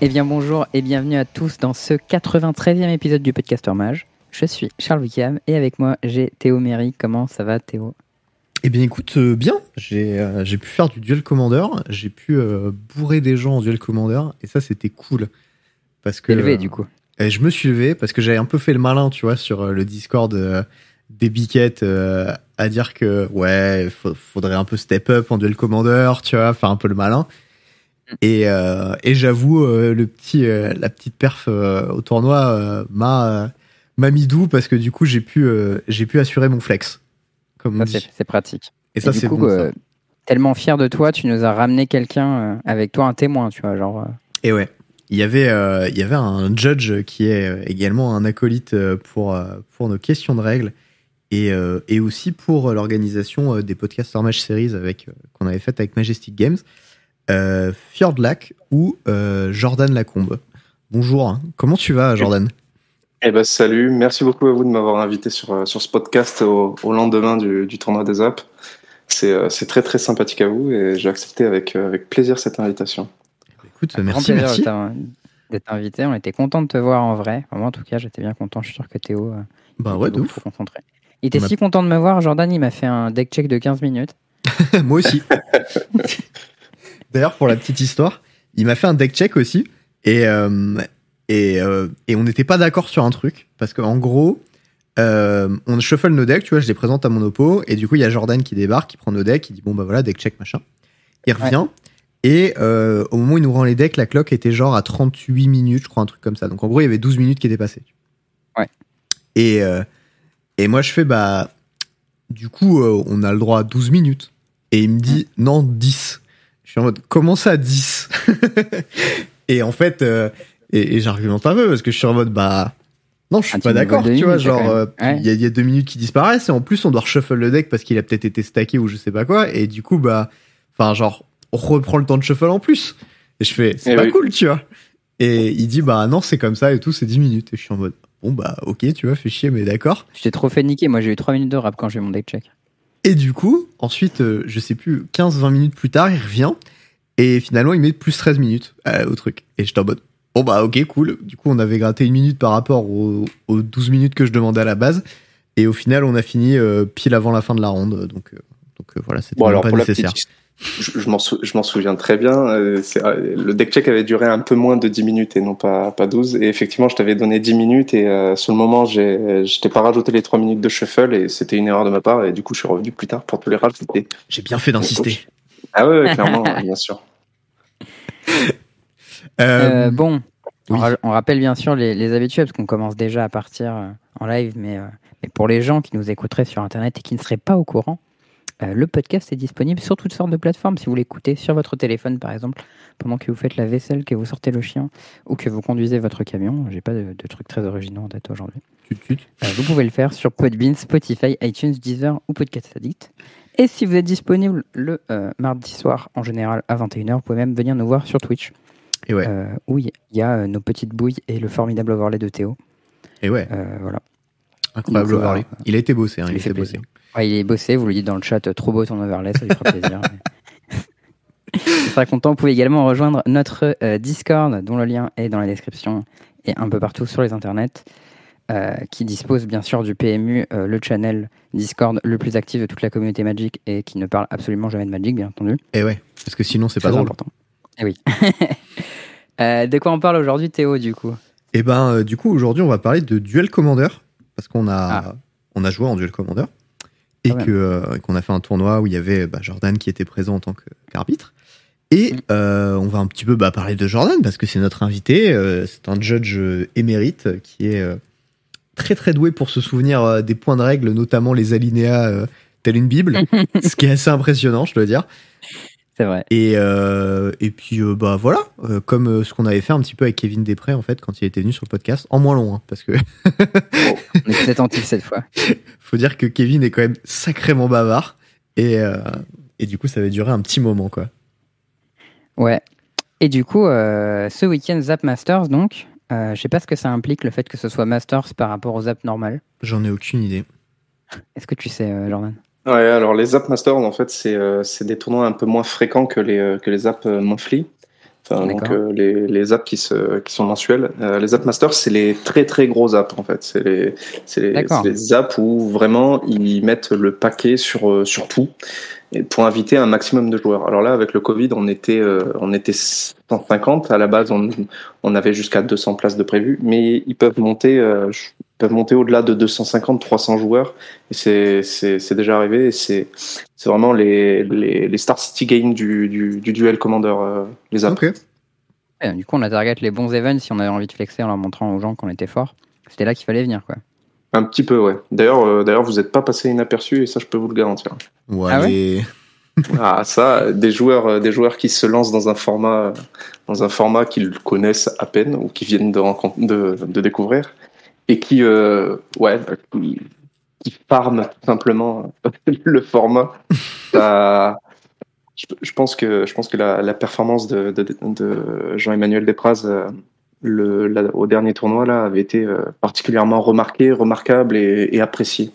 Eh bien bonjour et bienvenue à tous dans ce 93e épisode du Podcaster Mage. Je suis Charles Wickham et avec moi j'ai Théo Méry. Comment ça va Théo? Eh bien écoute, euh, bien, j'ai euh, j'ai pu faire du duel commander, j'ai pu euh, bourrer des gens en duel commander et ça c'était cool. Parce que, levé du coup. et je me suis levé parce que j'avais un peu fait le malin, tu vois, sur le Discord des biquettes à dire que ouais, fa- faudrait un peu step up en duel commander, tu vois, faire un peu le malin. Et, euh, et j'avoue, euh, le petit, euh, la petite perf au tournoi m'a m'a mis doux parce que du coup j'ai pu j'ai pu assurer mon flex, comme c'est pratique. Et ça c'est bon. ça. tellement fier de toi, tu nous as ramené quelqu'un avec toi, un témoin, tu vois, genre. Et ouais, il y avait, euh, il y avait un judge qui est également un acolyte pour, pour nos questions de règles et, euh, et aussi pour l'organisation des podcasts Match Series avec, qu'on avait fait avec Majestic Games, euh, Fjordlac ou euh, Jordan Lacombe. Bonjour, hein. comment tu vas Jordan? Eh ben salut, merci beaucoup à vous de m'avoir invité sur, euh, sur ce podcast au, au lendemain du, du tournoi des apps. C'est euh, c'est très très sympathique à vous et j'ai accepté avec, euh, avec plaisir cette invitation. Écoute, merci, plaisir merci. d'être invité. On était content de te voir en vrai. Moi, en tout cas, j'étais bien content. Je suis sûr que Théo. euh, Bah ouais, de ouf. concentré. Il était si content de me voir. Jordan, il m'a fait un deck check de 15 minutes. Moi aussi. D'ailleurs, pour la petite histoire, il m'a fait un deck check aussi. Et, euh, et, euh, et on n'était pas d'accord sur un truc. Parce qu'en gros, euh, on shuffle nos decks, tu vois, je les présente à mon oppo. Et du coup, il y a Jordan qui débarque, qui prend nos decks, qui dit Bon, bah voilà, deck check, machin. Il revient. Et au moment où il nous rend les decks, la clock était genre à 38 minutes, je crois, un truc comme ça. Donc en gros, il y avait 12 minutes qui étaient passées. Ouais. Et, et moi, je fais Bah, du coup, on a le droit à 12 minutes. Et il me dit non, 10. Je suis en mode comment ça 10 Et en fait, euh, et, et j'argumente un peu parce que je suis en mode bah non, je suis Ah, pas d'accord, tu vois, genre euh. Ouais. il y, a- il y a deux minutes qui disparaissent et en plus on doit reshuffle le deck parce qu'il a peut-être été stacké ou je sais pas quoi et du coup bah enfin genre on reprend le temps de shuffle en plus. Et je fais c'est Eh pas oui. cool, tu vois. Et il dit bah non, c'est comme ça et tout, c'est 10 minutes et je suis en mode bon bah OK, tu vois, fais chier mais d'accord. T'es trop fait niquer. Moi, j'ai eu 3 minutes de rap quand j'ai eu mon deck check. Et du coup, ensuite, euh, je sais plus, 15-20 minutes plus tard, il revient. Et finalement, il met plus 13 minutes euh, au truc. Et j'étais en mode, bon bah ok, cool. Du coup, on avait gratté une minute par rapport aux, aux 12 minutes que je demandais à la base. Et au final, on a fini euh, pile avant la fin de la ronde. Donc, donc voilà, c'était Bon pas pour la nécessaire. petite, je, je m'en sou- souviens très bien. euh, euh, le deck check avait duré un peu moins de 10 minutes et non pas, pas 12. Et effectivement, je t'avais donné 10 minutes et euh, sur le moment, je t'ai pas rajouté les 3 minutes de shuffle et c'était une erreur de ma part. Et du coup, je suis revenu plus tard pour tous les rajouter. J'ai bien fait d'insister. Ah ouais, ouais, clairement, bien sûr. Euh, Euh, bon, on, oui. ra- on rappelle bien sûr les, les habitués parce qu'on commence déjà à partir euh, en live, mais, euh, mais pour les gens qui nous écouteraient sur Internet et qui ne seraient pas au courant, euh, le podcast est disponible sur toutes sortes de plateformes. Si vous l'écoutez sur votre téléphone, par exemple, pendant que vous faites la vaisselle, que vous sortez le chien ou que vous conduisez votre camion, j'ai pas de, de trucs très originaux en date aujourd'hui. Euh, vous pouvez le faire sur Podbean, Spotify, iTunes, Deezer ou Podcast Addict. Et si vous êtes disponible le euh, mardi soir, en général à 21h, vous pouvez même venir nous voir sur Twitch, Et ouais, euh, où il y a nos petites bouilles et le formidable overlay de Théo. et ouais, voilà. incroyable overlay. Il a été bossé, hein, il a été bossé. plaisir. Ouais, il est bossé, vous lui dites dans le chat, trop beau ton overlay, ça lui fera plaisir. Il sera content. Vous pouvez également rejoindre notre euh, Discord, dont le lien est dans la description et un peu partout sur les internets, euh, qui dispose bien sûr du PMU, euh, le channel Discord le plus actif de toute la communauté Magic et qui ne parle absolument jamais de Magic, bien entendu. Et ouais, parce que sinon, c'est pas drôle. important. Eh oui. Euh, de quoi on parle aujourd'hui, Théo, du coup? Et ben, euh, du coup, aujourd'hui, on va parler de Duel Commander parce qu'on a, Ah. on a joué en Duel Commander et euh, qu'on a fait un tournoi où il y avait bah, Jordan qui était présent en tant qu'arbitre. Et Mm. euh, on va un petit peu bah, parler de Jordan parce que c'est notre invité. euh, c'est un judge émérite qui est très très doué pour se souvenir des points de règle, notamment les alinéas telle une bible, ce qui est assez impressionnant, je dois dire. C'est vrai. Et, euh, et puis euh, bah voilà, euh, comme ce qu'on avait fait un petit peu avec Kevin Després en fait quand il était venu sur le podcast, en moins long, hein, parce que On est attentif cette fois. faut dire que Kevin est quand même sacrément bavard et, et du coup ça va durer un petit moment quoi. Ouais. Et du coup, ce week-end, Zap Masters, donc, je sais pas ce que ça implique le fait que ce soit Masters par rapport aux Zap normales. J'en ai aucune idée. Est-ce que tu sais, Jordan? Ouais, alors les Zap Masters, en fait, c'est euh, c'est des tournois un peu moins fréquents que les, euh, que les Zap euh, Monthly. Enfin, donc euh, les, les apps qui, se, qui sont mensuelles. Euh, les app masters, c'est les très très gros apps en fait. C'est les, c'est les, les apps où vraiment ils mettent le paquet sur, sur tout et pour inviter un maximum de joueurs. Alors là, avec le Covid, on était, euh, on était 150. À la base, on, on avait jusqu'à 200 places de prévues, mais ils peuvent monter, euh, peuvent monter au-delà de 250, 300 joueurs. Et c'est, c'est, c'est déjà arrivé. Et c'est, c'est vraiment les, les, les Star City Games du, du, du duel Commander, euh, les. Ok. Ouais, du coup, on a target les bons events si on avait envie de flexer en leur montrant aux gens qu'on était fort. C'était là qu'il fallait venir, quoi. Un petit peu, ouais. D'ailleurs, euh, d'ailleurs, vous n'êtes pas passé inaperçu et ça, je peux vous le garantir. Ouais, Ah ouais Ah, ça, des joueurs, euh, des joueurs qui se lancent dans un format, dans un format qu'ils connaissent à peine ou qui viennent de, rencontrer, de, de découvrir et qui, euh, ouais, qui, qui farment tout simplement le format. Ça- je, je pense que, je pense que la, la performance de, de, de Jean-Emmanuel Despraz euh, le, la- au dernier tournoi là avait été euh, particulièrement remarquée, remarquable et, et appréciée.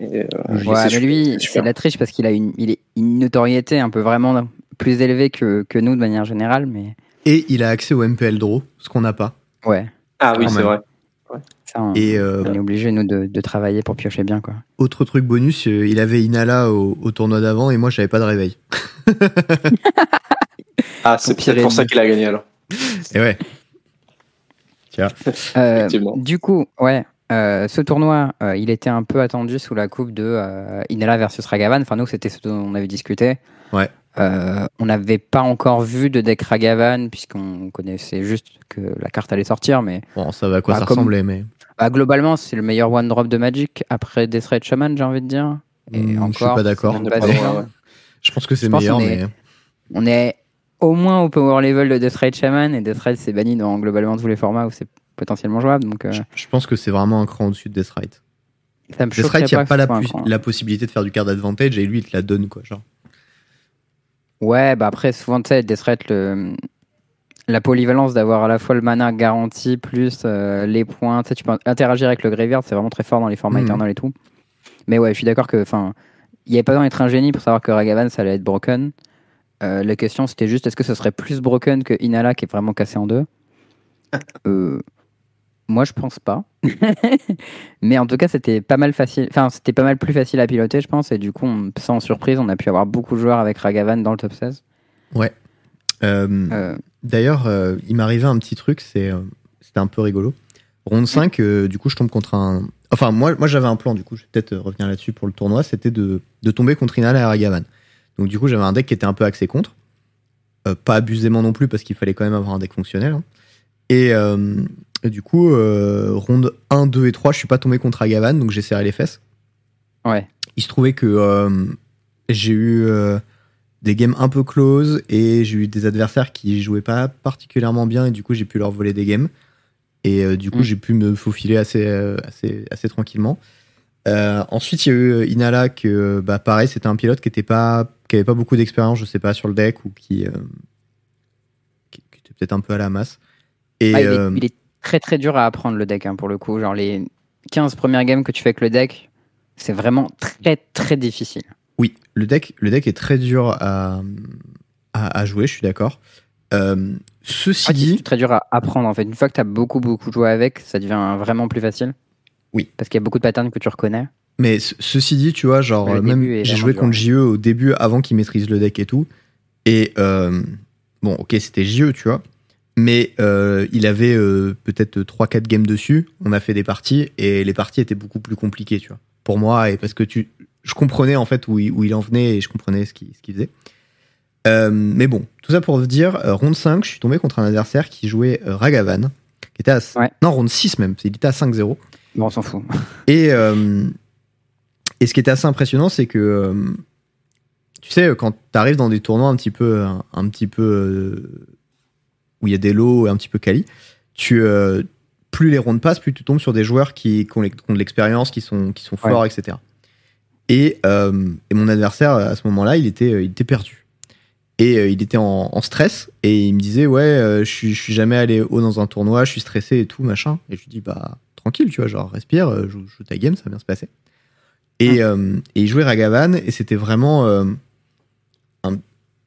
Et, euh, Ouais, mais lui, c'est de la triche parce qu'il a une, il est une notoriété un peu vraiment plus élevée que, que nous de manière générale, mais Et il a accès au MPL Draw, ce qu'on n'a pas. ouais, Ah oui, c'est vrai. Ça, on, Et euh, on est obligé nous de, de travailler pour piocher bien, quoi. autre truc bonus, euh, il avait Inala au, au tournoi d'avant et moi j'avais pas de réveil. Ah, c'est peut-être pour ça qu'il a gagné alors. Et ouais. Euh, Effectivement. du coup, ouais, euh, ce tournoi, euh, il était un peu attendu sous la coupe de euh, Inala versus Ragavan. Enfin, nous, c'était ce dont on avait discuté. Ouais. Euh, on n'avait pas encore vu de deck Ragavan, puisqu'on connaissait juste que la carte allait sortir, mais Bon, ça va à quoi Bah, ça comme- ressemblait, mais. Bah, globalement, c'est le meilleur one drop de Magic après Death Ray Shaman, j'ai envie de dire. Et Hmm, je suis pas d'accord. On. Je pense que c'est meilleur, est- mais. On est au moins au power level de Death Ray Shaman, et Death Ray, c'est banni dans globalement tous les formats où c'est potentiellement jouable. Donc, euh, Je, je pense que c'est vraiment un cran au-dessus de Deathrite. ça me Deathrite, il n'y a pas la, pu- possibilité de faire du card advantage et lui, il te la donne, quoi. Genre. Ouais, bah après, souvent, tu sais, Death Ray, le... la polyvalence d'avoir à la fois le mana garanti plus euh, les points, tu sais, tu peux interagir avec le graveyard, c'est vraiment très fort dans les formats éternels et tout. Mais ouais, je suis d'accord que, enfin, il n'y avait pas besoin d'être un génie pour savoir que Ragavan, ça allait être broken. Euh, la question, c'était juste, est-ce que ce serait plus broken que Inala qui est vraiment cassé en deux? Euh, Moi, je pense pas. Mais en tout cas, c'était pas mal facile. Enfin, c'était pas mal plus facile à piloter, je pense. Et du coup, on- sans surprise, on a pu avoir beaucoup de joueurs avec Ragavan dans le top 16. Euh, Euh, D'ailleurs, euh, il m'arrivait un petit truc, c'est, euh, c'était un peu rigolo. Ronde 5, euh, du coup, je tombe contre un. Enfin, moi, moi j'avais un plan, du coup, je vais peut-être revenir là-dessus pour le tournoi, c'était de, de tomber contre Inala et Aragavan. Donc, du coup, j'avais un deck qui était un peu axé contre. Pas abusément non plus, parce qu'il fallait quand même avoir un deck fonctionnel. hein. Et, et du coup, ronde 1, 2 et 3, je suis pas tombé contre Aragavan, donc j'ai serré les fesses. ouais. il se trouvait que j'ai eu des games un peu close et j'ai eu des adversaires qui jouaient pas particulièrement bien et du coup j'ai pu leur voler des games et euh, du coup Mm. j'ai pu me faufiler assez euh, assez assez tranquillement. Euh, ensuite il y a eu Inala que bah pareil c'était un pilote qui était pas qui avait pas beaucoup d'expérience je sais pas sur le deck ou qui qui, qui était peut-être un peu à la masse et Ah, il, est, il est très très dur à apprendre le deck hein, pour le coup. Genre les 15 premières games que tu fais avec le deck, c'est vraiment très très difficile. Oui, le deck, le deck est très dur à, à, à jouer, je suis d'accord. Euh, ceci fait, dit, c'est très dur à apprendre en fait. Une fois que tu as beaucoup beaucoup joué avec, ça devient vraiment plus facile. Oui. Parce qu'il y a beaucoup de patterns que tu reconnais. mais ce- ceci dit, tu vois, genre, Le euh, même j'ai joué dur. contre JE au début avant qu'il maîtrise le deck et tout. Et euh, bon, ok, c'était JE, tu vois. Mais euh, il avait peut-être 3-4 games dessus. On a fait des parties et les parties étaient beaucoup plus compliquées, tu vois. Pour moi, et parce que tu, je comprenais en fait où il, où il en venait et je comprenais ce qu'il ce faisait. Euh, mais bon, tout ça pour vous dire, euh, ronde 5, je suis tombé contre un adversaire qui jouait euh, Ragavan, qui était à. Ouais. Non, ronde 6 même, il était à 5-0. Bon, on s'en fout. Et, euh, et ce qui était assez impressionnant, c'est que tu sais, quand tu arrives dans des tournois un petit peu, un, un petit peu où il y a des lots un petit peu quali, tu, plus les rondes passent, plus tu tombes sur des joueurs qui, qui ont, de l'expérience, qui sont, qui sont Ouais. forts, etc. Et, euh, et mon adversaire, à ce moment-là, il était, euh, il était perdu. Et euh, il était en, en stress et il me disait ouais euh, je suis je suis jamais allé haut dans un tournoi je suis stressé et tout machin et je lui dis bah tranquille tu vois genre respire joue, joue ta game ça va bien se passer et, et il jouait Ragavan et c'était vraiment un-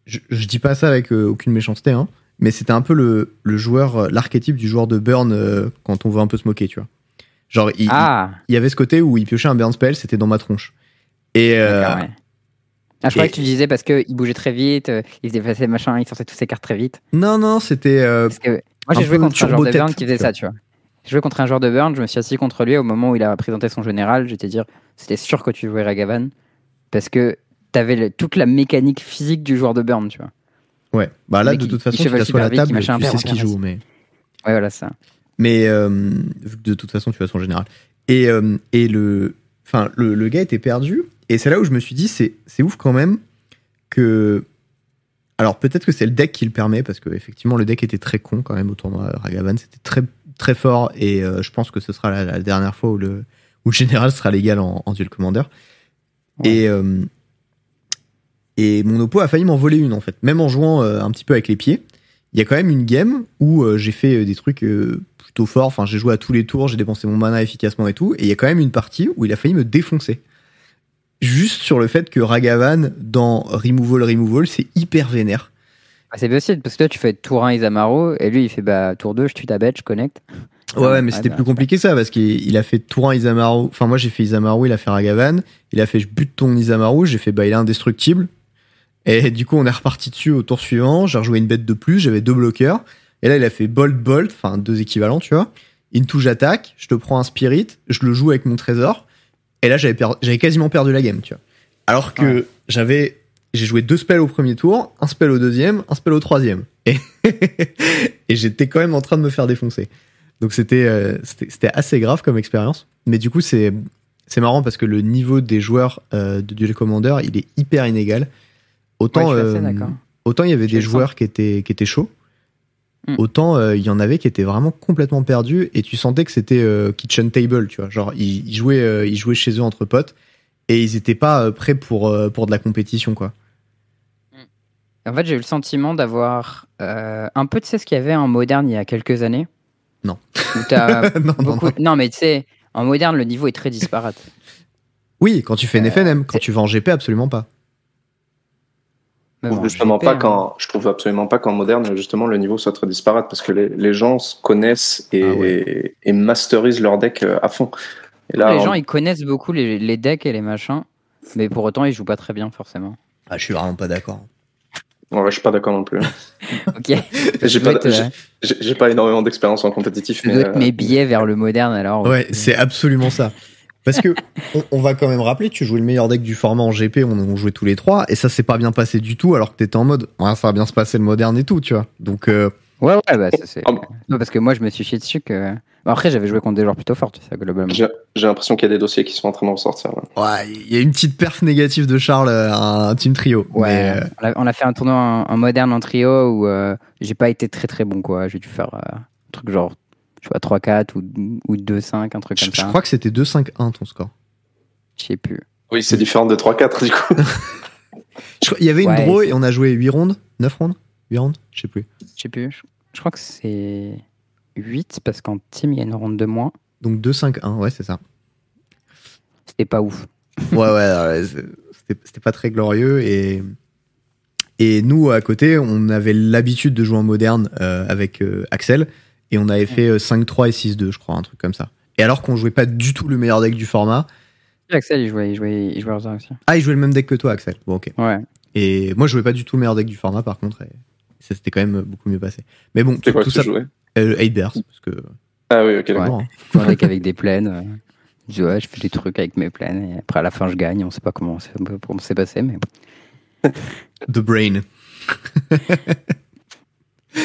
je, je dis pas ça avec aucune méchanceté hein, mais c'était un peu le, le joueur, l'archétype du joueur de burn quand on veut un peu se moquer, tu vois. Genre, il, Ah, il y avait ce côté où il piochait un burn spell, c'était dans ma tronche. Et euh, ouais. Ah, je croyais que tu disais parce qu'il bougeait très vite, euh, il se déplaçait, machin, il sortait toutes ses cartes très vite. non, non, c'était. euh, moi, j'ai joué contre un joueur de burn qui faisait ça, tu vois. J'ai joué contre un joueur de burn, je me suis assis contre lui au moment où il a présenté son général. J'étais dire, c'était sûr que tu jouais Ragavan parce que t'avais le- toute la mécanique physique du joueur de burn, tu vois. ouais. Bah là, de toute façon, tu à la table, tu sais ce qu'il joue, mais. Ouais, voilà ça. Mais euh, de toute façon, tu as son général. Et, euh, et le, enfin, le, le gars était perdu. Et c'est là où je me suis dit, c'est c'est ouf quand même que. Alors peut-être que c'est le deck qui le permet, parce que effectivement le deck était très con quand même au tournoi Ragavan. C'était très, très fort. Et euh, je pense que ce sera la, la dernière fois où le, où le général sera légal en, en duel commander. Ouais. Et, euh, et mon oppo a failli m'en voler une en fait. Même en jouant euh, un petit peu avec les pieds il y a quand même une game où j'ai fait des trucs plutôt forts. Enfin, j'ai joué à tous les tours, j'ai dépensé mon mana efficacement et tout. Et il y a quand même une partie où il a failli me défoncer. Juste sur le fait que Ragavan, dans Removal, Removal, c'est hyper vénère. Bah, c'est possible parce que toi, tu fais tour 1 Isamaru et lui, il fait bah, tour 2, je tue ta bête, je connecte. Ouais, ouais, mais c'était bah, plus compliqué ça parce qu'il il a fait tour 1 Isamaru. Enfin, moi j'ai fait Isamaru, il a fait Ragavan. Il a fait je bute ton Isamaru, j'ai fait bah il est indestructible. Et du coup, on est reparti dessus au tour suivant. J'ai rejoué une bête de plus, j'avais deux bloqueurs. Et là, il a fait Bolt Bolt, enfin deux équivalents, tu vois. Into j'attaque, je te prends un Spirit, je le joue avec mon trésor. Et là, j'avais per- quasiment perdu la game, tu vois. Alors que Ouais. j'avais j'ai joué deux spells au premier tour, un spell au deuxième, un spell au troisième. Et, et j'étais quand même en train de me faire défoncer. Donc c'était euh, c'était c'était assez grave comme expérience. Mais du coup, c'est c'est marrant parce que le niveau des joueurs euh, de Duel Commander, il est hyper inégal. Autant Ouais, euh, autant il y avait des joueurs qui étaient qui étaient chauds. Hmm. Autant euh, il y en avait qui étaient vraiment complètement perdus et tu sentais que c'était euh, kitchen table, tu vois. Genre ils, ils jouaient euh, ils jouaient chez eux entre potes et ils étaient pas prêts pour pour de la compétition quoi. En fait, j'ai eu le sentiment d'avoir un peu, tu sais, ce qu'il y avait en moderne il y a quelques années. Non. Non, non, beaucoup... non. non, mais tu sais, en moderne, le niveau est très disparate. Oui, quand tu fais une FNM, quand tu vas en GP absolument pas. Je trouve justement GP, pas hein. je trouve absolument pas qu'en moderne, justement, le niveau soit très disparate parce que les, les gens se connaissent et, Ah ouais. et masterisent leur deck euh, à fond. Et là, les on- gens, ils connaissent beaucoup les, les decks et les machins, mais pour autant, ils jouent pas très bien, forcément. Ah, je suis vraiment pas d'accord. Ouais, je suis pas d'accord non plus. Ok. J'ai pas, euh, pas énormément d'expérience en compétitif, mais euh, mes billets vers le moderne, alors. Ouais, c'est absolument ça. Parce que on, on va quand même rappeler, tu jouais le meilleur deck du format en GP, on, on jouait tous les trois, et ça s'est pas bien passé du tout, alors que t'étais en mode, ouais, ça va bien se passer le moderne et tout, tu vois. Donc, euh, Ouais, ouais, bah, ça, c'est. Bon. Non, parce que moi, je me suis chié dessus que. Bon, après, j'avais joué contre des joueurs plutôt forts, tu sais, globalement. j'ai j'ai l'impression qu'il y a des dossiers qui sont en train de ressortir. là. ouais, il y a une petite perf négative de Charles, euh, un team trio. Ouais, Mais, euh, on, a, on a fait un tournoi en, en moderne en trio où euh, j'ai pas été très très bon, quoi. J'ai dû faire euh, un truc genre, je vois 3-4 ou, ou 2-5, un truc je, comme je ça. crois que c'était 2-5-1 ton score. Je sais plus. Oui, c'est différent de 3-4 du coup. Je Il y avait une Ouais, draw et on a joué 8 rondes 9 rondes 8 rondes Je sais plus. Je sais plus. Je, je crois que c'est 8 parce qu'en team, il y a une ronde de moins. Donc 2-5-1, ouais, c'est ça. C'était pas ouf. ouais, ouais, ouais, c'était c'était pas très glorieux et et nous à côté, on avait l'habitude de jouer en moderne euh, avec euh, Axel et on avait fait euh, 5-3 et 6-2, je crois, un truc comme ça. Et alors qu'on jouait pas du tout le meilleur deck du format. Axel, il jouait, il jouait, il jouait aussi. Ah, il jouait le même deck que toi, Axel. Bon, ok. Ouais. Et moi, je jouais pas du tout le meilleur deck du format, par contre, et ça s'était quand même beaucoup mieux passé. Mais bon, tout, quoi tout que ça, tu euh, 8 Bears, parce que Ah oui, ok, d'accord. hein. Un deck avec des plaines. euh, Je dis, ouais, je fais des trucs avec mes plaines et après à la fin je gagne. On sait pas comment comment c'est passé, mais The Brain.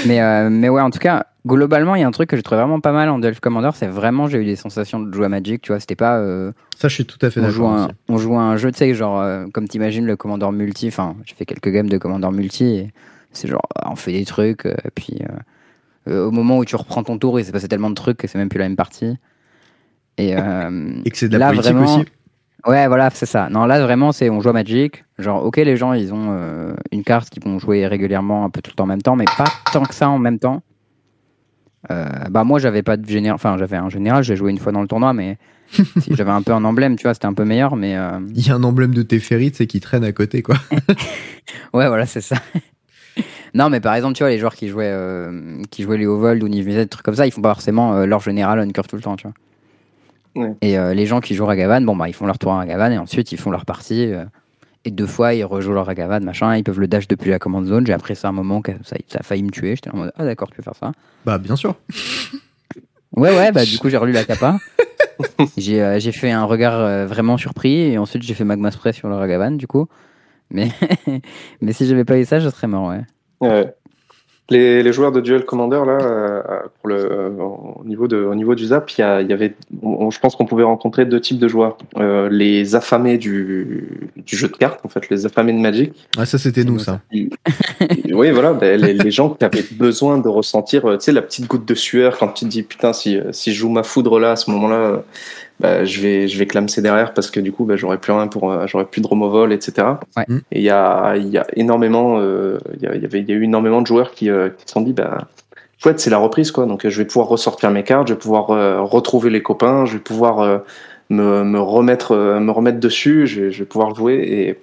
mais euh, mais ouais, en tout cas, globalement, il y a un truc que je trouve vraiment pas mal en Duel Commander, c'est vraiment j'ai eu des sensations de jouer à Magic. Tu vois, c'était pas euh, Ça, je suis tout à fait on joue d'accord. on joue à un jeu, tu sais, genre euh, comme t'imagines le Commander multi. Enfin, j'ai fait quelques games de Commander multi et c'est genre on fait des trucs euh, puis euh, euh, au moment où tu reprends ton tour, il s'est passé tellement de trucs que c'est même plus la même partie. Et, Et que c'est de la là, politique vraiment, aussi. Ouais, voilà, c'est ça. Non, là, vraiment, c'est on joue à Magic. Genre, ok, les gens, ils ont euh, une carte qu'ils vont jouer régulièrement, un peu tout le temps en même temps, mais pas tant que ça en même temps. Euh, bah, moi, j'avais pas de général. Enfin, j'avais un général, j'ai joué une fois dans le tournoi, mais si j'avais un peu un emblème, tu vois, c'était un peu meilleur, mais. euh, Il y a un emblème de Teferi, sais, qui traîne à côté, quoi. Ouais, voilà, c'est ça. Non, mais par exemple, tu vois, les joueurs qui jouaient, qui jouaient les Ovold ou Niv des trucs comme ça, ils font pas forcément leur général on tout le temps, tu vois. Ouais. Et euh, les gens qui jouent Ragavan, bon, bah, ils font leur tour à Ragavan et ensuite ils font leur partie. euh, et deux fois, ils rejouent leur Ragavan, machin. Ils peuvent le dash depuis la commande zone. J'ai appris ça un moment, que ça, ça a failli me tuer. J'étais en mode, ah d'accord, tu peux faire ça. Bah, bien sûr. Ouais, ouais, bah du coup, j'ai relu la capa. j'ai euh, j'ai fait un regard euh, vraiment surpris et ensuite j'ai fait Magma Spray sur le Ragavan, du coup. Mais, mais si j'avais pas eu ça, je serais mort, ouais. Ouais. Les, les joueurs de Duel Commander, là, euh, pour le, euh, au, niveau de, au niveau du ZAP, il y, a- y avait, on- je pense qu'on pouvait rencontrer deux types de joueurs. Euh, les affamés du, du jeu de cartes, en fait, les affamés de Magic. Ah, ça, c'était nous, ça. oui, voilà, ben, les, les gens qui avaient besoin de ressentir, euh, tu sais, la petite goutte de sueur quand tu te dis, putain, si, euh, si je joue ma foudre là, à ce moment-là, euh, bah, je vais, je vais clamser derrière parce que du coup, bah, j'aurais plus rien pour, euh, j'aurais plus de removal, etc. Ouais. Mm. Et il y a, il y a énormément, euh, il y, il y avait, il y a eu énormément de joueurs qui, euh, qui se sont dit, bah, chouette, c'est la reprise, quoi. Donc, euh, je vais pouvoir ressortir mes cartes, je vais pouvoir euh, retrouver les copains, je vais pouvoir euh, me, me remettre, euh, me remettre dessus, je vais, je vais pouvoir jouer et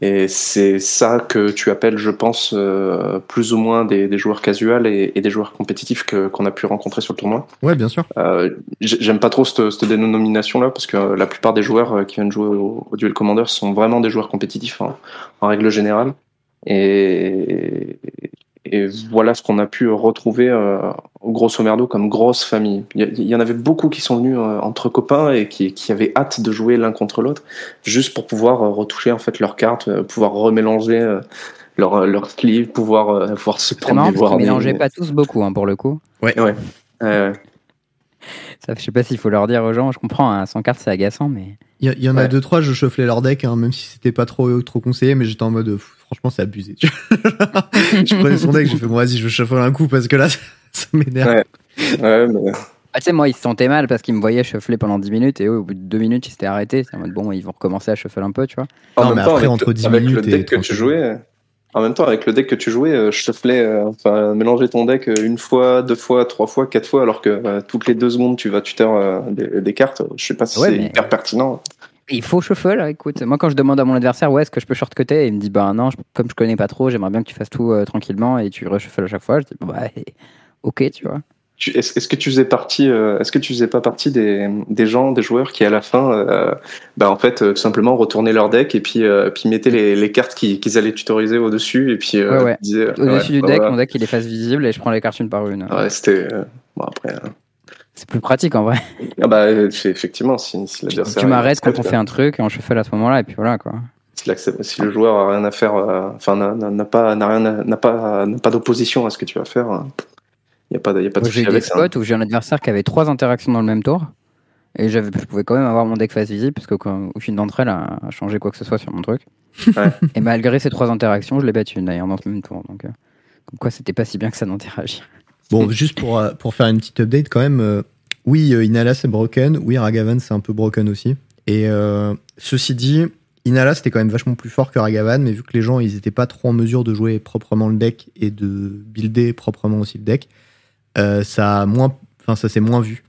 et c'est ça que tu appelles, je pense, euh, plus ou moins des, des joueurs casuals et, et des joueurs compétitifs que qu'on a pu rencontrer sur le tournoi. Ouais, bien sûr. Euh, j'ai- J'aime pas trop cette, cette dénomination-là parce que euh, la plupart des joueurs euh, qui viennent jouer au, au Duel Commander sont vraiment des joueurs compétitifs hein, en règle générale. Et, et voilà ce qu'on a pu retrouver euh, grosso merdo comme grosse famille. Il y, en avait beaucoup qui sont venus euh, entre copains et qui, qui avaient hâte de jouer l'un contre l'autre, juste pour pouvoir euh, retoucher en fait leurs cartes, euh, pouvoir remélanger euh, leur, leur sleeve, pouvoir, euh, pouvoir se prendre des mélangeaient pas tous beaucoup, hein, pour le coup. Ouais. Euh, Ça, je sais pas s'il faut leur dire aux gens, je comprends, hein, 100 cartes c'est agaçant, mais. Il y, en a deux, trois, je shufflais leur deck, hein, même si c'était pas trop, trop conseillé, mais j'étais en mode, pff, franchement, c'est abusé. je prenais son deck, j'ai fait, bon, vas-y, je shuffle un coup parce que là, ça m'énerve. Ouais. ouais, mais- Ah, tu sais, moi, ils se sentaient mal parce qu'ils me voyaient shuffler pendant 10 minutes et eux, au bout de 2 minutes, ils s'étaient arrêtés. C'est en mode, bon, ils vont recommencer à shuffle un peu, tu vois. En Non, même mais temps, après, entre 10 avec minutes le et deck que 30 tu jouais, en même temps, avec le deck que tu jouais, euh, je te euh, enfin, mélanger ton deck euh, une fois, deux fois, trois fois, quatre fois, alors que euh, toutes les deux secondes, tu vas tuter euh, des, des cartes. Je sais pas si Ouais, c'est hyper pertinent. Il faut shuffle, écoute. Moi, quand je demande à mon adversaire, ouais, est-ce que je peux short cutter Il me dit, bah non, je- comme je connais pas trop, j'aimerais bien que tu fasses tout tranquillement et tu reshuffles à chaque fois. Je dis, bah, ok, tu vois. Est-ce que tu faisais partie, euh, est-ce que tu faisais pas partie des, des gens, des joueurs qui à la fin, euh, bah en fait, euh, tout simplement retournaient leur deck et puis, euh, puis mettaient les, les cartes qui- qu'ils allaient tutoriser au dessus et puis Ouais, ouais. disaient, Au-dessus ouais, du deck, voilà. mon deck, il est face visible et je prends les cartes une par une. Ouais, c'était bon après. euh, C'est plus pratique en vrai. ah bah c'est- effectivement, si, si Tu, l'adversaire tu m'arrêtes quand on fait un truc et on shuffle à ce moment-là et puis voilà, quoi. si, le joueur a rien à faire, euh, enfin n'a- pas, n'a rien, n'a pas, n'a pas d'opposition à ce que tu vas faire, il y a pas, de- y a pas de Moi, J'ai eu des ça. hein. spots où j'ai un adversaire qui avait trois interactions dans le même tour. Et je pouvais quand même avoir mon deck face visible parce qu'aucune d'entre elles a changé quoi que ce soit sur mon truc. Ouais. Et malgré ces trois interactions, je l'ai battu d'ailleurs dans le même tour. Donc, euh, comme quoi, c'était pas si bien que ça d'interagir. Bon, juste pour, euh, pour faire une petite update quand même, euh, oui, euh, Inala c'est broken, oui, Ragavan c'est un peu broken aussi. Et euh, ceci dit, Inala c'était quand même vachement plus fort que Ragavan, mais vu que les gens ils étaient pas trop en mesure de jouer proprement le deck et de builder proprement aussi le deck, euh, ça a moins, enfin ça s'est moins vu.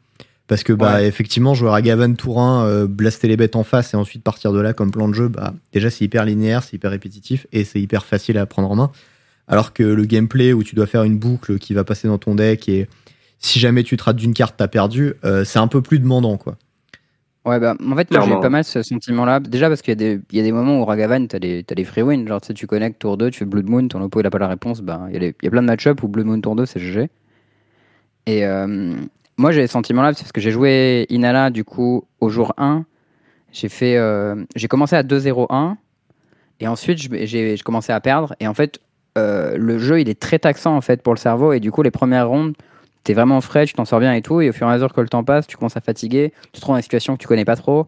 Parce que bah effectivement jouer Ragavan tour 1, euh, blaster les bêtes en face et ensuite partir de là comme plan de jeu, bah déjà c'est hyper linéaire, c'est hyper répétitif et c'est hyper facile à prendre en main. Alors que le gameplay où tu dois faire une boucle qui va passer dans ton deck et si jamais tu te rates d'une carte, t'as perdu, euh, c'est un peu plus demandant, quoi. Ouais, bah, en fait, moi, j'ai pas mal ce sentiment-là. Déjà, parce qu'il y, a des- il y a des moments où Ragavan, t'as des, t'as des free wins. Genre, tu sais, tu connectes tour 2, tu fais Blood Moon, ton oppo il a pas la réponse. Bah, il y, a des- il y a plein de match-up où Blood Moon tour 2, c'est GG. Et euh, moi, j'ai ce sentiment-là parce que j'ai joué Inala, du coup, au jour 1. J'ai fait. euh, j'ai commencé à 2-0-1. Et ensuite, j'ai commencé à perdre. Et en fait, euh, le jeu, il est très taxant, en fait, pour le cerveau. Et du coup, les premières rondes, t'es vraiment frais, tu t'en sors bien et tout. Et au fur et à mesure que le temps passe, tu commences à fatiguer, tu te trouves dans des situations que tu connais pas trop.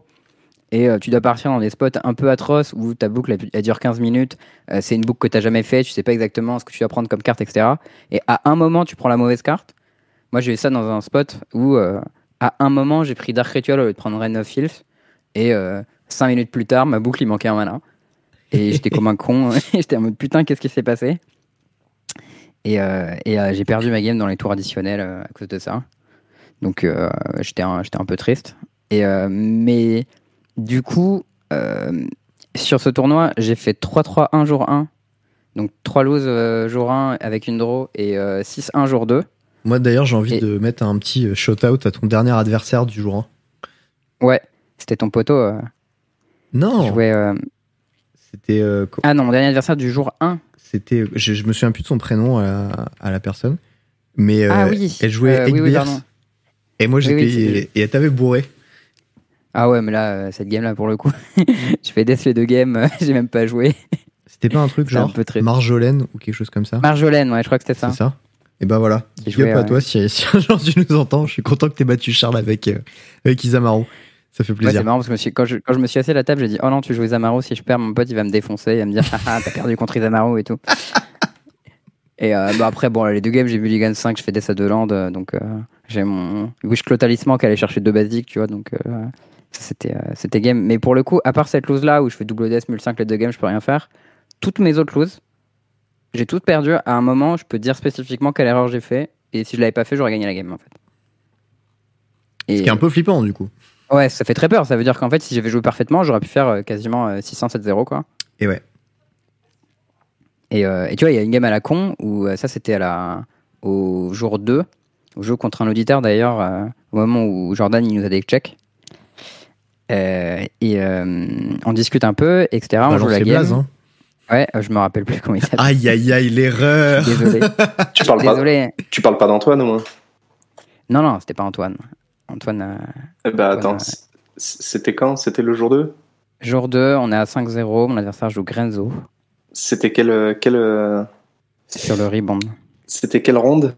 Et tu dois partir dans des spots un peu atroces où ta boucle elle, dure 15 minutes. c'est une boucle que tu jamais fait, tu sais pas exactement ce que tu vas prendre comme carte, etc. Et à un moment, tu prends la mauvaise carte. Moi, j'ai eu ça dans un spot où euh, à un moment, j'ai pris Dark Ritual au lieu de prendre Rain of Filth. Et 5 minutes plus tard, ma boucle, il manquait un mana. Et j'étais comme un con. j'étais en mode putain, qu'est-ce qui s'est passé? Et, euh, et, euh, j'ai perdu ma game dans les tours additionnels euh, à cause de ça. Donc euh, j'étais un, peu triste. Et, euh, mais du coup, euh, sur ce tournoi, j'ai fait 3-3-1 jour 1. Donc 3 loses euh, jour 1 avec une draw et 6-1 jour 2. Moi d'ailleurs, j'ai envie Et- de mettre un petit euh, shout-out à ton dernier adversaire du jour 1. Ouais, c'était ton poteau euh, Non, jouait. euh, c'était. euh, Ah non, mon dernier adversaire du jour 1. c'était je, je me souviens plus de son prénom à la, à la personne. Mais ah oui. elle jouait oui, oui. Et moi j'étais. c'est- et elle t'avait bourré. Ah ouais, mais là, cette game-là, pour le coup, je fais death les deux games, j'ai même pas joué. C'était pas un truc un genre peu Marjolaine ou quelque chose comme ça? Marjolaine, ouais, je crois que c'était ça. C'est ça? Et ben voilà. Big up à ouais. toi si, si un jour tu nous entends. Je suis content que t'aies battu Charles avec, euh, avec Isamaru. Ça fait Ouais, plaisir. c'est marrant parce que suis- quand, je, quand je me suis assis à la table, j'ai dit Oh non, tu joues Isamaru, si je perds, mon pote il va me défoncer, il va me dire Haha, t'as perdu contre Isamaru et tout. et euh, bah après, bon, les deux games, j'ai vu Ligan 5, je fais des à deux land, euh, donc euh, j'ai mon Wish Talisman qui allait chercher deux basiques, tu vois, donc euh, c'était c'était game. Mais pour le coup, à part cette lose là où je fais double death, mul 5 les deux games, je peux rien faire, toutes mes autres loses, j'ai toutes perdues. À un moment, je peux dire spécifiquement quelle erreur j'ai fait, et si je l'avais pas fait, j'aurais gagné la game en fait. Et Ce qui est un peu flippant du coup. Ouais, ça fait très peur. Ça veut dire qu'en fait, si j'avais joué parfaitement, j'aurais pu faire euh, quasiment euh, 600-7-0, quoi. Et ouais. Et, euh, et tu vois, il y a une game à la con où euh, ça, c'était à la... au jour 2, au jeu contre un auditeur d'ailleurs, euh, au moment où Jordan il nous a des checks. Euh, et euh, on discute un peu, etc. on Balance joue la game. blazes, hein. Ouais, euh, je me rappelle plus comment il s'appelle. Aïe aïe aïe, l'erreur Désolé. Tu parles pas, Désolé. tu parles pas d'Antoine au moins Non, non, c'était pas Antoine. Antoine, euh, Eh ben Antoine, attends, c- c'était quand? C'était le jour 2 jour 2, on est à 5-0. Mon adversaire joue Grenzo C'était quelle, euh, quelle, euh, sur le rebound. c'était quelle ronde?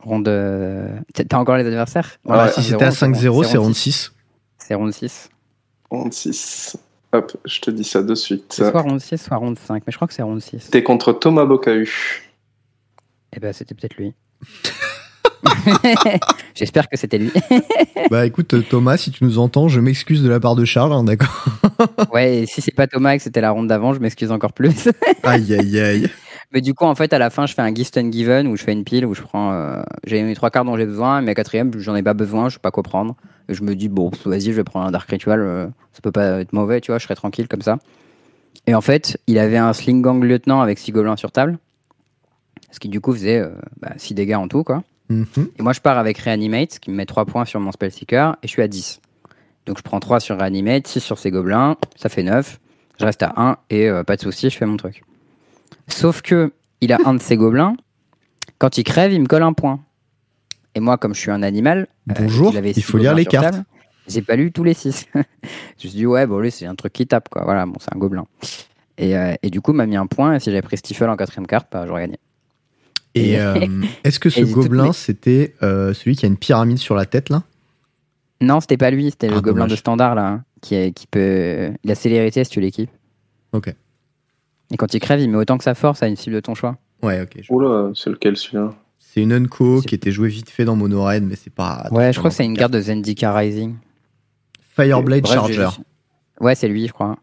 Ronde. euh, T'as encore les adversaires? Ah, ouais, si 5-0, c'était à c'est bon. 5-0, c'est ronde round 6. 6. C'est ronde 6. Ronde 6. Hop, je te dis ça de suite. C'est soit ronde 6, soit ronde 5. Mais je crois que c'est ronde 6. C'était contre Thomas Bocahu. Eh ben, c'était peut-être lui. J'espère que c'était lui. Bah écoute, Thomas, si tu nous entends, je m'excuse de la part de Charles, hein, d'accord? Ouais, et si c'est pas Thomas et que c'était la ronde d'avant, je m'excuse encore plus. Aïe aïe aïe. Mais du coup, en fait, à la fin, je fais un Gift Given où je fais une pile où je prends. euh, j'ai mes trois cartes dont j'ai besoin, mais à quatrième, j'en ai pas besoin, je sais pas quoi prendre. Et je me dis, bon, vas-y, je vais prendre un Dark Ritual, euh, ça peut pas être mauvais, tu vois, je serai tranquille comme ça. Et en fait, il avait un Sling Gang Lieutenant avec 6 gobelins sur table. Ce qui du coup faisait 6 dégâts en tout, quoi. Mhm. Et moi, je pars avec Reanimate, qui me met 3 points sur mon Spellseeker, et je suis à 10. Donc je prends 3 sur Reanimate, 6 sur ces gobelins, ça fait 9. Je reste à 1, et euh, pas de souci, je fais mon truc. Sauf que il a un de ses gobelins, quand il crève, il me colle un point. Et moi, comme je suis un animal, euh, Bonjour, il six faut lire les cartes. table, J'ai pas lu tous les 6. je me suis dit, ouais, bon, lui, c'est un truc qui tape, quoi. Voilà, bon, c'est un gobelin. Et, euh, et du coup, m'a mis un point, et si j'avais pris Stifle en quatrième carte, bah, j'aurais gagné. Et euh, est-ce que ce gobelin, c'était celui qui a une pyramide sur la tête là? Non, c'était pas lui, c'était Ah, le gobelin dommage. de standard là, hein, qui, est, qui peut. Il a célérité si tu l'équipes. Ok. Et quand il crève, il met autant que sa force à une cible de ton choix. Ouais, ok. je- Oula, c'est lequel celui-là? C'est une Unco qui était jouée vite fait dans Mono Red, mais c'est pas. ouais, je crois que c'est une carte de Zendika Rising. Fireblade Bref, Charger. Ouais, c'est lui, je crois.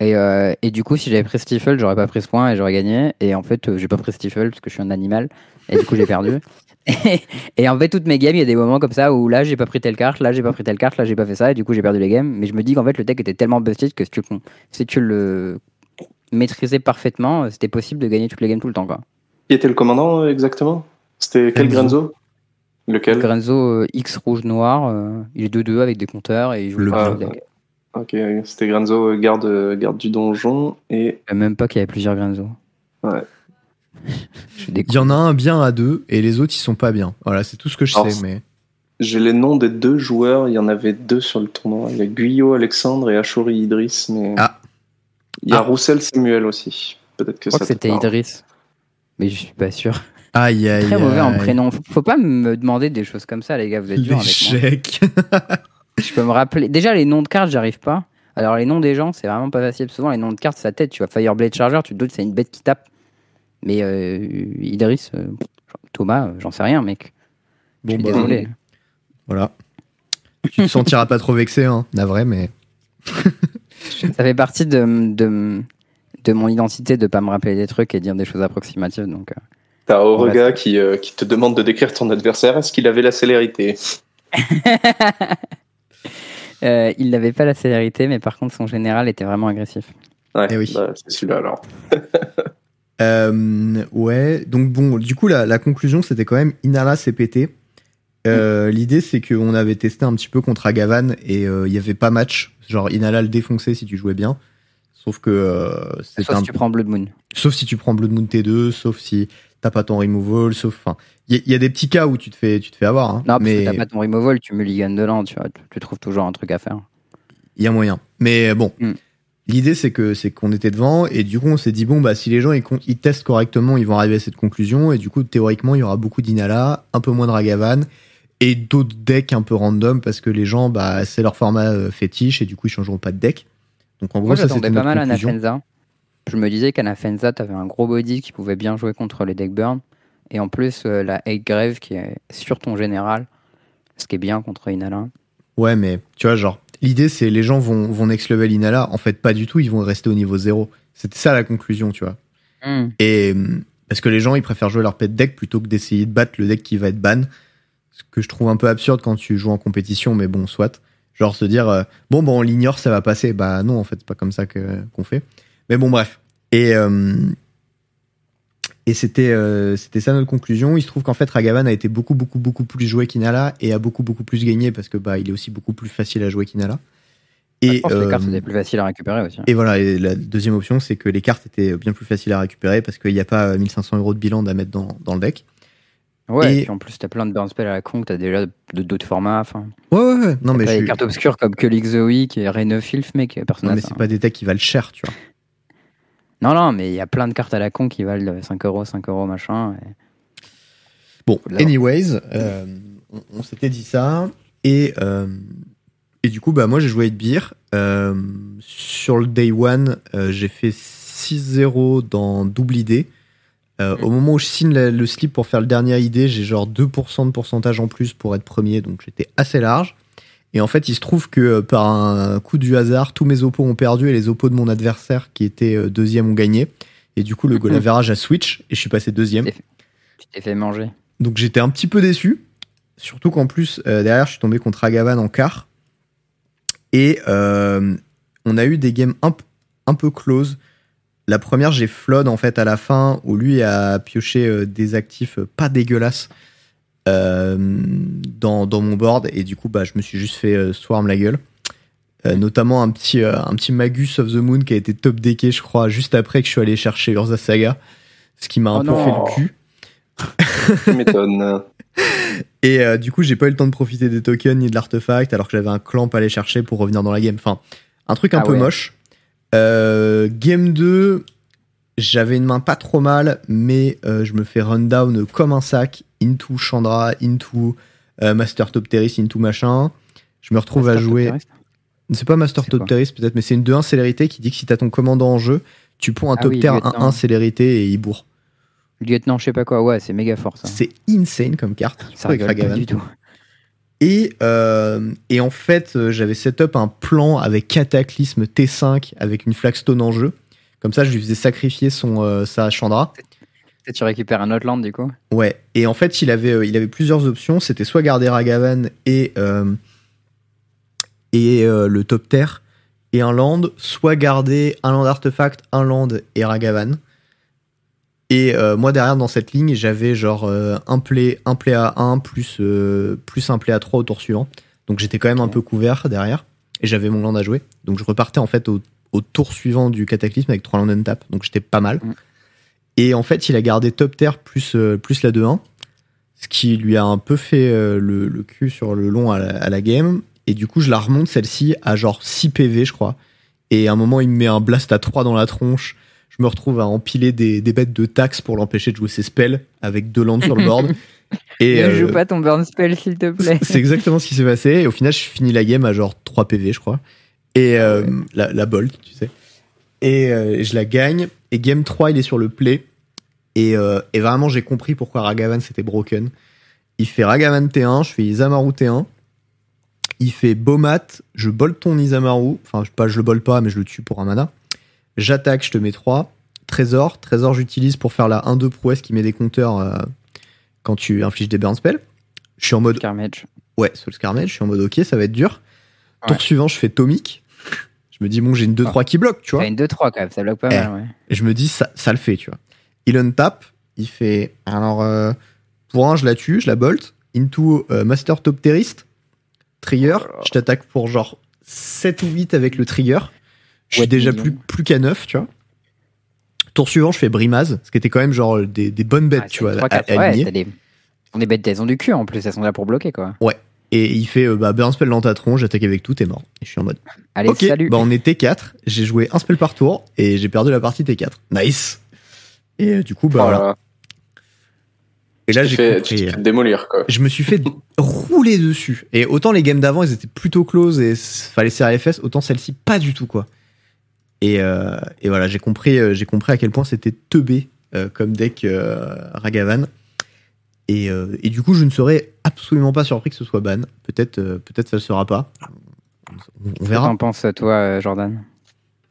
Et, euh, et du coup, si j'avais pris Stifle, j'aurais pas pris ce point et j'aurais gagné. Et en fait, euh, j'ai pas pris Stifle parce que je suis un animal. Et du coup, j'ai perdu. Et, et en fait, toutes mes games, il y a des moments comme ça où là, j'ai pas pris telle carte, là, j'ai pas pris telle carte, là, j'ai pas fait ça. Et du coup, j'ai perdu les games. Mais je me dis qu'en fait, le deck était tellement busted que si tu, si tu le maîtrisais parfaitement, euh, c'était possible de gagner toutes les games tout le temps. Quoi. Qui était le commandant euh, exactement? C'était quel Grenzo. Lequel? Grenzo euh, X rouge noir, euh, il est 2-2 avec des compteurs et il joue Le deck. Ok, c'était Grenzo, garde, garde du donjon. Et Même pas qu'il y avait plusieurs Grenzo. Ouais. Il y en a un bien à deux et les autres ils sont pas bien. Voilà, c'est tout ce que je Alors, sais. Mais j'ai les noms des deux joueurs. Il y en avait deux sur le tournoi. Il y a Guyot Alexandre et Ashori Idriss. Mais Ah. Il y a Ah. Roussel Samuel aussi. Peut-être que Je crois ça que c'était. Idriss. Mais je suis pas sûr. aïe aïe. Très mauvais en prénom. Faut, pas me demander des choses comme ça, les gars. Vous êtes durs avec moi. Je peux me rappeler. Déjà, les noms de cartes, j'arrive pas. Alors, les noms des gens, c'est vraiment pas facile. Souvent, les noms de cartes, c'est sa tête. Tu vois, Fireblade Charger, tu te doutes, c'est une bête qui tape. Mais euh, Idriss, euh, Thomas, euh, j'en sais rien, mec. Je Bon suis bah désolé. voilà. Tu te sentiras pas trop vexé, hein, navré, mais Ça fait partie de, de, de mon identité de pas me rappeler des trucs et dire des choses approximatives. Donc, euh, T'as On Aurega qui, euh, qui te demande de décrire ton adversaire. Est-ce qu'il avait la célérité? Euh, il n'avait pas la célérité, mais par contre, son général était vraiment agressif. Ouais, Eh oui. bah, c'est celui-là alors. Euh, ouais, donc bon, du coup, la, la conclusion, c'était quand même Inala CPT. Euh, L'idée, c'est qu'on avait testé un petit peu contre Agavan et euh, il y avait pas match. Genre, Inala le défonçait si tu jouais bien. Sauf que euh, Sauf un- si tu prends Blood Moon. sauf si tu prends Blood Moon T2, sauf si t'as pas ton removal, sauf. Enfin, il y, y a des petits cas où tu te fais, tu te fais avoir. Hein, Non, parce mais que t'as pas ton removal, tu mulliganes de l'an, tu vois. Tu, tu trouves toujours un truc à faire. il y a moyen. Mais bon, Mm. l'idée c'est que c'est qu'on était devant et du coup on s'est dit bon bah si les gens ils testent correctement, ils vont arriver à cette conclusion et du coup théoriquement il y aura beaucoup d'Inala, un peu moins de Ragavan et d'autres decks un peu random parce que les gens bah c'est leur format euh, fétiche et du coup ils changeront pas de deck. Donc en gros Moi, ça j'attendais c'était pas mal à. Nafenza. Je me disais qu'à Nafenza, t'avais un gros body qui pouvait bien jouer contre les deck burn. Et en plus, euh, la Egg Grave qui est sur ton général. Ce qui est bien contre Inala. Ouais mais tu vois genre l'idée c'est les gens vont vont next level Inala, en fait pas du tout, ils vont rester au niveau 0. C'était ça la conclusion, tu vois. Et hum, parce que les gens, ils préfèrent jouer leur pet deck plutôt que d'essayer de battre le deck qui va être ban. Que je trouve un peu absurde quand tu joues en compétition, mais bon, soit. Genre se dire, euh, bon, bon, on l'ignore, ça va passer. Bah non, en fait, c'est pas comme ça que qu'on fait. Mais bon, bref. Et euh, et c'était euh, c'était ça notre conclusion. Il se trouve qu'en fait, Ragavan a été beaucoup, beaucoup, beaucoup plus joué qu'Inala et a beaucoup, beaucoup plus gagné parce que bah il est aussi beaucoup plus facile à jouer qu'Inala. Et, Et je pense que les cartes, c'était plus facile à récupérer aussi. et voilà, et la deuxième option, c'est que les cartes étaient bien plus faciles à récupérer parce qu'il n'y a pas 1500 euros de bilan à mettre dans, dans le deck. Ouais, et- et puis en plus, t'as plein de burn spells à la con que t'as déjà de d'autres formats. Ouais, ouais, ouais. Non, mais je des cartes obscures comme Kulik the Week et of Filth, mec, personne non, mais c'est pas des decks qui valent cher, tu vois. Non, non, mais il y a plein de cartes à la con qui valent 5 euros, 5 euros, machin. et- Bon, anyways, euh, on, on s'était dit ça. Et, euh, et du coup, bah, moi, j'ai joué avec Beer. Euh, sur le day one, j'ai fait 6-0 dans double ID. Euh, Mm. Au moment où je signe la- le slip pour faire le dernier ID, j'ai genre 2% de pourcentage en plus pour être premier, donc j'étais assez large. Et en fait, il se trouve que euh, par un coup du hasard, tous mes oppos ont perdu et les oppos de mon adversaire qui était euh, deuxième ont gagné. Et du coup, le goal average a switch et je suis passé deuxième. Tu t'es fait manger. Donc j'étais un petit peu déçu. Surtout qu'en plus, euh, derrière, je suis tombé contre Agavan en quart. Et euh, on a eu des games un, un peu close. La première, j'ai flood en fait à la fin, où lui a pioché euh, des actifs euh, pas dégueulasses euh, dans, dans mon board. Et du coup, bah, je me suis juste fait euh, swarm la gueule. Euh, notamment un petit, euh, un petit Magus of the Moon qui a été top decké, je crois, juste après que je suis allé chercher Urza Saga. Ce qui m'a un Oh peu non. fait le cul. Tu m'étonnes. Et euh, du coup, j'ai pas eu le temps de profiter des tokens ni de l'artefact, alors que j'avais un clamp à aller chercher pour revenir dans la game. Enfin, un truc un Ah peu ouais. moche. Euh, game 2, j'avais une main pas trop mal, mais euh, je me fais run down comme un sac, into Chandra, into euh, Master Top Terrace, into machin. Je me retrouve à jouer. C'est pas Master C'est Top quoi Terrace peut-être, mais c'est une 2-1 célérité qui dit que si t'as ton commandant en jeu, tu prends un Ah top oui, terre lieutenant. 1-1 célérité et il bourre. Lieutenant, je sais pas quoi, ouais, c'est méga fort ça. C'est insane comme carte. Ça rigole pas du tout. Et, euh, et en fait, euh, j'avais setup un plan avec Cataclysme T5 avec une Flagstone en jeu. Comme ça, je lui faisais sacrifier son, euh, sa Chandra. Et tu récupères un autre land du coup Ouais. Et en fait, il avait, il avait plusieurs options. C'était soit garder Ragavan et, euh, et le top terre et un land, soit garder un land artefact, un land et Ragavan. Et euh, moi derrière dans cette ligne, j'avais genre euh, un play, un play à 1 plus, euh, plus un play à 3 au tour suivant. Donc j'étais quand même un peu couvert derrière. Et j'avais mon land à jouer. Donc je repartais en fait au, au tour suivant du cataclysme avec 3 land and tap. Donc j'étais pas mal. Mm. Et en fait, il a gardé top terre plus, euh, plus la 2-1. Ce qui lui a un peu fait euh, le, le cul sur le long à la, à la game. Et du coup, je la remonte celle-ci à genre 6 PV, je crois. Et à un moment, il me met un blast à 3 dans la tronche. Je me retrouve à empiler des, des bêtes de taxes pour l'empêcher de jouer ses spells avec deux landes sur le board. Et Ne euh, joue pas ton burn spell s'il te plaît. c'est exactement ce qui s'est passé. Et au final, je finis la game à genre 3 PV, je crois. Et Ah euh, la, la bolt, tu sais. Et euh, je la gagne. Et game 3, il est sur le play. Et, et vraiment, j'ai compris pourquoi Ragavan c'était broken. Il fait Ragavan T1, je fais Isamaru T1. Il fait Bomat, je bolte ton Isamaru. Enfin, pas, je le bolte pas, mais je le tue pour un mana. J'attaque, je te mets 3. Trésor, trésor, j'utilise pour faire la 1-2 prouesse qui met des compteurs euh, quand tu infliges des burn spells. Je suis en mode Carnage. Ouais, Soul Carnage, je suis en mode ok, ça va être dur. Tour suivant, je fais Tomic. Je me dis, bon, j'ai une 2-3 qui bloque, tu vois. T'as une 2-3 quand même, ça bloque pas Eh. mal, ouais. Et je me dis, ça, ça le fait, tu vois. il untap, il fait. Alors, euh, pour un, je la tue, je la bolt. Into euh, Master Top Terrorist. Trigger, je t'attaque pour genre 7 ou 8 avec le trigger. Je suis Ouais, déjà plus, plus qu'à 9, tu vois. Tour suivant, je fais Brimaz, ce qui était quand même genre des, des bonnes bêtes, Ah, tu vois, trois, à, quatre- à ouais, aligner. t'as des... On est bêtes, elles ont du cul en plus, elles sont là pour bloquer quoi. Et il fait euh, bah, burn spell dans ta tronche, j'attaque avec tout, t'es mort. Et je suis en mode. Allez, ok, salut. bah on est T4, j'ai joué un spell par tour et j'ai perdu la partie T4. Nice. Et euh, du coup, bah voilà. Voilà. Et là, j'ai compris. te fais démolir, quoi. Je me suis fait rouler dessus. Et autant les games d'avant, ils étaient plutôt close et fallait serrer les fesses, autant celle-ci, pas du tout, quoi. Et, euh, et voilà, j'ai compris, euh, j'ai compris à quel point c'était teubé euh, comme deck euh, Ragavan. Et, euh, et du coup, je ne serais absolument pas surpris que ce soit ban. Peut-être, euh, peut-être ça ne sera pas. On, on Qu'est-ce que verra. t'en penses toi, Jordan?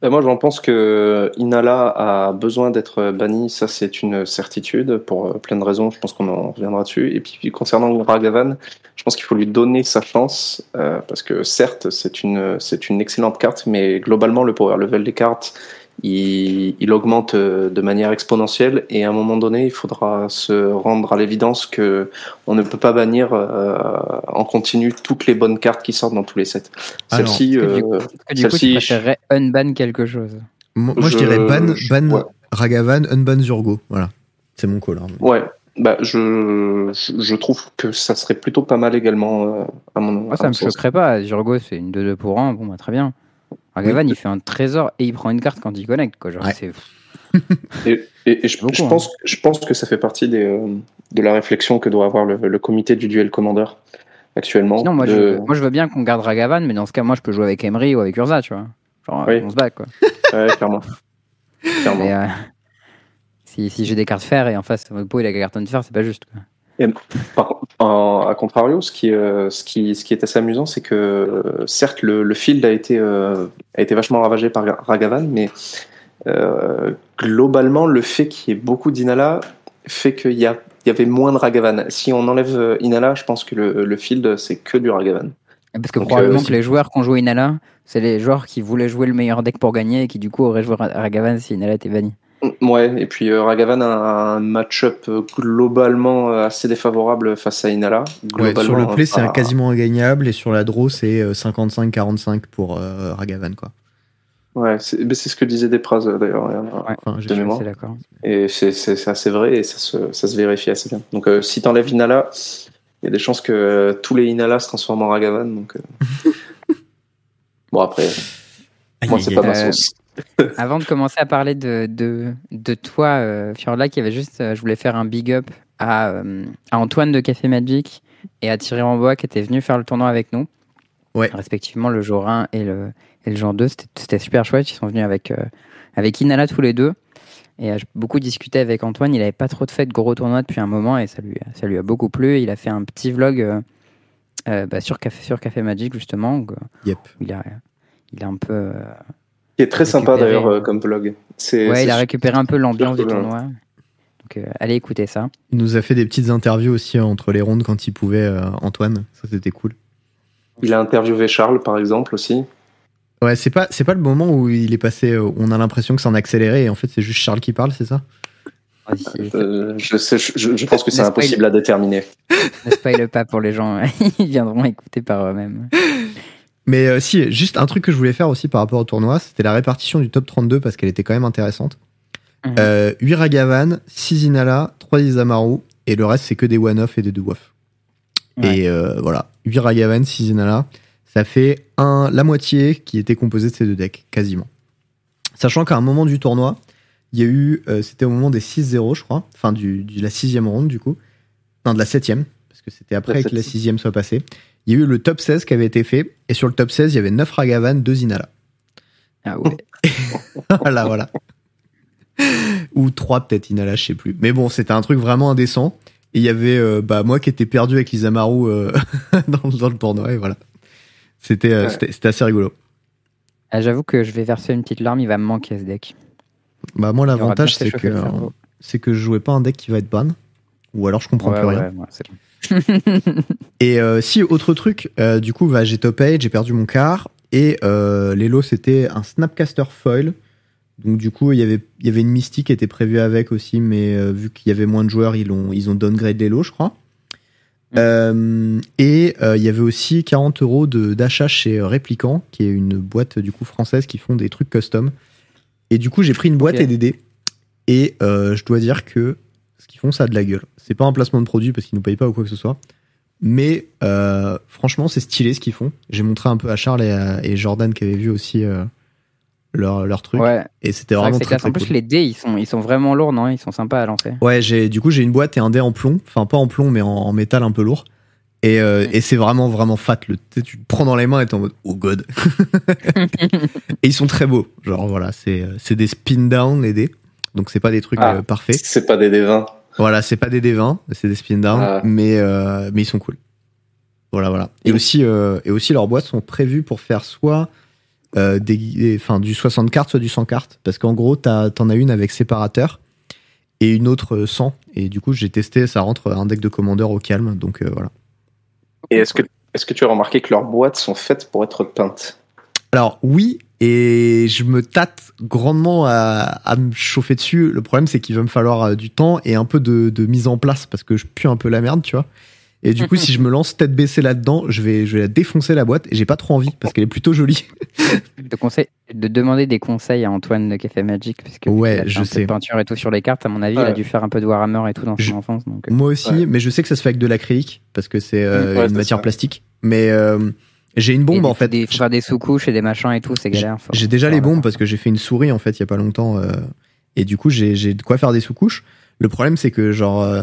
Ben, moi, j'en pense que Inala a besoin d'être banni, ça c'est une certitude pour euh, plein de raisons. Je pense qu'on en reviendra dessus. Et puis concernant Ragavan, je pense qu'il faut lui donner sa chance euh, parce que certes c'est une c'est une excellente carte, mais globalement le power level des cartes il, il augmente euh, de manière exponentielle et à un moment donné il faudra se rendre à l'évidence que on ne peut pas bannir euh, en continu toutes les bonnes cartes qui sortent dans tous les sets. Ah. Celle-ci, euh, du coup, tu Celle-ci, préférerais unban quelque chose. Moi, moi, je, Je- dirais ban, ban ouais. Ragavan, unban Zurgo. Voilà. C'est mon call. hein. Ouais, bah je, je trouve que ça serait plutôt pas mal également euh, à mon à ça me choquerait pas. Zurgo, c'est une 2-2 pour 1. Bon, bah, très bien. Ragavan, il fait un trésor et il prend une carte quand il connecte. Quoi. Genre, Ouais. c'est... Et, et- et je, Beaucoup, je hein. pense je pense que ça fait partie des, euh, de la réflexion que doit avoir le, le comité du duel commandeur actuellement. Sinon, moi, de- je, moi, je veux bien qu'on garde Ragavan, mais dans ce cas, moi, je peux jouer avec Emery ou avec Urza, tu vois. Genre, Oui. on se bat, quoi. Ouais, clairement. clairement. Mais, euh, si, si j'ai des cartes fer et en face, mon pot, il a des cartons de fer, c'est pas juste. Quoi. Par en- à contrario, ce qui, euh, ce, qui, ce qui est assez amusant, c'est que euh, certes, le, le field a été, euh, a été vachement ravagé par Ragavan, mais globalement, le fait qu'il y ait beaucoup d'Inala fait qu'il y, avait moins de Ragavan. Si on enlève Inala, je pense que le, le field, c'est que du Ragavan. Parce que Donc, probablement que les joueurs qui ont joué Inala, c'est les joueurs qui voulaient jouer le meilleur deck pour gagner et qui, du coup, auraient joué Ra- Ragavan si Inala était banni. Ouais, et puis euh, Ragavan a un match-up euh, globalement euh, assez défavorable face à Inala. Ouais, sur le play, c'est pas- un quasiment ingagnable. Et sur la draw, c'est euh, 55-45 pour euh, Ragavan. Quoi. Ouais, c'est mais c'est ce que disait Despraz euh, d'ailleurs. Ouais. Enfin, j'ai- De Je suis mémoire. Et c'est c'est- c'est assez vrai et ça se, ça se vérifie assez bien. Donc euh, si t'enlèves Inala, il y a des chances que euh, tous les Inala se transforment en Ragavan. Donc, euh. bon après, moi c'est pas ma Euh, sauce. Avant de commencer à parler de, de, de toi, euh, Fiorla, qui avait juste, euh, je voulais faire un big up à, euh, à Antoine de Café Magic et à Thierry Rambois qui étaient venus faire le tournoi avec nous. Ouais. Respectivement le jour 1 et le, et le jour 2. C'était- super chouette. Ils sont venus avec, euh, avec Inala tous les deux. Et j'ai beaucoup discuté avec Antoine. Il avait pas trop de fait de gros tournois depuis un moment et ça lui, ça lui a beaucoup plu. Il a fait un petit vlog bah, sur, Café, sur Café Magic, justement. où, il, a, il a un peu. Qui est très sympa d'ailleurs euh, comme vlog. C'est Ouais, il a récupéré un peu l'ambiance du tournoi. Donc, euh, allez écouter ça. Il nous a fait des petites interviews aussi euh, entre les rondes quand il pouvait, euh, Antoine. Ça, c'était cool. Il a interviewé Charles par exemple aussi. Ouais, c'est pas, c'est pas le moment où il est passé. euh, on a l'impression que c'est en accéléré et en fait, c'est juste Charles qui parle, c'est ça? Euh, je, sais, je, je pense que c'est impossible à déterminer. Ne spoil pas pour les gens. Ils viendront écouter par eux-mêmes. Mais euh, si, juste un truc que je voulais faire aussi par rapport au tournoi, c'était la répartition du top 32 parce qu'elle était quand même intéressante. Mhm. Euh, 8 Ragavan, 6 Inala, 3 Isamaru, et le reste c'est que des one-off et des deux-off. Ouais. Et euh, voilà, 8 Ragavan, 6 Inala, ça fait un, la moitié qui était composée de ces deux decks, quasiment. Sachant qu'à un moment du tournoi, il y a eu, euh, c'était au moment des 6-0, je crois, enfin du, de la sixième ronde du coup, non de la septième, parce que c'était après La que la sixième soit passée. Il y a eu le top 16 qui avait été fait, et sur le top 16, il y avait 9 Ragavan, 2 Inala. Ah ouais. voilà, voilà. Ou 3 peut-être Inala, je sais plus. Mais bon, c'était un truc vraiment indécent. Et il y avait euh, bah, moi qui étais perdu avec Isamaru euh, dans, dans le tournoi, et voilà. C'était euh, Ouais. assez rigolo. Ah, J'avoue que je vais verser une petite larme. Il va me manquer ce deck. Bah, moi, l'avantage, c'est que, c'est que je jouais pas un deck qui va être ban. Ou alors je comprends Ouais, plus rien. ouais. Et euh, si, autre truc, euh, du coup, bah, j'ai top 8, j'ai perdu mon quart. Et euh, les lots, c'était un Snapcaster Foil Donc du coup, il y avait, il y avait une mystique qui était prévue avec aussi, mais euh, vu qu'il y avait moins de joueurs, ils ont, ils ont downgrade les lots, je crois. Et il y avait aussi 40 euros de- d'achat chez Replicant, qui est une boîte du coup française qui font des trucs custom. Et du coup, j'ai pris une boîte Ok. et des dés. Et je dois dire que ce qu'ils font, ça a de la gueule. C'est pas un placement de produit parce qu'ils nous payent pas ou quoi que ce soit. Mais euh, franchement, c'est stylé ce qu'ils font. J'ai montré un peu à Charles et, à- et Jordan qui avaient vu aussi euh, leur, leur truc. Ouais, Et c'était vrai vraiment très, En plus, cool. les dés, ils sont, ils sont vraiment lourds, non? Ils sont sympas à lancer. Ouais, du coup j'ai une boîte et un dé en plomb, enfin pas en plomb mais en, en métal un peu lourd. Et, euh, et c'est vraiment vraiment fat. Le, tu te prends dans les mains et t'es en mode oh god. et ils sont très beaux. Genre voilà, c'est des spin down les dés. Donc c'est pas des trucs Ah. euh, parfaits. C'est pas des D20. Voilà, c'est pas des D20, c'est des spin down, Ah. mais euh, mais ils sont cool. Voilà voilà. Et Et- aussi euh, et aussi leurs boîtes sont prévues pour faire soit euh, des, enfin du 60 cartes soit du 100 cartes parce qu'en gros t'as- t'en as une avec séparateur et une autre sans et du coup j'ai testé ça rentre un deck de commandeur au calme donc voilà. Et est-ce que, est-ce que tu as remarqué que leurs boîtes sont faites pour être peintes? Alors oui et je me tâte grandement à, à me chauffer dessus. Le problème c'est qu'il va me falloir euh, du temps et un peu de, de mise en place parce que je pue un peu la merde tu vois. Et du coup si je me lance tête baissée là-dedans je vais je vais la défoncer la boîte et j'ai pas trop envie parce qu'elle est plutôt jolie. Je te conseille de demander des conseils à Antoine de Café Magic, parce que Ouais, qu'il a fait je un peu sais. de peinture et tout sur les cartes, à mon avis, il a dû faire un peu de Warhammer et tout dans son Je- enfance. Donc, euh, Moi aussi Ouais. mais je sais que ça se fait avec de l'acrylique parce que c'est euh, Ouais, une matière ça. plastique. Mais euh, j'ai une bombe des- en fait. des- faut faire des sous-couches et des machins et tout, c'est galère. J'ai déjà les bombes parce que j'ai fait une souris en fait il y a pas longtemps euh, et du coup j'ai de quoi faire des sous-couches. Le problème c'est que genre euh,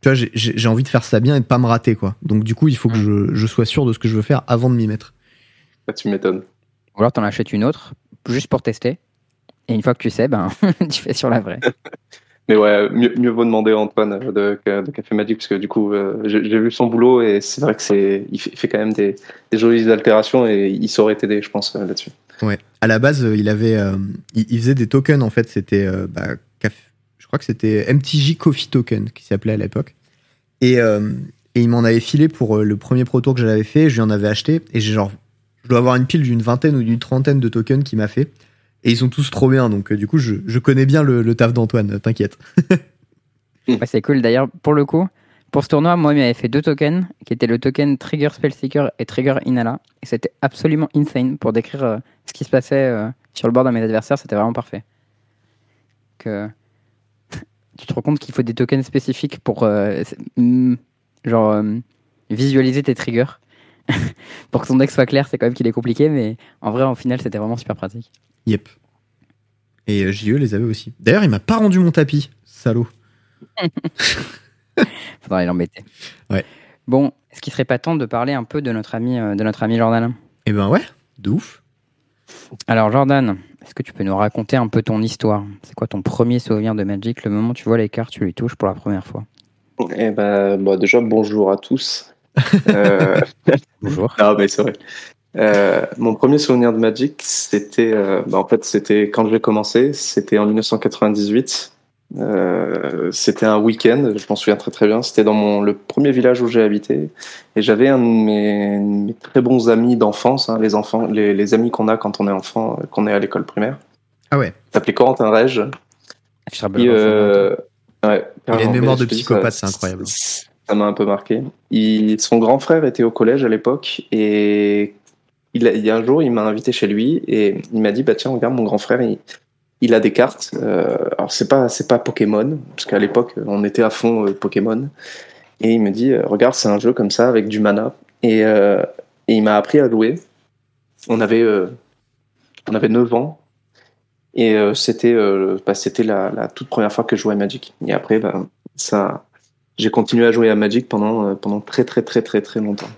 tu vois j'ai- envie de faire ça bien et de pas me rater quoi. Donc du coup il faut que je, je sois sûr de ce que je veux faire avant de m'y mettre. Bah, Tu m'étonnes. Ou alors t'en achètes une autre, juste pour tester. Et une fois que tu sais, ben, tu fais sur la vraie. Mais ouais, mieux, vaut demander à Antoine de, de Café Magic parce que du coup, euh, j'ai vu son boulot et c'est vrai que fait, quand même des, jolies altérations et il saurait t'aider, je pense, euh, là-dessus. Ouais. À la base euh, il avait euh, il, faisait des tokens en fait. C'était euh, bah, je crois que c'était MTJ Coffee Token qui s'appelait à l'époque. Et euh, et il m'en avait filé pour euh, le premier proto que j'avais fait, je lui en avais acheté. Et j'ai genre je dois avoir une pile d'une vingtaine ou d'une trentaine de tokens qu'il m'a fait et ils sont tous trop bien donc euh, du coup je, connais bien le, taf d'Antoine, euh, t'inquiète. C'est cool. D'ailleurs, pour le coup, pour ce tournoi, moi, il m'avait fait deux tokens, qui étaient le token Trigger Spellseeker et Trigger Inhala. Et c'était absolument insane pour décrire euh, ce qui se passait sur le bord de mes adversaires. C'était vraiment parfait. Que tu te rends compte qu'il faut des tokens spécifiques pour hmm, genre visualiser tes triggers. pour que son deck soit clair, c'est quand même qu'il est compliqué, mais en vrai, en final, c'était vraiment super pratique. Yep. Et euh, JE les avait aussi. D'ailleurs, il m'a pas rendu mon tapis, salaud. Faudra l'embêter. Ouais. Bon, est-ce qu'il serait pas temps de parler un peu de notre ami, euh, de notre ami Jordan? Et ben ouais, de ouf. Alors Jordan, est-ce que tu peux nous raconter un peu ton histoire? C'est quoi ton premier souvenir de Magic, le moment où tu vois les cartes, tu les touches pour la première fois Eh ben, bon, déjà, bonjour à tous. Euh, Bonjour. Non, mais c'est vrai. Euh, mon premier souvenir de Magic, c'était, euh, bah, en fait, c'était quand j'ai commencé, c'était en 1998. Euh, c'était un week-end, je m'en souviens très très bien. C'était dans mon le premier village où j'ai habité, et j'avais un de mes, mes très bons amis d'enfance, hein, les enfants, les, les amis qu'on a quand on est enfant, euh, qu'on est à l'école primaire. Ah ouais. Il s'appelait Corentin. Tu te rappelles euh, ouais, Il a une mémoire de psychopathe, c'est incroyable. Ça m'a un peu marqué. Il, son grand frère était au collège à l'époque et il, a- il y a un jour, il m'a invité chez lui et il m'a dit bah tiens regarde mon grand frère il, il a des cartes. Euh, alors c'est pas c'est pas Pokémon parce qu'à l'époque on était à fond euh, Pokémon et il me dit euh, regarde c'est un jeu comme ça avec du mana et, euh, et il m'a appris à jouer. On avait on avait 9 ans et c'était bah, c'était la, la toute première fois que je jouais à Magic. Et après bah, ça j'ai continué à jouer à Magic pendant pendant très très très très très longtemps.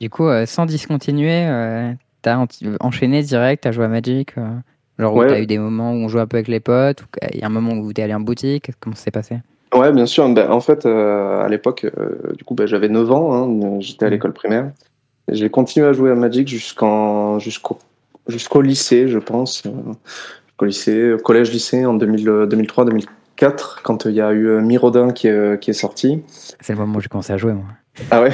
Du coup, euh, sans discontinuer, euh, t'as en- enchaîné direct, t'as joué à Magic euh, Genre Ouais. t'as eu des moments où on jouait un peu avec les potes, ou il y a un moment où t'es allé en boutique, comment ça s'est passé? Ouais, bien sûr. Ben, en fait, euh, à l'époque, euh, du coup, ben, j'avais 9 ans, hein, j'étais à l'école primaire. J'ai continué à jouer à Magic jusqu'en jusqu'au jusqu'au lycée, je pense. Euh, lycée, collège-lycée en 2003-2004, quand il y a eu Mirodin qui qui est sorti. C'est le moment où j'ai commencé à jouer, moi. Ah ouais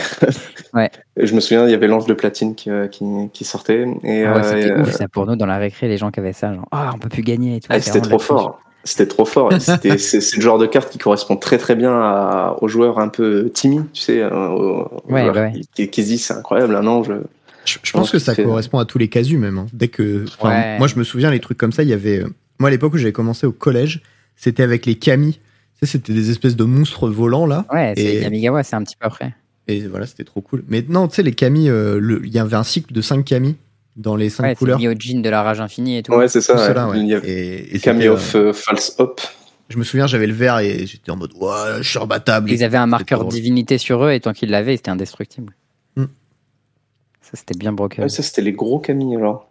Ouais. Je me souviens, il y avait l'ange de platine qui, euh, qui, qui sortait. Et, Ah ouais, euh, c'était et, ouf euh, ça pour nous dans la récré, les gens qui avaient ça, genre ah on peut plus gagner et tout. ah, c'était trop fort. C'était trop fort. C'est c'est le genre de carte qui correspond très très bien à- aux joueurs un peu timides, tu sais, aux, Ouais, bah ouais. qui, qui se disent c'est incroyable, un ange. Je, je pense que ça correspond à tous les casus même. hein. Dès que, moi je me souviens les trucs comme ça, il y avait, moi à l'époque où j'avais commencé au collège, c'était avec les. Tu sais, c'était des espèces de monstres volants là. Ouais, c'est Et- Kamigawa, c'est un petit peu après. Et voilà, c'était trop cool. Mais non, tu sais, les kami, euh, il y avait un cycle de 5 kami dans les 5 Ouais, c'est couleurs. Myojin de la rage infinie et tout. Ouais, c'est ça. Ouais. cela, ouais. Il y avait Et, et of euh, euh, False Hop. je me souviens, j'avais le vert et j'étais en mode, ouais, je suis rebattable. Ils avaient un marqueur divinité sur eux et tant qu'ils l'avaient, c'était indestructible. Hmm. Ça, c'était bien broken. Ouais, ça, c'était les gros Camille alors.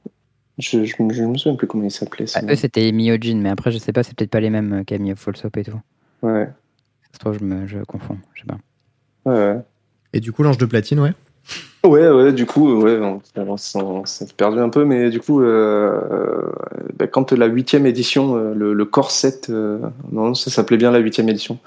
Je, je, me- je me souviens plus comment ils s'appelaient. Ah, eux, c'était Myojin, mais après, je sais pas, c'est peut-être pas les mêmes Camille of False Hope et tout. Ouais, Ça se trouve, je, me, je confonds. Je sais pas. ouais, ouais. Et du coup, l'ange de platine, ouais. Ouais, ouais, du coup, ouais, on, on s'en- on s'est perdu un peu, mais du coup, euh, euh, bah, quand la huitième édition, euh, le, le corset, euh, non, ça s'appelait bien la huitième édition.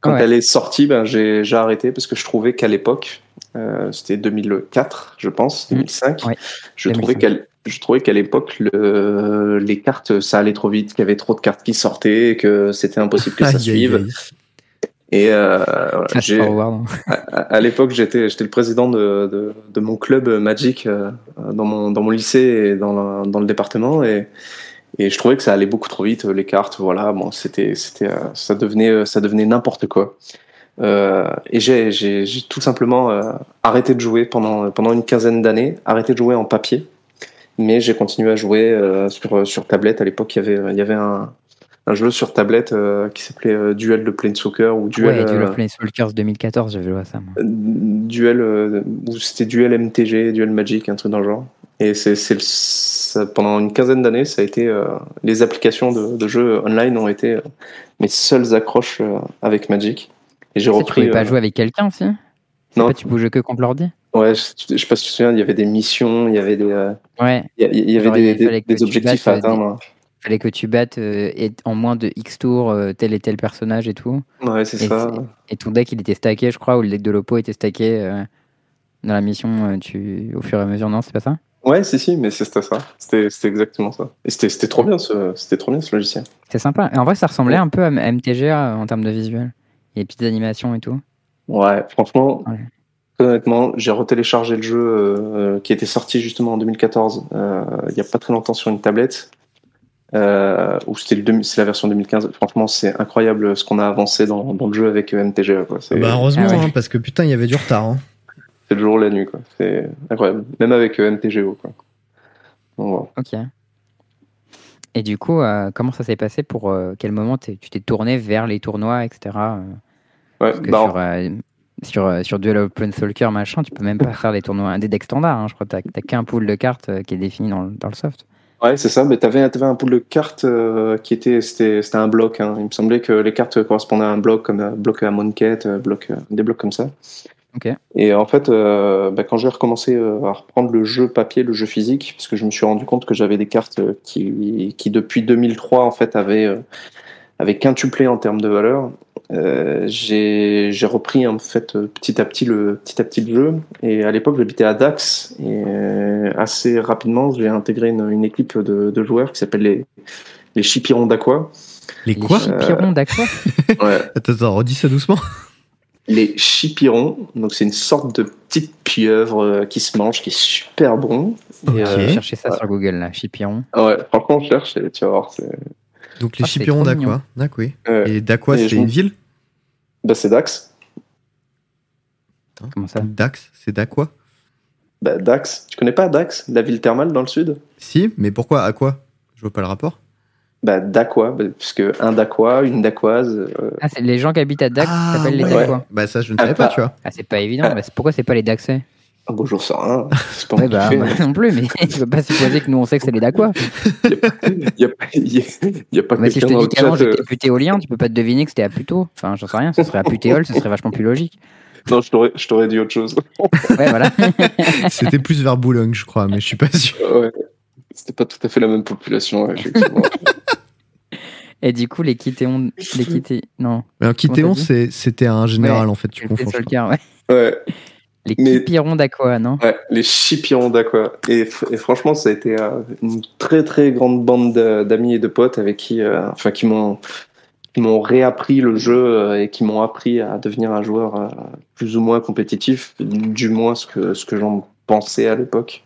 Quand Ouais. elle est sortie, ben, j'ai j'ai arrêté parce que je trouvais qu'à l'époque, euh, c'était 2004, je pense, 2005, Ouais, je 2005. trouvais qu'elle je trouvais qu'à l'époque, le, les cartes, ça allait trop vite, qu'il y avait trop de cartes qui sortaient, que c'était impossible que ça Aïe, aïe, suive. aïe. Et euh, voilà, forward. à, à l'époque, j'étais, j'étais le président de, de, de mon club Magic euh, dans, mon, dans mon lycée et dans le, dans le département. Et, et je trouvais que ça allait beaucoup trop vite, les cartes. Voilà, bon, c'était, c'était, euh, ça devenait, ça devenait n'importe quoi. Euh, et j'ai, j'ai, j'ai tout simplement euh, arrêté de jouer pendant, pendant une quinzaine d'années, arrêté de jouer en papier. Mais j'ai continué à jouer euh, sur, sur tablette. À l'époque, il y avait, il y avait un, un jeu sur tablette euh, qui s'appelait euh, Duel de Planeswalker ou Duel. ouais, Duel euh, of Planeswalkers 2014, j'avais joué à ça. Moi. duel euh, ou c'était duel MTG, duel Magic, un truc dans le genre. Et c'est pendant une quinzaine d'années, ça a été les applications de, de jeux online ont été mes seules accroches avec Magic. Et j'ai sais, tu repris. pouvais pas jouer avec quelqu'un aussi Non. pas, tu pouvais jouer que contre l'ordi? Ouais, je, je sais pas si tu te souviens, il y avait des missions, il y avait des, Ouais, il y, avait Genre, des, il objectifs à atteindre. Fallait que tu battes euh, et en moins de X tours euh, tel et tel personnage et tout. Ouais, c'est ça. Et ton deck, il était stacké, je crois, ou le deck de l'oppo était stacké euh, dans la mission tu... au fur et à mesure. Non, c'est pas ça? Ouais, si, si, mais c'était ça. C'était c'était exactement ça. Et c'était c'était trop bien ce, c'était trop bien ce logiciel. C'est sympa. Et en vrai, ça ressemblait un peu à M- MTG euh, en termes de visuel. Il y a des petites animations et tout. Ouais, franchement, Ouais. honnêtement, j'ai retéléchargé le jeu qui était sorti justement en 2014, euh, il n'y a pas très longtemps sur une tablette. Euh, ou c'était c'est la version 2015. Franchement, c'est incroyable ce qu'on a avancé dans, dans le jeu avec euh, MTG. Quoi. C'est, Bah, heureusement, Ah ouais. hein, parce que putain, il y avait du retard. hein. c'est le jour la nuit. Quoi. C'est incroyable. Même avec euh, MTGO. Quoi. Donc, voilà. Ok. Et du coup, euh, comment ça s'est passé pour euh, quel moment tu t'es tourné vers les tournois, etc. Ouais, Parce que bah, sur, euh, sur, sur Duel of Planeswalker, machin, tu peux même pas faire des tournois, des decks standards. hein. Je crois que t'as qu'un pool de cartes qui est défini dans, le- dans le soft. Ouais, c'est ça. Mais t'avais, t'avais un pool de cartes euh, qui était, c'était, c'était un bloc. Hein. Il me semblait que les cartes correspondaient à un bloc, comme un bloc à Monket, euh, bloc, euh, des blocs comme ça. Ok. Et en fait, euh, bah, quand j'ai recommencé euh, à reprendre le jeu papier, le jeu physique, parce que je me suis rendu compte que j'avais des cartes euh, qui, qui depuis 2003 en fait avaient, euh, avaient quintuplé en termes de valeur. Euh, j'ai j'ai repris en fait euh, petit à petit le petit à petit le jeu et à l'époque j'habitais à Dax et euh, assez rapidement j'ai intégré une, une équipe de, de joueurs qui s'appelle les les Chipirons d'Aqua. Les quoi Les Chipirons d'Aqua Ouais, Attends, attends, redis ça doucement. les chipirons, donc c'est une sorte de petite pieuvre euh, qui se mange, qui est super bon. Et, Ok. euh, Cherchez ça sur Google, là, Chipiron. ouais, franchement, cherche et tu vas voir. Donc les Ah, Chipirons d'Aqua. Oui. euh, Et d'Aqua, c'est une ville bah, c'est Dax. Comment ça Dax, c'est d'Aqua Bah, Dax. Tu connais pas Dax, la ville thermale dans le sud? Si, mais pourquoi Aqua? Je vois pas le rapport. Bah, d'Aqua, bah, puisque un d'Aqua, une d'Aquoise. euh, Ah, c'est les gens qui habitent à Dax Ah, qui s'appellent les ouais. Daxois. Bah ça, je ne Ah, savais pas, bah. tu vois. Ah, c'est pas évident. Bah, c'est- pourquoi c'est pas les Daxais? Un beau jour un. C'est pas Ouais, moi bah, qui moi fais. non plus, mais je peux pas supposer que nous on sait que c'est les Daxois. Il y a, a- a pas Mais si je te dis qu'avant euh, j'étais putéolien, tu peux pas te deviner que c'était à Puto. Enfin, j'en sais rien, ce serait à Putéol, ce serait vachement plus logique. Non, je t'aurais- je t'aurais dit autre chose. Ouais, voilà. C'était plus vers Boulogne, je crois, mais je suis pas sûr. ouais. C'était pas tout à fait la même population, ouais, effectivement. Et du coup, les Kitéons. Les Kité... Non. T'as c'est- c'était un général, Ouais, en fait, tu confonds. Solkar, ouais. Ouais, Les Kipirons d'Aqua, non? Ouais, les Chipirons quoi. Et, franchement, ça a été euh, une très très grande bande de- d'amis et de potes avec qui, euh, enfin, qui m'ont qui m'ont réappris le jeu euh, et qui m'ont appris à devenir un joueur plus ou moins compétitif, du moins ce que ce que j'en pensais à l'époque.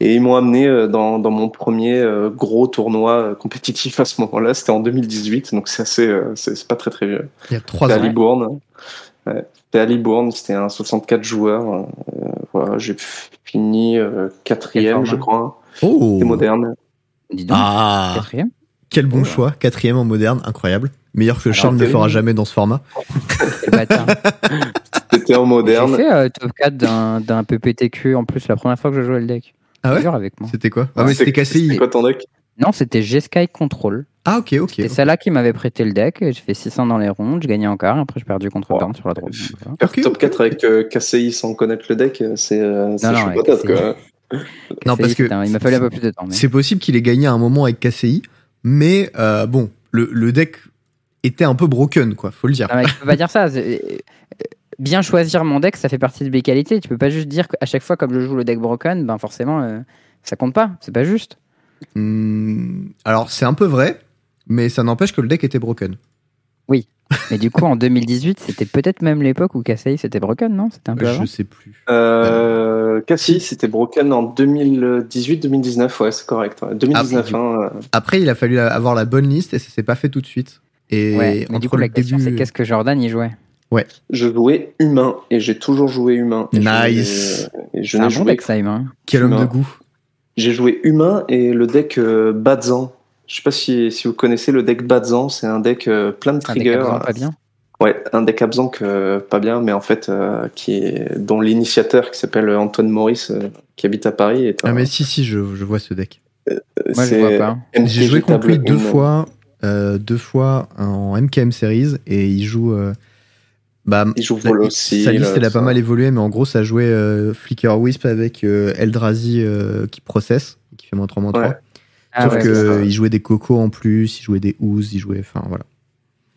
Et ils m'ont amené dans, dans mon premier gros tournoi compétitif à ce moment-là. C'était en 2018, donc c'est assez, c'est pas très très vieux. Il y a trois C'était à ans. Libourne. Ouais. C'était à Libourne, c'était un 64 joueurs. Euh, voilà, j'ai fini euh, quatrième, je crois. Oh C'était moderne. Dis donc. Ah Quatrième Quel bon choix, quatrième en moderne, incroyable. Meilleur que Alors, Charles ne fera jamais dans ce format. Quel bâtard. C'était en J'ai moderne. fait euh, top 4 d'un d'un PPTQ en plus la première fois que je jouais le deck. Ah ouais Dur avec moi. C'était quoi? Ah, Ouais, mais c'était C'était KCI. quoi ton deck? Non, c'était G-Sky Control. Ah, ok, ok. C'est celle-là qui m'avait prêté le deck. J'ai fait 600 dans les rondes, j'ai gagné encore. Après, j'ai perdu contre. Burn sur la drop. Faire top ok, 4 avec euh, KCI sans connaître le deck, euh, c'est euh, chaud patate, quoi. Non, parce que Il m'a fallu un peu plus de temps. mais- C'est possible qu'il ait gagné à un moment avec KCI, mais euh, bon, le, le deck était un peu broken, quoi, faut le dire. Non, mais tu peux pas dire ça. Bien choisir mon deck, ça fait partie de mes qualités. Tu peux pas juste dire qu'à chaque fois, comme je joue le deck broken, ben forcément, euh, ça compte pas. C'est pas juste. Hmm, alors, c'est un peu vrai, mais ça n'empêche que le deck était broken. Mais du coup, en 2018, c'était peut-être même l'époque où KCI c'était broken, non? C'était un peu avant Je sais plus. Euh, KCI, c'était broken en 2018-2019, ouais, c'est correct. ouais. 2019, Ah, hein, euh, Après, il a fallu avoir la bonne liste et ça s'est pas fait tout de suite. Et Ouais, mais du coup, le la question, début- c'est qu'est-ce que Jordan y jouait? Je jouais humain et j'ai toujours joué humain. Et je- Nice. et je C'est n'ai un bon joué deck, humain. Quel homme Non. de goût. J'ai joué humain et le deck euh, Badzan. Je sais pas si, si vous connaissez le deck Badzan, c'est un deck euh, plein de C'est un deck triggers. absent, pas bien. Ouais, un deck absent que pas bien, mais en fait euh, qui est dont l'initiateur qui s'appelle Antoine Maurice, euh, qui habite à Paris, est un. Ah, mais si, si, je, je vois ce deck. Moi, je vois pas. J'ai joué contre lui deux fois, euh, deux fois en MKM Series et il joue. euh, bah, Il joue sa- vol aussi. Sa liste, elle a ça. pas mal évolué, mais en gros, ça jouait euh, Flicker Wisp avec euh, Eldrazi euh, qui processe, qui fait moins 3 moins 3. Ouais. Ah Sauf ouais, que c'est ça. euh, il jouait des cocos en plus, il jouait des ouzes, il jouait. Enfin, voilà.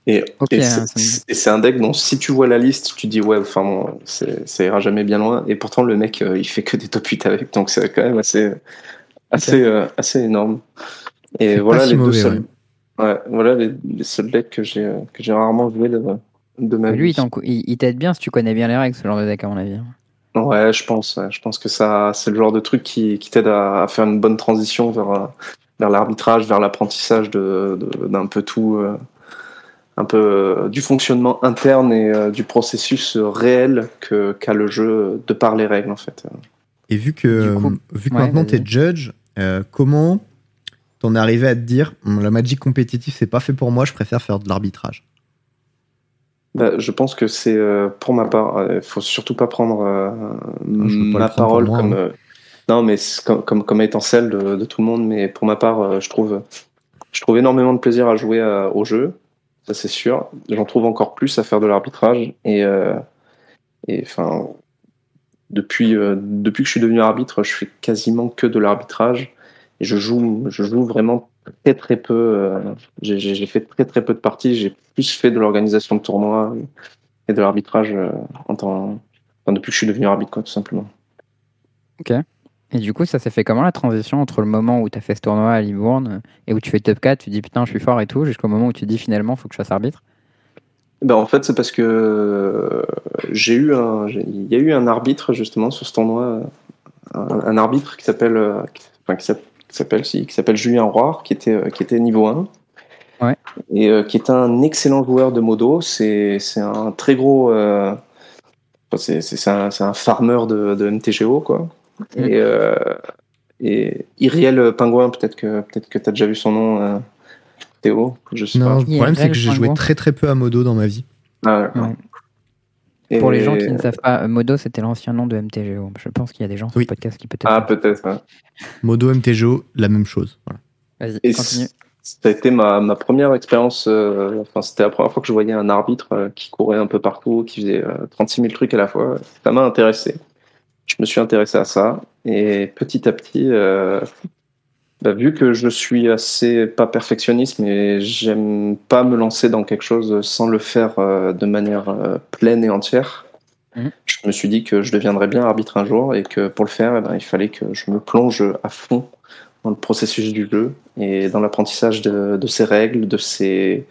Et, hein, c'est- me- un deck dont si tu vois la liste, tu dis ouais, enfin bon, ça ira jamais bien loin. Et pourtant le mec, euh, il fait que des top 8 avec, donc c'est quand même assez, assez, euh, assez énorme. Et voilà si les deux mauvais, seuls, ouais, voilà les, les seuls decks que j'ai, euh, que j'ai rarement joué de, de ma Lui, il vie. t'en- il t'aide bien si tu connais bien les règles, ce genre de deck, à mon avis. Ouais, je pense, ouais, je pense que ça, c'est le genre de truc qui, qui t'aide à, à faire une bonne transition vers, euh, vers l'arbitrage, vers l'apprentissage de, de- d'un peu tout, euh, un peu euh, du fonctionnement interne et euh, du processus euh, réel que, qu'a le jeu euh, de par les règles en fait. Et vu que, coup- vu que Ouais, maintenant vas-y. t'es judge, euh, comment t'en es arrivé à te dire la Magic compétitive c'est pas fait pour moi, je préfère faire de l'arbitrage? Bah, je pense que c'est euh, pour ma part, il faut surtout pas prendre euh, ma prendre parole moi, comme hein. Euh, non mais comme, comme comme étant celle de, tout le monde, mais pour ma part, euh, je trouve je trouve énormément de plaisir à jouer à- au jeu, ça c'est sûr. J'en trouve encore plus à faire de l'arbitrage et euh, depuis euh, depuis que je suis devenu arbitre, je fais quasiment que de l'arbitrage je joue je joue vraiment très très peu. euh, j'ai- fait très très peu de parties. J'ai plus fait de l'organisation de tournois et de l'arbitrage euh, en temps, depuis que je suis devenu arbitre, tout simplement. Et du coup, ça s'est fait comment la transition entre le moment où tu as fait ce tournoi à Libourne euh, et où tu fais top 4, tu dis putain, je suis fort et tout, jusqu'au moment où tu dis finalement, faut que je fasse arbitre? Ben, en fait, c'est parce que euh, j'ai eu un, il y a eu un arbitre justement sur ce tournoi, euh, un, un arbitre qui s'appelle, qui- enfin, qui s'appelle, qui s'appelle, si, qui s'appelle Julien Roire, qui était, qui était niveau 1. Ouais. Et euh, qui est un excellent joueur de modo. C'est, un très gros, euh, c'est, un, un farmer de, de MTGO, quoi. Mm. Et, euh, et Iriel Pingouin, peut-être que, peut-être que tu as déjà vu son nom, euh, Théo, je sais Non, pas. le problème c'est que j'ai joué très très peu à Modo dans ma vie. Ah, d'accord. Ouais. Et- Pour les gens qui ne savent pas, euh, Modo, c'était l'ancien nom de MTGO. Je pense qu'il y a des gens sur le podcast qui peut-être. Ah, peut-être. ouais. Modo MTGO, la même chose. Voilà. Vas-y, continue. ça a été ma, ma première expérience. euh, enfin, c'était la première fois que je voyais un arbitre euh, qui courait un peu partout, qui faisait euh, 36 000 trucs à la fois. Ça m'a intéressé. Je me suis intéressé à ça. Et petit à petit, euh, bah, vu que je suis assez pas perfectionniste, mais j'aime pas me lancer dans quelque chose sans le faire euh, de manière euh, pleine et entière. Mhm. Je me suis dit que je deviendrais bien arbitre un jour et que pour le faire, eh ben, il fallait que je me plonge à fond dans le processus du jeu et dans l'apprentissage de, de ses règles, de ses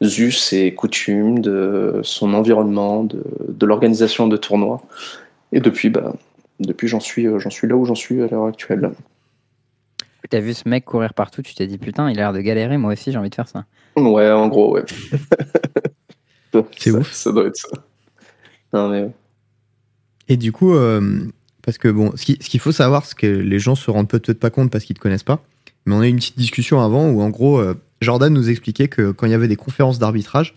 us et coutumes, de son environnement, de, de l'organisation de tournois. Et depuis, bah, depuis j'en suis, euh, j'en suis là où j'en suis à l'heure actuelle. T'as vu ce mec courir partout, tu t'es dit putain, il a l'air de galérer, moi aussi j'ai envie de faire ça. Ouais, en gros, ouais. C'est ouf. Ça doit être ça. Non, mais. Et du coup, euh, parce que bon, ce qui- ce qu'il faut savoir, c'est que les gens se rendent peut-être pas compte parce qu'ils te connaissent pas. Mais on a eu une petite discussion avant où en gros, euh, Jordan nous expliquait que quand il y avait des conférences d'arbitrage,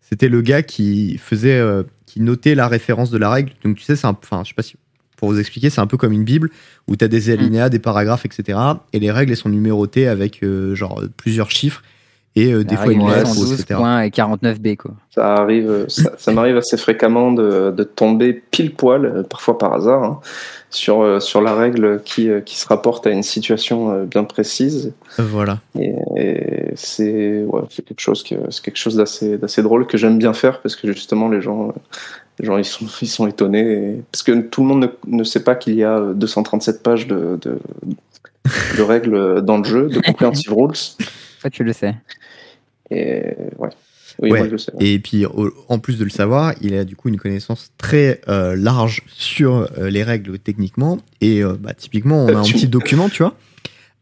c'était le gars qui faisait, euh, qui notait la référence de la règle. Donc tu sais, c'est un, enfin, je sais pas si pour vous expliquer, c'est un peu comme une bible où tu as des alinéas, des paragraphes, etc. Et les règles elles sont numérotées avec euh, genre plusieurs chiffres et euh, des fois une lettre, ou 112 etc. points et 49B quoi. Ça arrive, ça, ça m'arrive assez fréquemment de, de tomber pile poil, euh, parfois par hasard, hein, sur, euh, sur la règle qui, euh, qui se rapporte à une situation euh, bien précise. Voilà. Et, et c'est ouais, quelque chose que c'est quelque chose d'assez d'assez drôle que j'aime bien faire parce que justement les gens euh, les gens ils sont ils sont étonnés et- parce que tout le monde ne, ne sait pas qu'il y a euh, 237 pages de, de de règles dans le jeu, de comprehensive rules. Toi tu le sais. Et ouais. Oui, Ouais. moi, je sais. Et puis, en plus de le savoir, il a du coup une connaissance très euh, large sur euh, les règles techniquement. Et euh, bah, typiquement, on a un Tu- petit document, tu vois,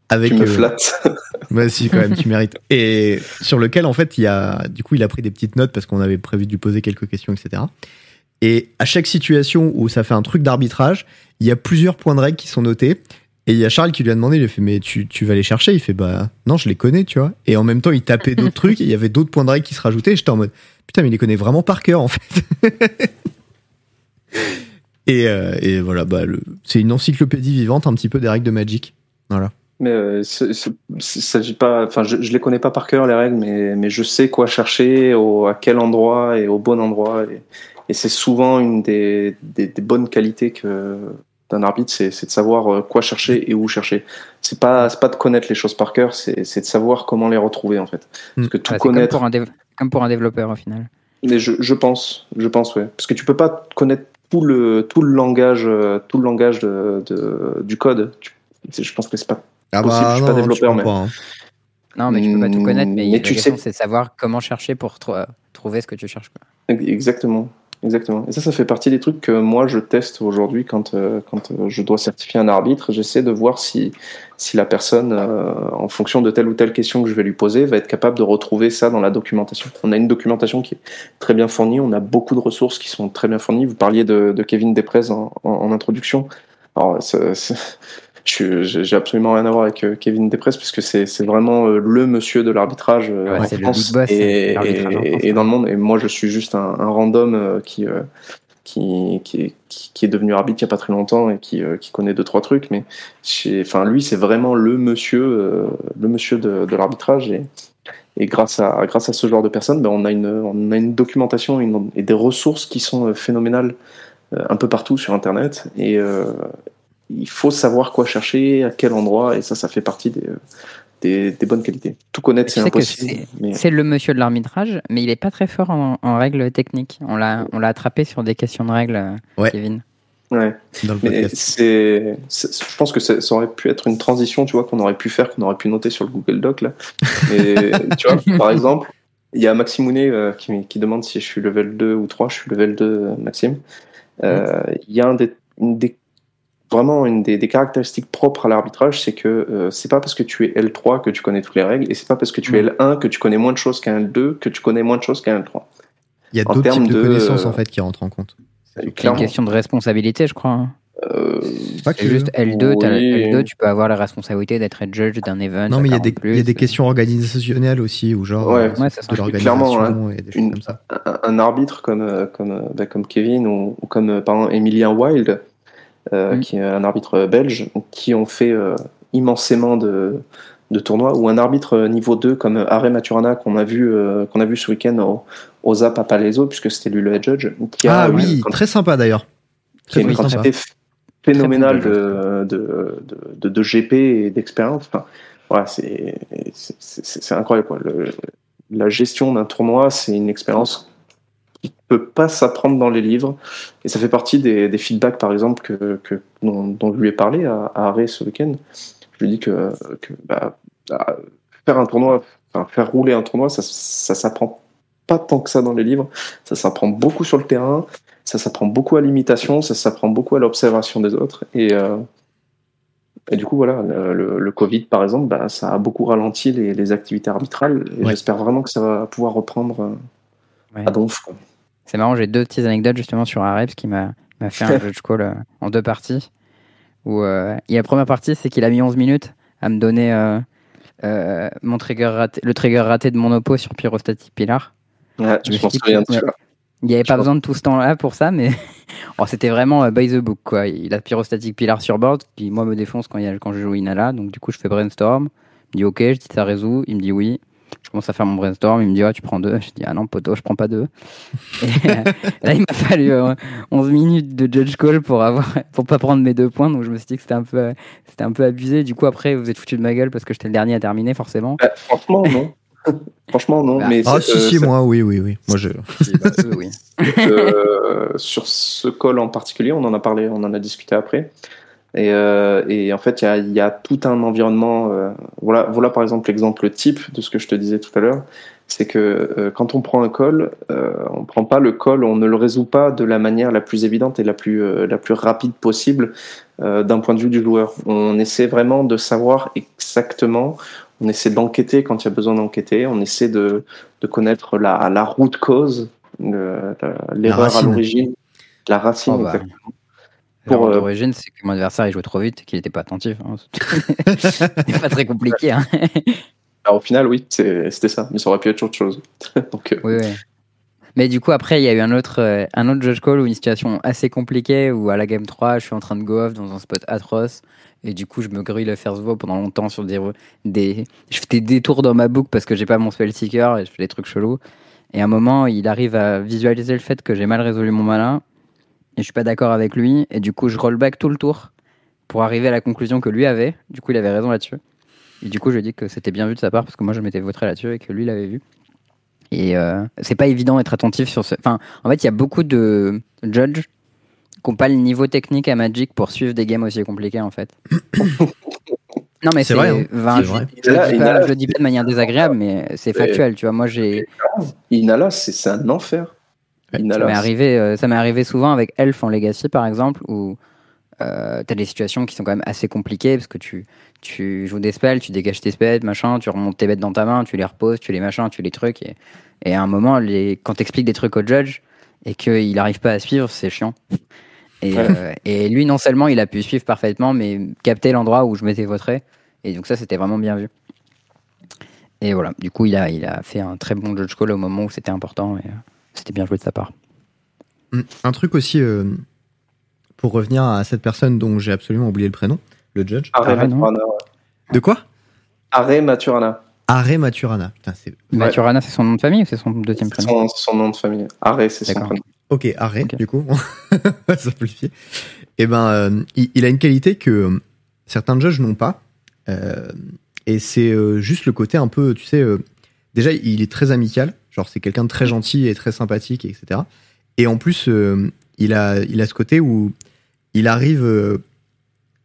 avec. Tu me euh, flattes. bah, si, quand même, tu mérites. Et sur lequel, en fait, il y a, du coup, il a pris des petites notes parce qu'on avait prévu de lui poser quelques questions, etc. Et à chaque situation où ça fait un truc d'arbitrage, il y a plusieurs points de règle qui sont notés. Et il y a Charles qui lui a demandé, il a fait, mais tu, tu vas les chercher? Il fait, bah non, je les connais, tu vois. Et en même temps, il tapait d'autres trucs, et il y avait d'autres points de règle qui se rajoutaient. Et j'étais en mode, putain, mais il les connaît vraiment par cœur, en fait. et, euh, et voilà, bah, c'est une encyclopédie vivante un petit peu des règles de Magic. Voilà. Mais euh, s'agit pas. Enfin, je, je les connais pas par cœur les règles, mais mais je sais quoi chercher, au, à quel endroit et au bon endroit. Et, et c'est souvent une des, des, des bonnes qualités que d'un arbitre, c'est de savoir euh, quoi chercher et où chercher. C'est pas pas de connaître les choses par cœur, c'est de savoir comment les retrouver en fait. Parce que tout Ouais, comme connaître. pour, un dév- comme pour un développeur au final. Mais je, je pense, je pense, ouais. Parce que tu peux pas connaître tout le, tout le langage, euh, tout le langage de, de- du code. Je pense que c'est pas. Ah Possible, je suis pas développeur, peux mais- pas, hein. Non mais tu peux pas tout connaître, mais, Mais la tu question sais- c'est de savoir comment chercher pour tr- trouver ce que tu cherches. Quoi. Exactement. Exactement. Et ça, ça fait partie des trucs que moi je teste aujourd'hui quand, euh, quand euh, je dois certifier un arbitre. J'essaie de voir si, si la personne, euh, en fonction de telle ou telle question que je vais lui poser, va être capable de retrouver ça dans la documentation. On a une documentation qui est très bien fournie. On a beaucoup de ressources qui sont très bien fournies. Vous parliez de, de Kevin Desprez en, en, introduction. Alors, j'ai absolument rien à voir avec euh, Kevin Desprez puisque c'est c'est vraiment euh, le monsieur de l'arbitrage euh, Ouais, en le France et, en et- France, et dans le monde. Et moi, je suis juste un, un random qui, qui, qui, est, qui, qui est devenu arbitre il n'y a pas très longtemps et qui, qui connaît deux trois trucs. Mais enfin, lui, c'est vraiment le monsieur, le monsieur de, de l'arbitrage. Et, et grâce à, grâce à ce genre de personnes, ben, on, a une, on a une documentation et, une- et des ressources qui sont phénoménales un peu partout sur Internet. Et euh, il faut savoir quoi chercher, à quel endroit, et ça, ça fait partie des, des, des bonnes qualités. Tout connaître, c'est impossible. mais- C'est le monsieur de l'arbitrage, mais il est pas très fort en, en règles techniques. On l'a on l'a attrapé sur des questions de règles, euh, Ouais. Kevin. Ouais. dans le Mais c'est, je pense que ça aurait pu être une transition, tu vois, qu'on aurait pu faire, qu'on aurait pu noter sur le Google Doc là. Et tu vois, par exemple, il y a Maxime Mounet euh, qui, qui demande si je suis level 2 ou 3. Je suis level 2, euh, Maxime. Euh, Il y a un des, une des- vraiment une des, des caractéristiques propres à l'arbitrage, c'est que euh, c'est pas parce que tu es L3 que tu connais toutes les règles, et c'est pas parce que tu es L1 que tu connais moins de choses qu'un L2 que tu connais moins de choses qu'un L3. Il y a d'autres types de, de, connaissances euh, en fait qui rentrent en compte. C'est une Clairement. question de responsabilité, je crois. hein. Euh, Pas que. juste L2, t'as- Oui. L2, tu peux avoir la responsabilité d'être judge d'un event. Non, mais il y a 40 des, plus. il y a des questions organisationnelles aussi, ou genre Ouais. euh, Ouais, ça de sera l'organisation clairement, et des choses Une- comme ça. un, un arbitre comme, euh, comme, euh, bah, comme Kevin ou, ou comme euh, par exemple Emilien Wild, euh, Mm. qui est un arbitre belge, qui ont fait euh, immensément de, de tournois, ou un arbitre niveau 2 comme Are Maturana qu'on a vu euh, qu'on a vu ce week-end au, au Zap à Palaiso, puisque c'était lui le head judge, qui a Ah oui, très sympa d'ailleurs. qui a une très sympa. quantité phénoménale de, de, de, GP et d'expérience. Enfin, voilà, c'est c'est incroyable. Quoi. Le, la gestion d'un tournoi, c'est une expérience qui peut pas s'apprendre dans les livres. Et ça fait partie des, des feedbacks, par exemple, que, que dont, dont, je lui ai parlé à, à Arrêt ce week-end. Je lui ai dit que, que bah, bah faire un tournoi, enfin, faire rouler un tournoi, ça, ça s'apprend pas tant que ça dans les livres. Ça s'apprend beaucoup sur le terrain, ça s'apprend beaucoup à l'imitation, ça s'apprend beaucoup à l'observation des autres. Et, euh, et du coup, voilà, le, le, Covid, par exemple, bah, ça a beaucoup ralenti les, les activités arbitrales. Et ouais. j'espère vraiment que ça va pouvoir reprendre euh, ouais. à Donf. C'est marrant, j'ai deux petites anecdotes justement sur Areps qui m'a fait un judge call euh, en deux parties. Où, euh, et la première partie, c'est qu'il a mis 11 minutes à me donner euh, euh, mon trigger raté, le trigger raté de mon oppo sur Pyrostatic Pilar. Ouais, je, je m'en souviens de Il n'y avait pas besoin de tout ce temps-là pour ça, mais oh, c'était vraiment by the book. Quoi. Il a Pyrostatic Pilar sur board, puis moi me défonce quand, il y a, quand je joue Inala. Donc du coup, je fais brainstorm. Il me dit OK, je dis ça résout. Il me dit oui. Je commence à faire mon brainstorm. Il me dit ah, tu prends deux. Je dis ah non, poteau, je prends pas deux. Et, là, il m'a fallu euh, 11 minutes de judge call pour avoir pour pas prendre mes deux points. Donc je me suis dit que c'était un peu, c'était un peu abusé. Du coup, après, vous êtes foutu de ma guelle parce que j'étais le dernier à terminer, forcément. Bah, franchement, non. Franchement, non. Bah, mais ah, si, si, moi, oui, oui, oui. Moi, je. bah, oui. euh, sur ce call en particulier, on en a parlé, on en a discuté après. Et, euh, et en fait, il y a, y a, tout un environnement. Euh, voilà, voilà, par exemple, l'exemple type de ce que je te disais tout à l'heure. C'est que euh, quand on prend un call, on prend pas le call, on ne le résout pas de la manière la plus évidente et la plus, la plus rapide possible d'un point de vue du joueur. On essaie vraiment de savoir exactement on essaie d'enquêter quand il y a besoin d'enquêter, on essaie de, de connaître la, la route cause, l'erreur à l'origine, la racine. Oh, bah. Pour euh... d'origine, c'est que mon adversaire il jouait trop vite et qu'il n'était pas attentif. Hein. c'est pas très compliqué. Hein. Alors, au final, oui, c'était ça, mais ça aurait pu être autre chose. Donc, euh... oui, oui. Mais du coup, après, il y a eu un autre, euh, un autre judge call ou une situation assez compliquée où à la game 3, je suis en train de go off dans un spot atroce. Et du coup, je me grille le first vote pendant longtemps sur des, des. Je fais des tours dans ma boucle parce que j'ai pas mon spell seeker et je fais des trucs chelous. Et à un moment, il arrive à visualiser le fait que j'ai mal résolu mon malin et je suis pas d'accord avec lui. Et du coup, je roll back tout le tour pour arriver à la conclusion que lui avait. Du coup, il avait raison là-dessus. Et du coup, je dis que c'était bien vu de sa part parce que moi, je m'étais voté là-dessus et que lui l'avait vu. Et euh, c'est pas évident d'être attentif sur ce. Enfin, en fait, il y a beaucoup de judges qui n'ont pas le niveau technique à Magic pour suivre des games aussi compliqués, en fait. non, mais c'est vrai. Hein. Enfin, je, je, le dis pas, je le dis pas de manière désagréable, mais c'est factuel, tu vois. Moi, j'ai. Inala, c'est un enfer. Ça m'est arrivé, euh, ça m'est arrivé souvent avec Elf en Legacy, par exemple, où euh, tu as des situations qui sont quand même assez compliquées parce que tu, tu joues des spells, tu dégages tes spells, machin, tu remontes tes bêtes dans ta main, tu les reposes, tu les machins, tu les trucs. Et, et à un moment, les, quand tu expliques des trucs au judge et qu'il n'arrive pas à suivre, c'est chiant. Et, ouais. euh, et, lui, non seulement il a pu suivre parfaitement, mais capter l'endroit où je m'étais voté. Et donc ça, c'était vraiment bien vu. Et voilà, du coup, il a, il a fait un très bon judge call au moment où c'était important et euh, c'était bien joué de sa part. Un truc aussi, euh, pour revenir à cette personne dont j'ai absolument oublié le prénom, le judge. Arrêt Maturana. De quoi? Arrêt Maturana. Arrêt Maturana. Putain, Maturana, c'est son nom de famille ou c'est son deuxième prénom? Son, son, nom de famille. Arrêt, c'est son prénom. Ok, Arrêt, okay. du coup, simplifier. Et ben, euh, il, il, a une qualité que certains judges n'ont pas. Euh, et c'est euh, juste le côté un peu, tu sais, euh, déjà, il est très amical. Genre, c'est quelqu'un de très gentil et très sympathique, etc. Et en plus, euh, il, a, il a ce côté où il arrive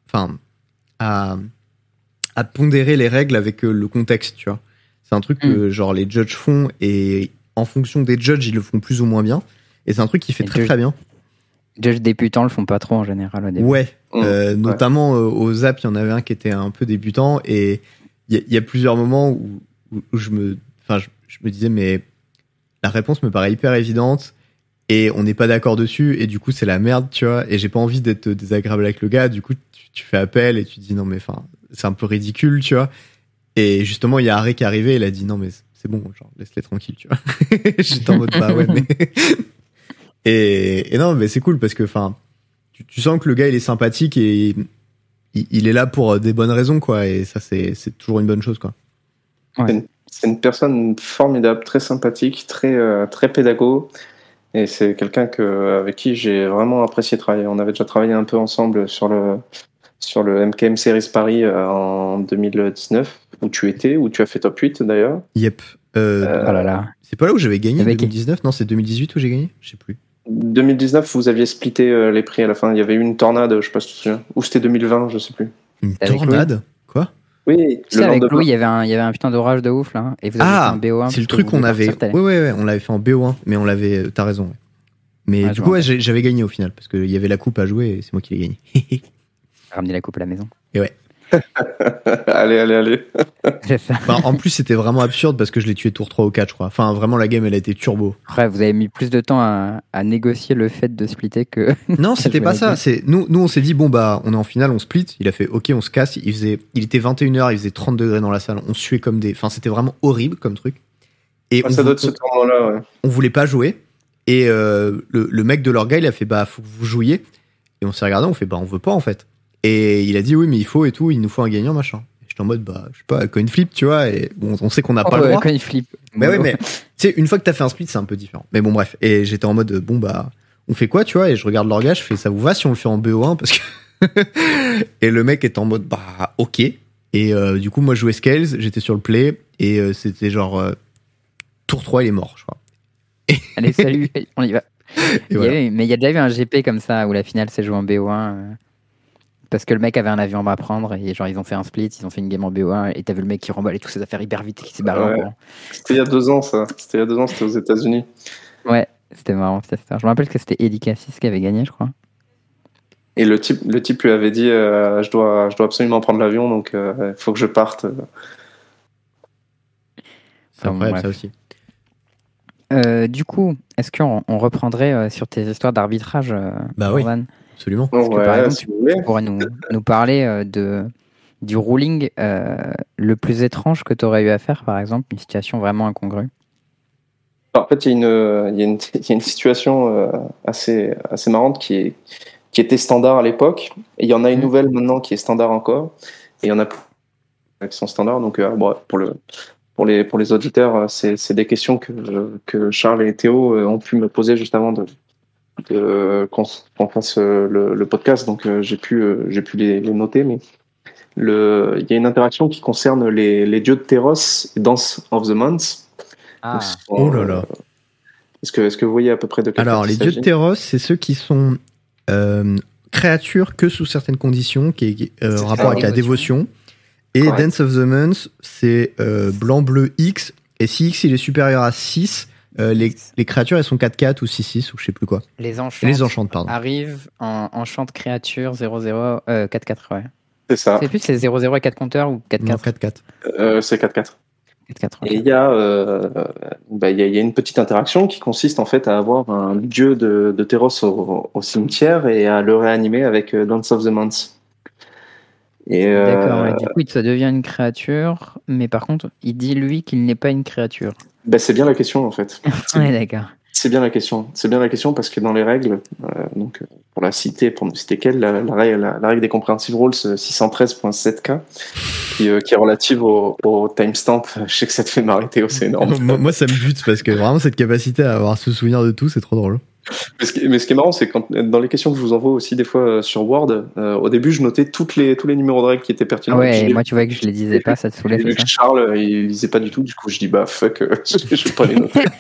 enfin, à, à pondérer les règles avec le contexte, tu vois. C'est un truc mm. que, genre, les judges font et en fonction des judges, ils le font plus ou moins bien. Et c'est un truc qui fait et très, judge, très bien. Judges débutants le font pas trop en général au début. Ouais. Mmh. Euh, notamment aux Zap, il y en avait un qui était un peu débutant et il y, y, a plusieurs moments où, où, où je me, enfin, je, je, me disais, mais la réponse me paraît hyper évidente et on n'est pas d'accord dessus et du coup, c'est la merde, tu vois. Et j'ai pas envie d'être désagréable avec le gars. Du coup, tu, fais appel et tu dis, non, mais enfin, c'est un peu ridicule, tu vois. Et justement, il y a Harry qui est arrivé, il a dit, non, mais c'est bon, genre, laisse-les tranquilles, tu vois. J'étais en mode, bah ouais, mais. et, non, mais c'est cool parce que, enfin, tu, sens que le gars, il est sympathique et il, il, est là pour des bonnes raisons, quoi. Et ça, c'est toujours une bonne chose, quoi. Ouais. C'est une personne formidable, très sympathique, très, euh, très pédago. Et c'est quelqu'un que, avec qui j'ai vraiment apprécié travailler. On avait déjà travaillé un peu ensemble sur le, sur le MKM Series Paris euh, en 2019, où tu étais, où tu as fait top 8 d'ailleurs. Yep. Euh, Euh, Oh là là. c'est pas là où j'avais gagné Avec- 2019 Non, c'est 2018 où j'ai gagné? Je sais plus. 2019, vous aviez splitté euh, les prix à la fin. Il y avait eu une tornade, je sais pas si tu te souviens. Ou c'était 2020, je sais plus. Une tornade? Quoi? Oui, Tu sais, avec Louis, il y avait un, il y avait un putain d'orage de ouf là. hein, Et vous avez Ah, fait un BO1. C'est le truc qu'on avait. Ouais, t'allais- ouais, ouais, on l'avait fait en BO1, mais on l'avait. T'as raison. ouais. Mais Ouais, du coup, ouais, j'avais gagné au final, parce qu'il y avait la coupe à jouer et c'est moi qui l'ai gagné. Ramener la coupe à la maison. allez, allez, allez. C'est ça. Enfin, en plus, c'était vraiment absurde parce que je l'ai tué tour 3 ou 4, je crois. Enfin, vraiment, la game, elle a été turbo. Après, vous avez mis plus de temps à, à négocier le fait de splitter que. Non, c'était pas ça. C'est nous, nous, on s'est dit bon bah, on est en finale, on split. Il a fait OK, on se casse. Il faisait, il était 21h, il faisait 30 degrés dans la salle. On suait comme des. Enfin, c'était vraiment horrible comme truc. Et Ah, on, ça vou- doit être ce tournoi-là, ouais. on voulait pas jouer. Et euh, le, le mec de leur gars, il a fait bah faut que vous jouiez. Et on s'est regardé, on fait bah on veut pas en fait. Et il a dit oui mais il faut et tout, il nous faut un gagnant machin. J'étais en mode bah je sais pas coin flip tu vois et bon on sait qu'on n'a pas le droit. il flippe. Mais ouais, mais tu sais, une fois que t'as fait un split, c'est un peu différent. Mais bon, bref. Et j'étais en mode, bon, bah, on fait quoi, tu vois Et je regarde l'orga, je fais, ça vous va si on le fait en BO1 Parce que. et le mec est en mode, bah, ok. Et euh, du coup, moi, je jouais Scales, j'étais sur le play, et euh, c'était genre. euh, tour 3, il est mort, je crois. Allez, salut, on y va. Et Il y voilà. avait- mais il y a déjà eu un GP comme ça où la finale s'est jouée en BO1 euh, parce que le mec avait un avion à prendre et genre ils ont fait un split, ils ont fait une game en BO1 et t'as vu le mec qui remballe et tout ses affaires hyper vite et qui s'est barré en courant. C'était il y a deux ans, ça. C'était il y a deux ans, c'était aux États-Unis. Ouais, c'était marrant cette histoire. Je me rappelle que c'était Eddie Cassis qui avait gagné, je crois. Et le type, le type lui avait dit euh, je, dois, je dois absolument prendre l'avion, donc il faut que je parte. C'est incroyable, ça aussi. Euh, du coup, est-ce qu'on on reprendrait euh, sur tes histoires d'arbitrage, euh, Bah oui. Absolument. que, par exemple, si. Tu pourrais nous, nous parler euh, de, du ruling euh, le plus étrange que tu aurais eu à faire, par exemple, une situation vraiment incongrue En fait, il y, a une- il y, a une- il y a une situation euh, assez, assez marrante qui, est, qui était standard à l'époque. Et il y en a une nouvelle maintenant qui est standard encore. Et il y en a plus qui sont standards. Donc, euh, bon, pour, le, pour, les, pour les auditeurs, euh, c'est des questions que, que Charles et Théo euh, ont pu me poser juste avant de- qu'on qu'on fasse euh, le, le podcast. Donc, euh, j'ai pu, euh, j'ai pu les, les noter. Mais le, il y a une interaction qui concerne les, les dieux de Teros et Dance of the Month. Ah, Donc, Oh là là. euh, Est-ce que, est-ce que vous voyez à peu près de quel Alors, les dieux de Terros, c'est ceux qui sont euh, créatures que sous certaines conditions, qui est euh, rapport avec la dévotion. Et Correct. Dance of the Month, c'est euh, blanc-bleu X. Et si X il est supérieur à 6, euh, les, les créatures elles sont 4-4 ou 6-6 ou je sais plus quoi. les enchantes les enchantes, pardon. arrivent en enchante créature 0-0, euh, 4-4, ouais. C'est ça. C'est plus c'est 0-0 et 4 compteurs ou 4-4 Non, 4-4. Euh, c'est 4-4. 4-4, ok. Et il y, a, euh, bah, il y, a, y a une petite interaction qui consiste en fait à avoir un dieu de, de Teros au, au cimetière et à le réanimer avec euh, Dance of the Month. Et euh, D'accord, ouais. du coup, ça devient une créature, mais par contre, il dit lui qu'il n'est pas une créature. Bah, c'est bien la question en fait. Ouais, d'accord. C'est bien la question. C'est bien la question parce que dans les règles, euh, donc pour la citer, pour ne citer qu'elle, la, la, règle- la, la règle des comprehensive rules euh, 613.7k, qui, euh, qui est relative au, au timestamp. Je sais que ça te fait marrer Théo, c'est énorme. moi, moi, ça me bute parce que vraiment cette capacité à avoir ce souvenir de tout, c'est trop drôle. Mais ce, qui, mais ce qui est marrant, c'est quand dans les questions que je vous envoie aussi des fois euh, sur Word, euh, au début, je notais toutes les, tous les numéros de règles qui étaient pertinents. Ah ouais, moi, tu vois que je les disais pas, ça te saoulait, ça Charles, euh, il lisait pas du tout, du coup, je dis bah fuck, je vais pas les noter.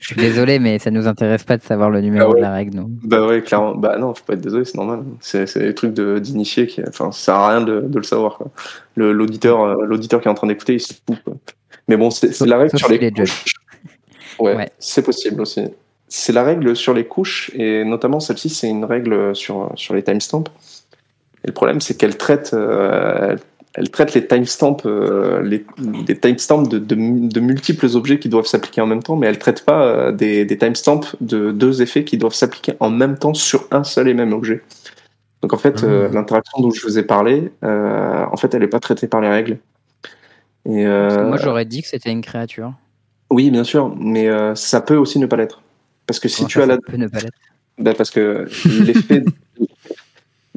Je suis désolé, mais ça nous intéresse pas de savoir le numéro Ah ouais. de la règle, nous. bah ouais, clairement. Bah non, faut pas être désolé, c'est normal. C'est des trucs de- d'initiés qui, enfin, ça sert à rien de, de le savoir. Le- L'auditeur, l'auditeur qui est en train d'écouter, il se fout. quoi. Mais bon, c'est la règle sur les Ouais. c'est possible aussi. C'est la règle sur les couches et notamment celle-ci, c'est une règle sur sur les timestamps. Et le problème, c'est qu'elle traite, euh, elle, traite les timestamps, euh, les, des timestamps de, de, de multiples objets qui doivent s'appliquer en même temps, mais elle traite pas euh, des, des timestamps de deux effets qui doivent s'appliquer en même temps sur un seul et même objet. Donc en fait, euh, l'interaction dont je vous ai parlé, en fait, elle n'est pas traitée par les règles. Et Parce que moi, j'aurais dit que c'était une créature. oui, bien sûr, mais ça peut aussi ne pas l'être. Parce que si Comment tu as la, bah, parce que l'effet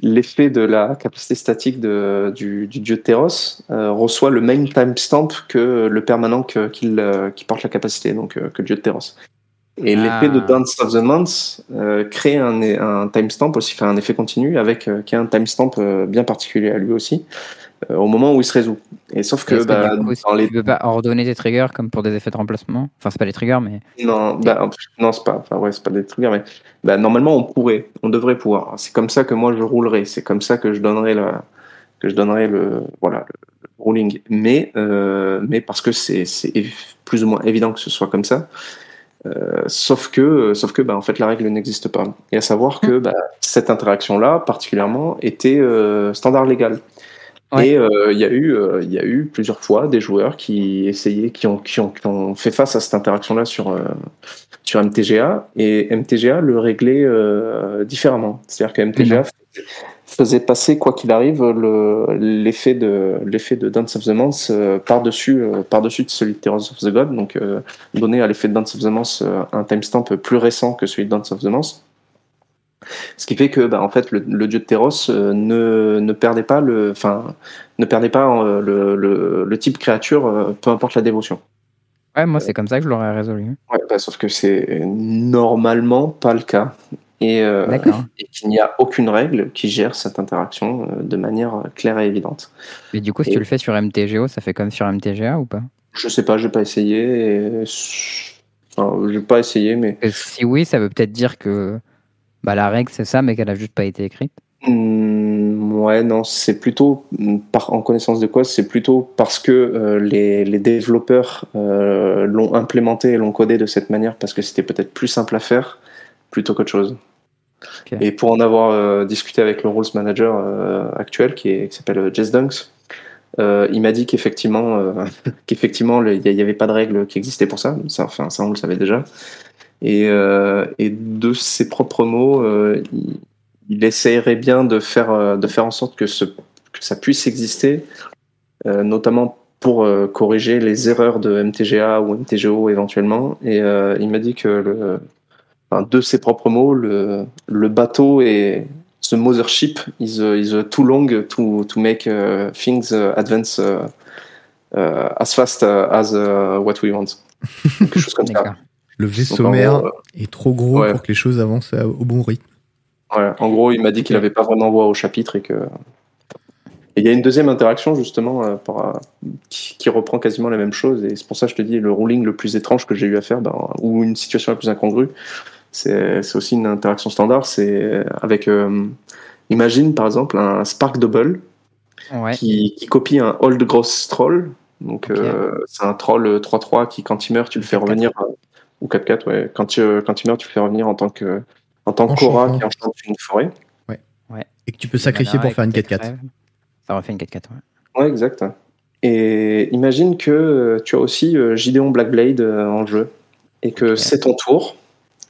l'effet de la capacité statique de, du, du dieu Teros euh, reçoit le même timestamp que le permanent que- qu'il, euh, qui porte la capacité, donc euh, que le dieu de Teros. Et l'effet de Ah. Dance of the Month euh, crée un, un timestamp aussi, fait un effet continu avec euh, qui a un timestamp bien particulier à lui aussi au moment où il se résout. Et sauf que, bah, du coup, dans les tu peux pas ordonner des triggers comme pour des effets de remplacement? Enfin, c'est pas des triggers, mais Non, bah, non, c'est pas, enfin, ouais, c'est pas des trucs, mais bah, normalement on pourrait, on devrait pouvoir. C'est comme ça que moi je roulerai, c'est comme ça que je donnerai la, que je donnerai le, voilà, le, ruling. Mais, euh, mais parce que c'est, c'est plus ou moins évident que ce soit comme ça. Euh, sauf que, sauf que, bah, en fait, la règle n'existe pas. Et à savoir que bah, cette interaction-là, particulièrement, était euh, standard légal. Ouais. Et euh, il y a eu, euh, y a eu plusieurs fois des joueurs qui essayaient, qui ont, qui ont, qui ont fait face à cette interaction-là sur euh, sur MTGA et MTGA le réglait euh, différemment. C'est-à-dire que MTGA faisait passer quoi qu'il arrive le l'effet de l'effet de Dance of the Month euh, par-dessus euh, par-dessus de celui de Terrors of the God donc euh, donner à l'effet de Dance of the Month euh, un timestamp plus récent que celui de Dance of the Month ce qui fait que bah, en fait le, le dieu de Terros euh, ne, ne perdait pas le enfin ne perdait pas euh, le, le, le type créature euh, peu importe la dévotion ouais, moi c'est comme ça que je l'aurais résolu. Ouais, bah, sauf que c'est normalement pas le cas. Et, euh, et qu'il n'y a aucune règle qui gère cette interaction de manière claire et évidente. Mais du coup, si Et- tu le fais sur MTGO, ça fait comme sur MTGA ou pas? Je sais pas, j'ai pas essayé. Et... Enfin, j'ai pas essayé, mais Et Si oui, ça veut peut-être dire que bah, la règle c'est ça, mais qu'elle a juste pas été écrite. Hmm, ouais, non, c'est plutôt par en connaissance de quoi C'est plutôt parce que euh, les, les développeurs euh, l'ont implémenté et l'ont codé de cette manière parce que c'était peut-être plus simple à faire plutôt qu'autre chose. Et pour en avoir euh, discuté avec le rules manager actuel qui, est- qui s'appelle Jess Dunks, euh, il m'a dit qu'effectivement, euh, qu'effectivement, il n'y avait pas de règle qui existait pour ça. ça. Enfin, ça on le savait déjà. Et, euh, et de ses propres mots, euh, il, il essayerait bien de faire, euh, de faire en sorte que, ce, que ça puisse exister, notamment pour corriger les erreurs de MTGA ou MTGO éventuellement. Et il m'a dit que, le, enfin, de ses propres mots, le, le bateau est the mothership is, uh, is uh, too long to, to make uh, things uh, advance uh, uh, as fast as what we want. Quelque chose comme ça. Le en mère gros, est trop gros ouais. pour que les choses avancent au bon rythme. Voilà. En gros, il m'a dit qu'il n'avait pas vraiment voix au chapitre et que. Et il y a une deuxième interaction justement euh, euh, qui, qui reprend quasiment la même chose et c'est pour ça que je te dis le ruling le plus étrange que j'ai eu à faire ben, ou une situation la plus incongrue c'est aussi une interaction standard c'est avec euh, imagine par exemple un Spark Double Ouais. qui, qui copie un Old Gross Troll donc euh, c'est un troll 3-3 qui quand il meurt tu le fais 4-4. revenir euh, ou 4-4 ouais quand tu, quand il meurt tu le fais revenir en tant que en tant que. Cora qui enchante une forêt Et que tu peux sacrifier pour faire une 4-4. Ça refait une 4-4. Ouais. Ouais, exact. Et imagine que euh, tu as aussi euh, Gideon Blackblade euh, en jeu et que c'est ton tour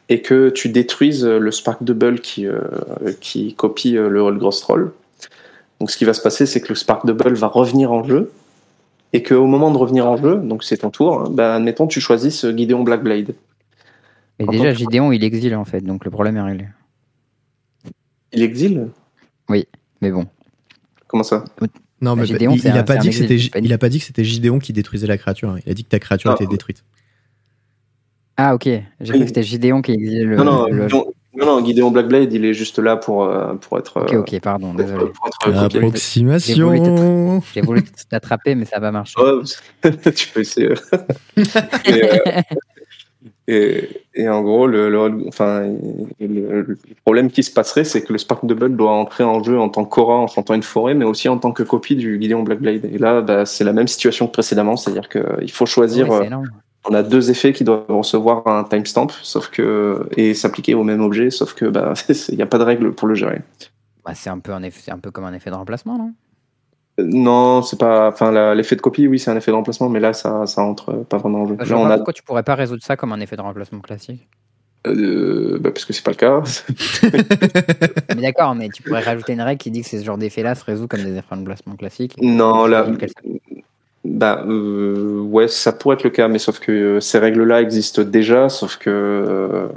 et que tu détruises euh, le Spark Double qui, euh, qui copie euh, le Old Gross Troll. Donc ce qui va se passer, c'est que le Spark Double va revenir en jeu et qu'au moment de revenir en jeu, donc c'est ton tour, hein, bah, admettons tu choisisses Gideon Blackblade. Et déjà, Gideon, il exile en fait, donc le problème est réglé. Il exile? Mais bon, Comment ça? Non, Bah, mais Gideon, il, c'est il a un- pas dit que il a pas dit que c'était Gideon qui détruisait la créature. hein. Il a dit que ta créature Ah. était détruite. Ah ok, j'ai cru que c'était Gideon qui exilait le... Non, non, le- Gideon, non, non, Gideon Blackblade, il est juste là pour, euh, pour être. Ok, euh, ok, pardon, désolé. pour être copié. Approximation. J'ai voulu t'attraper, mais ça va marcher. Ouais, tu peux essayer. et, euh, et, et en gros, le, le- enfin, le, le problème qui se passerait, c'est que le Spark Double doit entrer en jeu en tant que Cora en chantant une forêt, mais aussi en tant que copie du Gideon Blackblade. Et là, bah, c'est la même situation que précédemment, c'est-à-dire qu'il faut choisir. Ouais, euh. On a deux effets qui doivent recevoir un timestamp, sauf que et s'appliquer au même objet, sauf que bah, il n'y a pas de règle pour le gérer. Bah, c'est un peu un effet, un peu comme un effet de remplacement, non? Euh, Non, c'est pas. Enfin, l'effet de copie, oui, c'est un effet de remplacement, mais là, ça, ça entre pas vraiment en jeu. Je Là, vois on pas a pourquoi tu pourrais pas résoudre ça comme un effet de remplacement classique. Euh, bah, parce que c'est pas le cas. mais d'accord, mais tu pourrais rajouter une règle qui dit que ce genre d'effet-là se résout comme des effets de remplacement classiques. non, là, bah, euh, ouais, ça pourrait être le cas, mais sauf que euh, ces règles-là existent déjà, sauf que euh,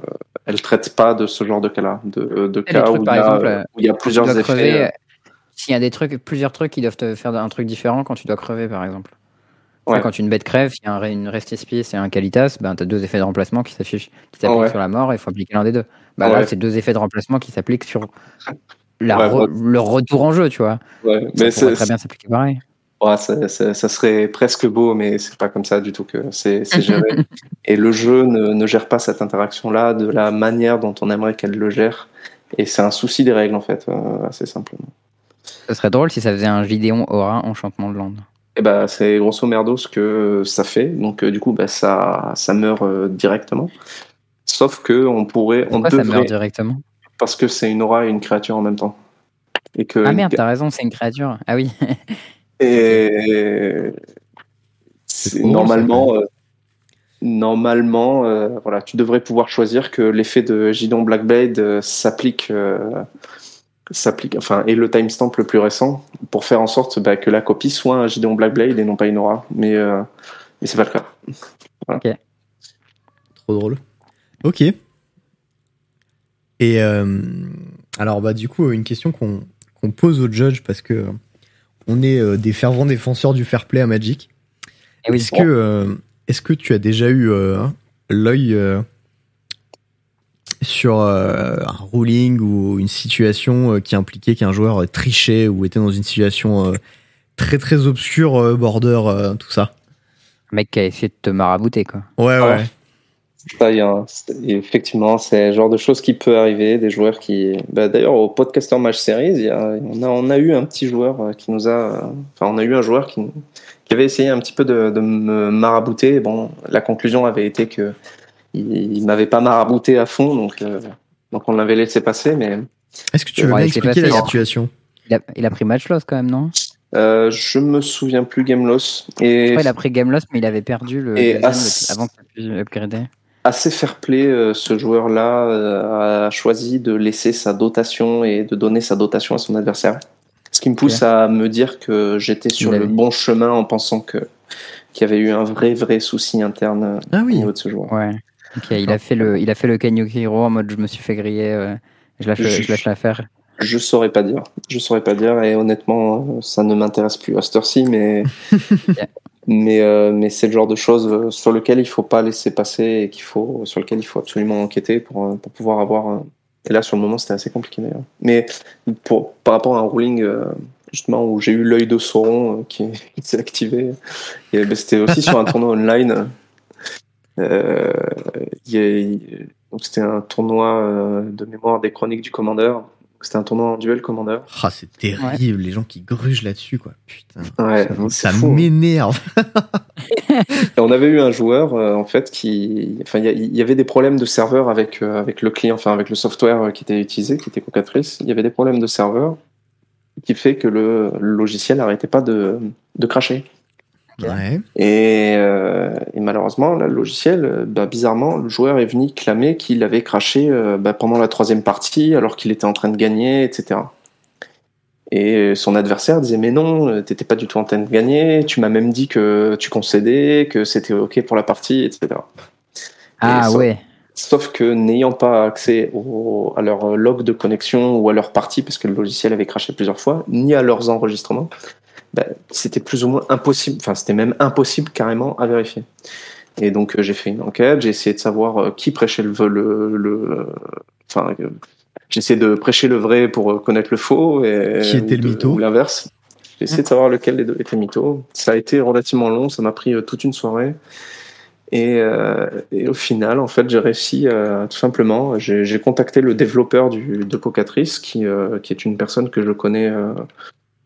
elles traitent pas de ce genre de cas-là, de, de les cas trucs, où, il par a, exemple, euh, où il y a plusieurs effets. crever, euh, euh, s'il y a des trucs, plusieurs trucs qui doivent te faire un truc différent quand tu dois crever, par exemple. Ouais. Quand une bête crève, il y a un, une Restis et un Qualitas, ben, tu as deux effets de remplacement qui s'affichent, qui s'appliquent Ouais. sur la mort et il faut appliquer l'un des deux. Là, Ouais. c'est deux effets de remplacement qui s'appliquent sur la Ouais, re- le retour en jeu, tu vois. Ça c'est- très bien s'appliquer pareil. Ouais, ça, ça- ça serait presque beau, mais c'est pas comme ça du tout que c'est géré. et le jeu ne, ne gère pas cette interaction-là de la manière dont on aimerait qu'elle le gère. Et c'est un souci des règles, en fait, euh, assez simplement. Ce serait drôle si ça faisait un Gideon Aura Enchantement de Land. Et bah, c'est grosso merdo ce que ça fait. Donc, euh, du coup, bah, ça, ça meurt euh, directement. Sauf que on pourrait, on Pourquoi ça devrait, meurt directement? Parce que c'est une aura et une créature en même temps. Et que Ah merde, t'as raison, c'est une créature. Ah oui. Et c'est- normalement, euh, normalement, euh, voilà, tu devrais pouvoir choisir que l'effet de Gidon Blackblade euh, s'applique, euh, s'applique, enfin, et le timestamp le plus récent pour faire en sorte bah, que la copie soit un Gidon Blackblade et non pas une aura. Mais, euh, mais c'est pas le cas. Trop drôle. Ok. Et euh, alors, bah, du coup, une question qu'on qu'on pose aux judges parce que euh, on est euh, des fervents défenseurs du fair play à Magic. Eh oui. Est-ce que, euh, est-ce que tu as déjà eu euh, l'œil euh, sur euh, un ruling ou une situation euh, qui impliquait qu'un joueur euh, trichait ou était dans une situation euh, très très obscure, euh, border, euh, tout ça? Un mec qui a essayé de te marabouter, quoi. Ouais, Ah. ouais. Ça, il y a un- c'est- effectivement, c'est le genre de choses qui peut arriver. Des joueurs qui. bah, D'ailleurs, au Podcaster Match Series, il y a- on, a, on a eu un petit joueur euh, qui nous a. Enfin, on a eu un joueur qui, qui avait essayé un petit peu de, de me marabouter. Bon, la conclusion avait été que il, il m'avait pas marabouté à fond, donc, euh, donc on l'avait laissé passer. Mais Est-ce que tu veux il expliquer la situation? Il a, il a pris match loss quand même, non? Euh, je me souviens plus Game Loss. Je Et crois qu'il a pris game loss, mais il avait perdu le Et as- avant que tu puisses upgrader. Assez fair play, euh, ce joueur-là euh, a choisi de laisser sa dotation et de donner sa dotation à son adversaire. Ce qui me pousse à me dire que j'étais sur le bon chemin en pensant que qu'il y avait eu un vrai vrai souci interne Ah au niveau de ce joueur. Ouais. Il a fait le, il a fait le en mode je me suis fait griller, euh, je, lâche, Je- je lâche l'affaire. Je saurais pas dire. Je saurais pas dire et honnêtement, euh, ça ne m'intéresse plus à cette heure-ci, mais mais euh, mais c'est le genre de choses euh, sur lequel il faut pas laisser passer et qu'il faut sur lequel il faut absolument enquêter pour euh, pour pouvoir avoir. euh, Et là, sur le moment, c'était assez compliqué d'ailleurs. Mais pour par rapport à un ruling justement où j'ai eu l'œil de Sauron qui, qui s'est activé, ben, c'était aussi sur un tournoi online. Euh, y a- donc c'était un tournoi de mémoire des chroniques du commandeur. C'était un tournoi en duel commandeur. Ah, c'est terrible, les gens qui grugent là-dessus, quoi. Putain. Ouais, Ça fou. m'énerve. On avait eu un joueur euh, en fait qui, enfin, il y a- il y, avait des problèmes de serveur avec euh, avec le client, enfin avec le software euh, qui était utilisé, qui était Cocatrice. Il y avait des problèmes de serveur qui fait que le, le logiciel n'arrêtait pas de de cracher. Ok. Ouais. Et, euh, et malheureusement, là, le logiciel, euh, bah, bizarrement, le joueur est venu clamer qu'il avait craché euh, bah, pendant la troisième partie, alors qu'il était en train de gagner, etc. Et son adversaire disait mais non, t'étais pas du tout en train de gagner. Tu m'as même dit que tu concédais, que c'était ok pour la partie, etc. Ah ouais. Sauf que n'ayant pas accès au- à leur log de connexion ou à leur partie, parce que le logiciel avait craché plusieurs fois, ni à leurs enregistrements, bah, c'était plus ou moins impossible, enfin c'était même impossible carrément à vérifier. Et donc euh, j'ai fait une enquête, j'ai essayé de savoir euh, qui prêchait le, le, le enfin euh, j'ai essayé de prêcher le vrai pour connaître le faux et Qui était le mytho ou l'inverse. J'ai essayé de savoir lequel des deux était mytho. Ça a été relativement long, ça m'a pris toute une soirée. Et, euh, et au final, en fait, j'ai réussi euh, tout simplement. J'ai contacté le développeur du, de Cocatrice, qui, euh, qui est une personne que je connais,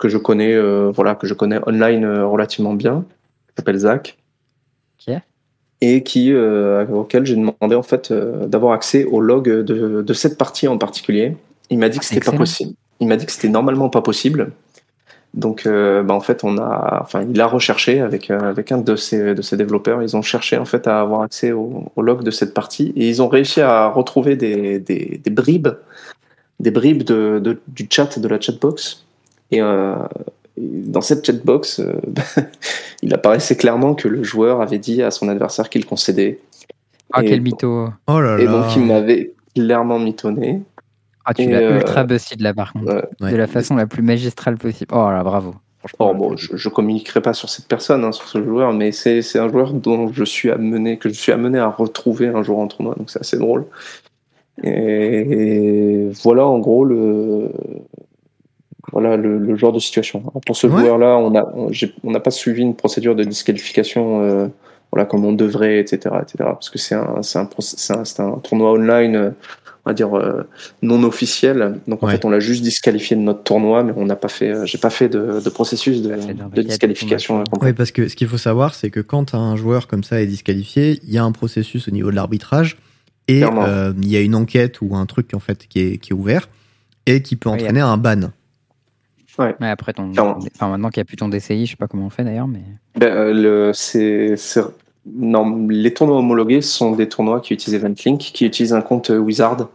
que je connais, euh, voilà, que je connais online euh, relativement bien, qui s'appelle Zach, Ok. et qui, euh, auquel j'ai demandé en fait d'avoir accès au log de, de cette partie en particulier. Il m'a dit que Ah, c'est c'était pas possible. Il m'a dit que c'était normalement pas possible. Donc, euh, bah, en fait, on a, enfin, il a recherché avec euh, avec un de ses de ses développeurs. Ils ont cherché en fait à avoir accès au, au log de cette partie et ils ont réussi à retrouver des des, des bribes, des bribes de, de- du chat de la chatbox. Et, euh, dans cette chatbox, euh, il apparaissait clairement que le joueur avait dit à son adversaire qu'il concédait. Ah Et- quel mytho. Oh là Et là. donc, il m'avait clairement mitonné. Ah tu l'as euh, ultra busted là par contre. ouais. Ouais. De la façon la plus magistrale possible. Oh là bravo. Oh, bon, je, je communiquerai pas sur cette personne, hein, sur ce joueur, mais c'est c'est un joueur dont je suis amené, que je suis amené à retrouver un jour en tournoi, donc c'est assez drôle. Et voilà, en gros, le, voilà le, le genre de situation. Pour ce Ouais. joueur-là, on n'a pas suivi une procédure de disqualification, euh, voilà, comme on devrait, etc., etc., parce que c'est un, c'est un, proc- c'est un, c'est un tournoi online, euh, on va dire euh, non officiel. Donc en Ouais. fait, on l'a juste disqualifié de notre tournoi, mais on n'a pas fait, j'ai pas fait de, de processus de, disqualification. complet. Oui, parce que ce qu'il faut savoir, c'est que quand un joueur comme ça est disqualifié, il y a un processus au niveau de l'arbitrage et euh, il y a une enquête ou un truc en fait qui est, qui est ouvert et qui peut entraîner un ban. Ouais, après ton. Enfin, maintenant qu'il n'y a plus ton DCI, je sais pas comment on fait d'ailleurs, mais. Ben, euh, le, c'est, c'est- non, les tournois homologués sont des tournois qui utilisent EventLink, qui utilisent un compte euh, Wizard.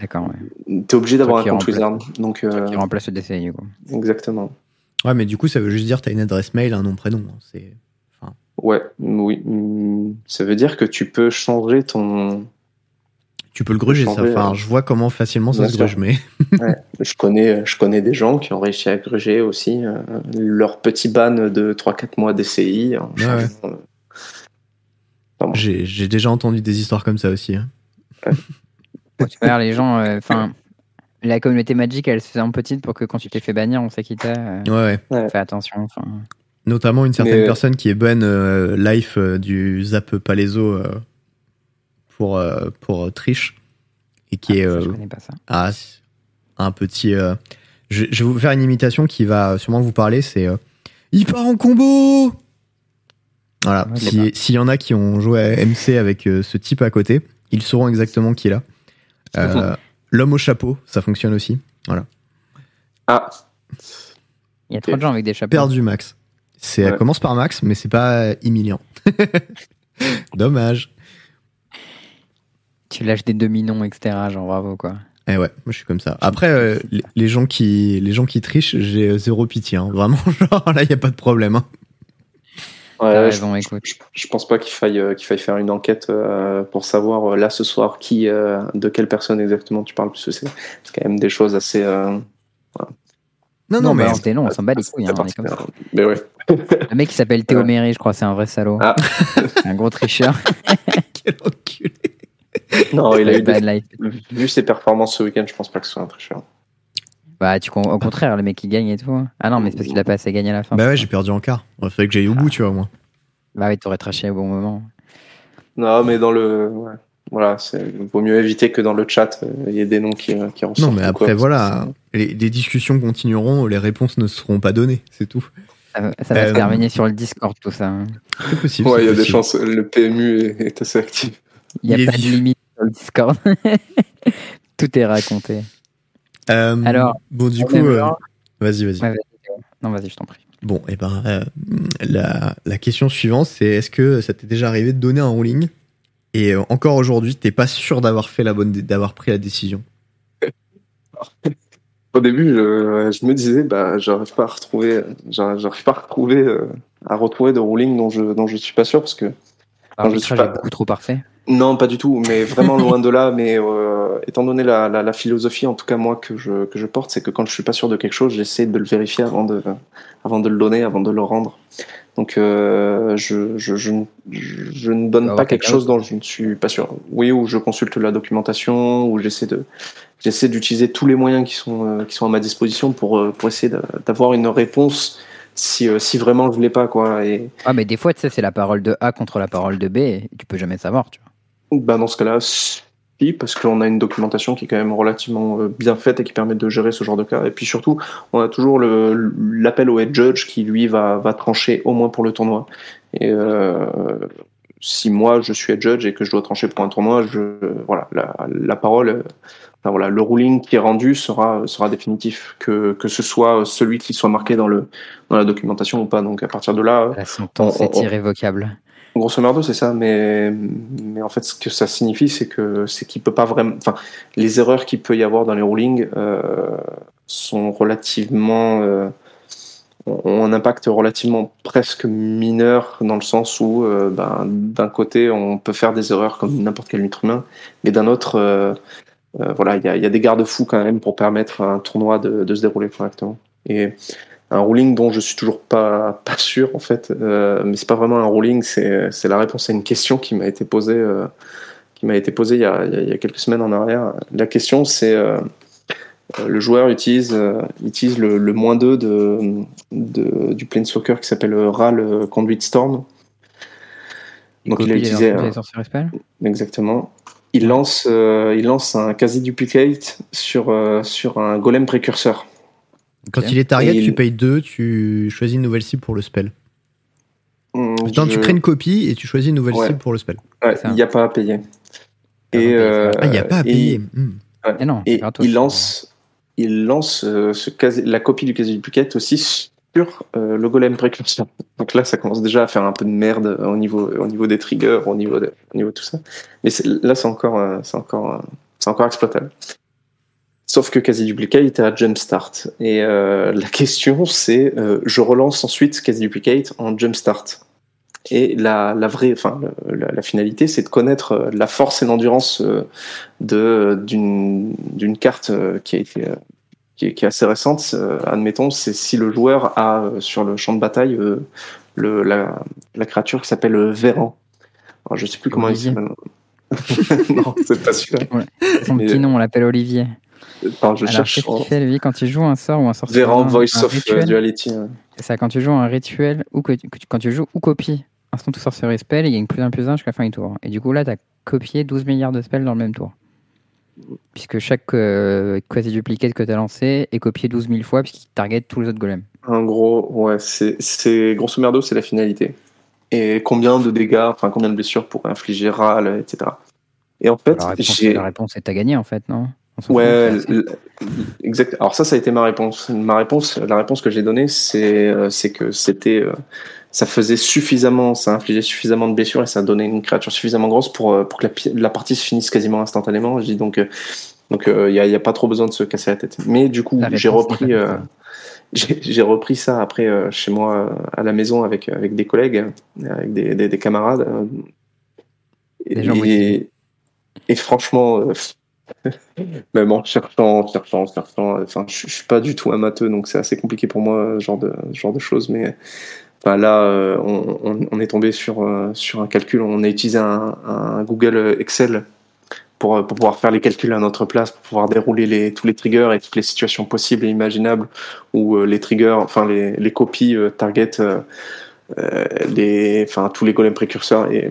D'accord, ouais. T'es obligé d'avoir un compte remplace. Wizard. Donc, euh, Qui remplace le DCI, quoi. exactement. Ouais, mais du coup, ça veut juste dire que tu as une adresse mail, un nom, prénom. hein. C'est Ouais, oui. Mm, Ça veut dire que tu peux changer ton. Tu peux le gruger, ça. Enfin, euh, je vois comment facilement ça se gruge, mais Je connais, je connais des gens qui ont réussi à gruger aussi euh, leur petit ban de 3-4 mois d'SCI. Ouais, changeant, euh, j'ai j'ai déjà entendu des histoires comme ça aussi. hein. Tu les gens. euh, Enfin. la communauté Magic, elle se fait en petite pour que quand tu t'es fait bannir, on sait qui t'es. euh, Ouais, ouais. Fais attention. Enfin. Notamment une certaine Mais- personne qui est bonne euh, life euh, du Zap Palaiso euh, pour, euh, pour euh, triche et qui est ça, je euh, connais pas ça. ah, un petit. euh, je, je vais vous faire une imitation qui va sûrement vous parler. C'est euh, il part en combo. Voilà. Si- S'il y en a qui ont joué à MC avec euh, ce type à côté, ils sauront exactement qui est là. Euh, L'homme au chapeau, ça fonctionne aussi. Ah, Il y a trop de gens avec des chapeaux. Perdu Max. C'est, Ouais. commence par Max, mais c'est pas humiliant. Dommage. Tu lâches des demi-noms, etc. Genre bravo, quoi. Eh ouais, moi je suis comme ça. Après, euh, les, les gens qui, les gens qui trichent, j'ai euh, zéro pitié. hein. Vraiment, genre là, il y a pas de problème. hein. ouais, je- raison, écoute. Je, je pense pas qu'il faille, euh, qu'il faille faire une enquête euh, pour savoir euh, là ce soir qui, euh, de quelle personne exactement tu parles, parce que c'est quand même des choses assez. euh, Non, non, Non, mais des noms, on s'en bat les couilles. hein, on est comme ça. Mais ouais. Le mec qui s'appelle Théo Ouais. Méry, je crois, c'est un vrai salaud. Ah. un gros tricheur. quel enculé. Non, il a eu Bad des- life. vu ses performances ce week-end, je pense pas que ce soit un tricheur. Bah, tu, con- au contraire, le mec qui gagne et tout. hein. Ah non, mais c'est parce qu'il a pas assez gagné à la fin. Bah ouais, j'ai perdu en quart. Il fallait que j'aille au bout, tu vois, moi. Bah oui, t'aurais traché au bon moment. Non, mais dans le. ouais. Voilà, c'est vaut mieux éviter que dans le chat, euh, il y ait des noms qui, euh, qui ressortent. Non, mais après, quoi, voilà, les, les discussions continueront, les réponses ne seront pas données, c'est tout. Ça, va- ça va Euh, se terminer sur le Discord, tout ça. hein. C'est possible. Ouais, il y a des chances. Le PMU est, est assez actif. Il n'y Il est a pas de limite sur le Discord. tout est raconté. Euh, Alors, bon, du coup, euh, vas-y, vas-y. Ouais, Non, vas-y, je t'en prie. Bon, et ben, euh, la, la question suivante, c'est est-ce que ça t'est déjà arrivé de donner un ruling et euh, encore aujourd'hui, t'es pas sûr d'avoir fait la bonne, d'avoir pris la décision? Au début, je, je me disais, bah, j'arrive pas à retrouver, j'arrive pas à retrouver, euh, à retrouver de ruling dont je, dont je suis pas sûr parce que je suis pas- beaucoup trop parfait. non, pas du tout, mais vraiment loin de là. Mais euh, étant donné la, la, la philosophie, en tout cas moi que je, que je porte, c'est que quand je suis pas sûr de quelque chose, j'essaie de le vérifier avant de, avant de le donner, avant de le rendre. Donc euh, je, je, je, ne- je, ne donne pas quelque chose dont je ne suis pas sûr. Oui, ou je consulte la documentation, ou j'essaie de j'essaie d'utiliser tous les moyens qui sont euh, qui sont à ma disposition pour euh, pour essayer d'avoir une réponse si euh, si vraiment je l'ai pas quoi. Et Ah, mais des fois, tu sais, c'est la parole de A contre la parole de B et tu peux jamais savoir, tu vois. bah dans ce cas-là, si, parce qu'on a une documentation qui est quand même relativement euh, bien faite et qui permet de gérer ce genre de cas. Et puis surtout, on a toujours l'appel au head judge qui lui va, va trancher au moins pour le tournoi. Et euh, si moi je suis head judge et que je dois trancher pour un tournoi, je, voilà, la, la parole, enfin, voilà, le ruling qui est rendu sera, sera définitif, que, que ce soit celui qui soit marqué dans, le, dans la documentation ou pas. Donc à partir de là, La sentence on- est irrévocable. Grosso merdo, c'est ça, mais, mais en fait, ce que ça signifie, c'est que c'est qu'il peut pas vraiment. Enfin, les erreurs qu'il peut y avoir dans les rulings euh, sont relativement. euh, ont un impact relativement presque mineur dans le sens où, euh, ben, d'un côté, on peut faire des erreurs comme n'importe quel être humain, mais d'un autre, euh, voilà, il y a, il y a des garde-fous quand même pour permettre à un tournoi de, de se dérouler correctement. Et un ruling dont je suis toujours pas pas sûr en fait. Euh, mais c'est pas vraiment un ruling, c'est c'est la réponse à une question qui m'a été posée euh, qui m'a été posée il y, a, il y, a, quelques semaines en arrière. La question c'est euh, le joueur utilise utilise le, le moins 2 de, de, du Planeswalker qui s'appelle RAL Conduit Storm. Donc il a utilisé exactement. Il lance il lance un quasi duplicate sur sur un golem précurseur. Quand il est target, tu payes 2, tu choisis une nouvelle cible pour le spell. Mmh, tu crées une copie et tu choisis une nouvelle cible pour le spell. il n'y a pas à payer. Et, euh, ah, il n'y a pas à payer. Et, non, et il lance, il lance euh, ce la copie du quasi duplicate aussi euh, le golem. Donc là, ça commence déjà à faire un peu de merde au niveau, au niveau des triggers, au niveau de, au niveau de tout ça. Mais là, c'est encore, c'est encore, c'est encore exploitable. Sauf que Quasi Duplicate à Jumpstart. Et euh, la question, c'est euh, je relance ensuite Quasi Duplicate en Jumpstart. Et la, la vraie, enfin, la, finalité, c'est de connaître euh, la force et l'endurance de d'une d'une carte qui a été qui est, qui est assez récente. admettons, c'est si le joueur a sur le champ de bataille le, la, la créature qui s'appelle Véran. Alors, je sais plus comment il s'appelle. non, c'est pas sûr. Son petit nom, on l'appelle Olivier. Enfin, je cherche. Qu'est-ce qu'il fait, lui, quand tu joues un sort ou un sort Véran Voice of rituel, Duality. C'est ça, quand tu joues un rituel ou que, quand tu joues ou copies instant ou sorcerer spell, il gagne plus d'un plus un jusqu'à la fin du tour. Et du coup, là, tu as copié 12 milliards de spells dans le même tour. Puisque chaque euh, quasi-duplicate que tu as lancé est copié 12 000 fois, puisqu'il target tous les autres golems. En gros, ouais, c'est grosso merdo, c'est la finalité. Et combien de dégâts, enfin combien de blessures pour infliger RAL, etc. Et en fait, j'ai. La réponse est à gagner, en fait, non? Ouais, exact. Alors ça, ça a été ma réponse. Ma réponse, la réponse que j'ai donnée, c'est euh, c'est que c'était, euh, ça faisait suffisamment, ça infligeait suffisamment de blessures et ça donnait une créature suffisamment grosse pour euh, pour que la, la partie se finisse quasiment instantanément. Je dis donc donc il n'y a, y a, pas trop besoin de se casser la tête. Mais du coup, j'ai repris j'ai repris ça après chez moi à la maison avec avec des collègues, avec des, des, des camarades. et, et, franchement Même en cherchant, cherchant, cherchant, enfin, je, suis pas du tout amateur, donc c'est assez compliqué pour moi, ce genre de, genre de choses. Mais enfin, là, euh, on, est tombé sur, euh, sur un calcul. On a utilisé un, Google Excel pour, pour, pouvoir faire les calculs à notre place, pour pouvoir dérouler les, tous les triggers et toutes les situations possibles et imaginables où euh, les triggers, enfin les, les copies target les, enfin tous les golems précurseurs et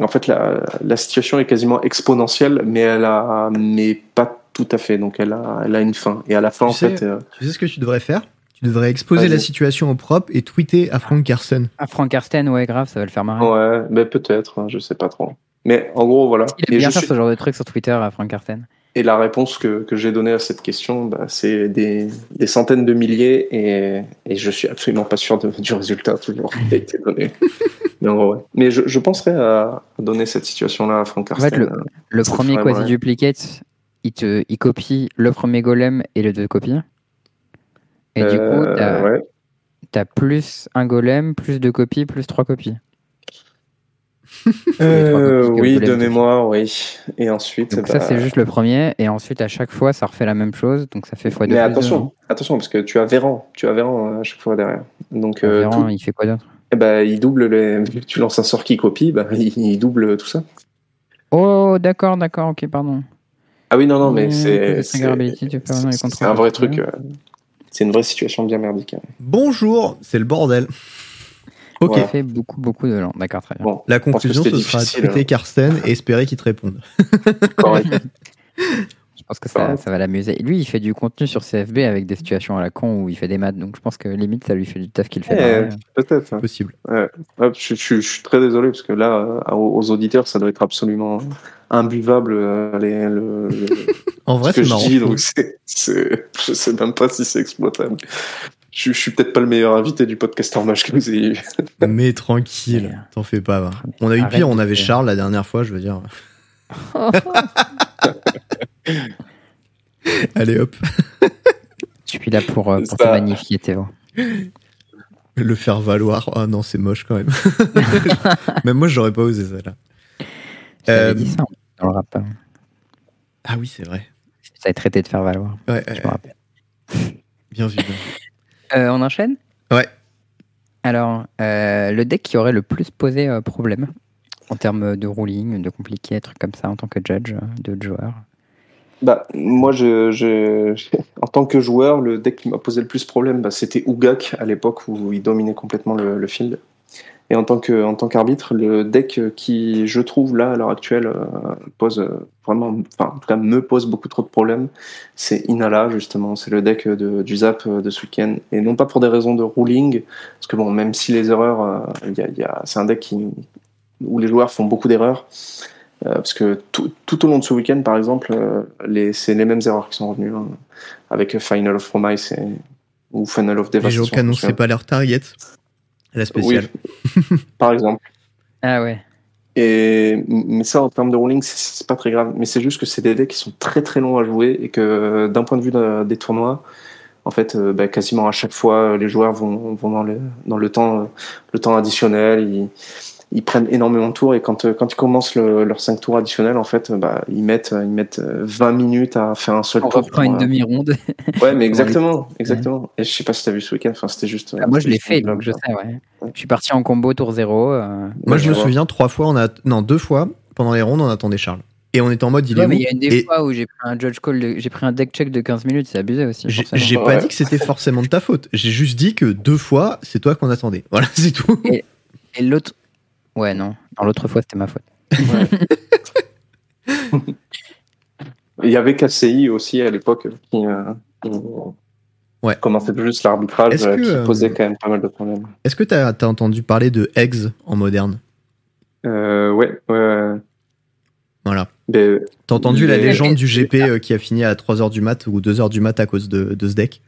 en fait, la, la, situation est quasiment exponentielle, mais elle a, mais pas tout à fait. Donc, elle a, elle a une fin. Et à la fin, tu en sais, fait. Euh, tu sais ce que tu devrais faire? Tu devrais exposer la situation au propre et tweeter à Frank Karsten. À Frank Karsten, ouais, grave, ça va le faire marrer. Ouais, mais peut-être, hein, je sais pas trop. Mais en gros, voilà. Il aime bien faire ce genre de trucs sur Twitter à Frank Karsten. Et la réponse que, que j'ai donnée à cette question, bah, c'est des, des, centaines de milliers et, et je suis absolument pas sûr de, du résultat toujours qui a été donné. Mais, ouais. Mais je, je, penserais à donner cette situation-là à Frank Karsten. En fait, le, le premier quasi-duplicate, il, te, il copie le premier golem et les deux copies. Et euh, du coup, t'as ouais. as plus un golem, plus deux copies, plus trois copies. Euh, oui, de mémoire, oui. Et ensuite. Donc ça, bah, c'est juste le premier. Et ensuite, à chaque fois, ça refait la même chose. Donc ça fait fois deux. Mais attention, attention, parce que tu as Véran. Tu as Véran à chaque fois derrière. Donc, euh, Véran, il fait quoi d'autre? Eh ben, il double les. Tu lances un sort qui copie, bah, il, double tout ça. Oh, d'accord, d'accord, ok, pardon. Ah oui, non, non, mais c'est. C'est un vrai truc. Euh, c'est une vraie situation bien merdique. Hein. Bonjour, c'est le bordel. Ok. Il fait beaucoup, beaucoup de langues. D'accord, très bien. Bon, la conclusion, ce sera tweeter hein. Karsten et espérer qu'il te réponde. je pense que ça, ça va l'amuser. Lui, il fait du contenu sur CFB avec des situations à la con où il fait des maths. Donc je pense que limite, ça lui fait du taf qu'il fait. Eh, Peut-être. Hein. Possible. Ouais. je, je, je, suis très désolé parce que là, euh, aux auditeurs, ça doit être absolument imbuvable. Euh, les, le, le, en vrai, c'est marrant. Je, dis, donc je sais même pas si c'est exploitable je, je suis peut-être pas le meilleur invité du podcaster match que vous ayez eu. Mais tranquille, t'en fais pas. On a eu pire, on avait Charles la dernière fois, je veux dire. Allez hop. Je suis là pour, euh, pour te magnifier, Théo. Le faire valoir. Ah oh non, c'est moche quand même. même moi, j'aurais pas osé ça là. Euh... dit ça dans le rap. Ah oui, c'est vrai. Ça a traité de faire valoir. Ouais, je me rappelle. Bien vu. Euh, on enchaîne? Ouais. Alors, euh, le deck qui aurait le plus posé euh, problème en termes de ruling, de compliqué, trucs comme ça en tant que judge euh, de joueur? Bah, moi, je, je- en tant que joueur, le deck qui m'a posé le plus problème, bah, c'était Ugak à l'époque où il dominait complètement le, le field. Et en tant que en tant qu'arbitre, le deck qui, je trouve là à l'heure actuelle, euh, pose euh, vraiment, enfin en tout cas me pose beaucoup trop de problèmes, c'est Inala justement. C'est le deck de, du Zap euh, de ce week-end et non pas pour des raisons de ruling, parce que bon, même si les erreurs, il y a, il y a- c'est un deck qui, où les joueurs font beaucoup d'erreurs. Euh, parce que tout, tout au long de ce week-end, par exemple, euh, les, c'est les mêmes erreurs qui sont revenues, hein, avec Final of Promise et, ou Final of Les Devastation. gens me canon, c'est souviens. pas leur target. La spéciale. Oui, par exemple. Ah ouais. Et, mais ça, en termes de ruling, c'est, pas très grave. Mais c'est juste que c'est des decks qui sont très très longs à jouer et que euh, d'un point de vue de- des tournois, en fait, euh, bah, quasiment à chaque fois, les joueurs vont, vont dans, le, dans le temps, euh, le temps additionnel. Ils, ils prennent énormément de tours et quand, euh, quand ils commencent le- leurs 5 tours additionnels, en fait, euh, bah, ils mettent, ils mettent euh, 20 minutes à faire un seul On tour. reprend une euh, demi-ronde. Ouais, mais exactement, exactement. Et je sais pas si t'as vu ce week-end. Enfin, c'était juste. Ah, moi, je l'ai fait, donc je sais, ouais. Je suis parti en combo tour 0. euh, Moi, je tu me vois. souviens, trois fois, on a. Non, deux fois, pendant les rondes, on attendait Charles. Et on était en mode, il Ouais, est mais où il y a une des Et fois où j'ai pris un judge call, de- j'ai pris un deck check de 15 minutes, c'est abusé aussi. J'ai pas Ouais. dit que c'était forcément de ta faute. J'ai juste dit que deux fois, c'est toi qu'on attendait. Voilà, c'est tout. Et- Et l'autre. Ouais, non. Dans l'autre fois, c'était ma faute. Il y avait KCI aussi à l'époque qui, euh, qui Ouais. commençait tout juste l'arbitrage, euh, qui euh, posait quand même pas mal de problèmes. Est-ce que t'as as entendu parler de eggs en moderne? Euh, ouais, ouais, ouais. Voilà. T'as entendu la légende du GP euh, qui a fini à 3h du mat ou 2h du mat à cause de, de ce deck?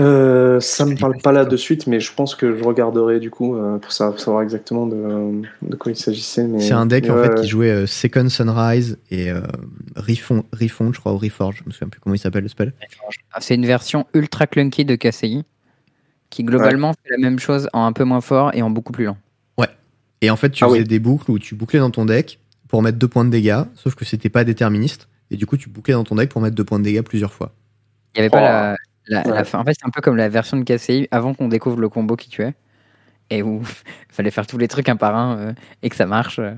Euh, ça me parle pas là de suite, mais je pense que je regarderai du coup euh, pour savoir, savoir exactement de, de quoi il s'agissait. mais- C'est un deck mais en ouais, fait qui jouait euh, Second Sunrise et euh, Refond, Refond, je crois, ou Reforge, je me souviens plus comment il s'appelle le spell. Ah, C'est une version ultra clunky de KCI qui globalement fait la même chose en un peu moins fort et en beaucoup plus lent. Et en fait, tu Ah faisais oui. des boucles où tu bouclais dans ton deck pour mettre deux points de dégâts, sauf que c'était pas déterministe. Et du coup, tu bouclais dans ton deck pour mettre deux points de dégâts plusieurs fois. Il y avait pas Oh. la, la Ouais. fin. En fait, c'est un peu comme la version de KCI avant qu'on découvre le combo qui tuait. Et où il fallait faire tous les trucs un par un euh, et que ça marche. euh.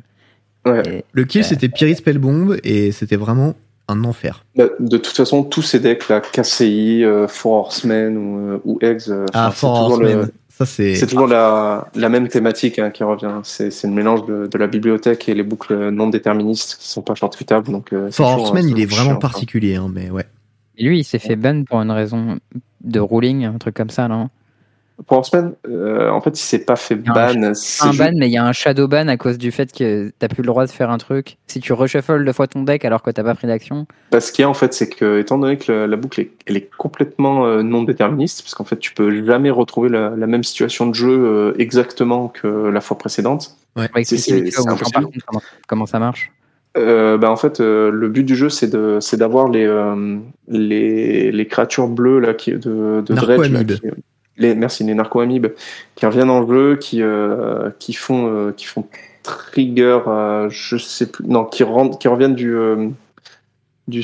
ouais. Et- Le kill, Ouais. c'était Pyrit Spellbomb et c'était vraiment un enfer. Bah, de toute façon, tous ces decks là, KCI, euh, Four Horsemen ou, euh, ou Eggs, euh, Ah, c'est Four toujours le- Horsemen. Ça, c'est. C'est toujours la, la même thématique hein, qui revient. C'est c'est le mélange de, de la bibliothèque et les boucles non déterministes qui sont pas shortcutables. Donc, euh, Four toujours- Horsemen, il est vraiment chiant, particulier, hein, mais ouais. Lui, il s'est fait ban pour une raison de ruling, un truc comme ça, non? Four Horsemen, euh, en fait, il s'est pas fait y a un ban. Un ju- ban, mais il y a un shadow ban à cause du fait que t'as plus le droit de faire un truc. Si tu reshuffles deux fois ton deck alors que t'as pas pris d'action, Parce qu'il y a en fait, c'est que étant donné que la, la boucle est, elle est complètement euh, non déterministe, parce qu'en fait, tu peux jamais retrouver la, la même situation de jeu euh, exactement que la fois précédente. va C'est- c'est- impossible. comment ça marche. Euh, bah, en fait, euh, le but du jeu, c'est de, c'est d'avoir les, euh, les, les créatures bleues là, qui, de, de Dredge. là, qui- les, merci, les narco-amibes, qui reviennent en jeu, qui, euh, qui font, euh, qui font trigger, euh, je sais plus, non, qui, rentrent, qui reviennent du, euh, du,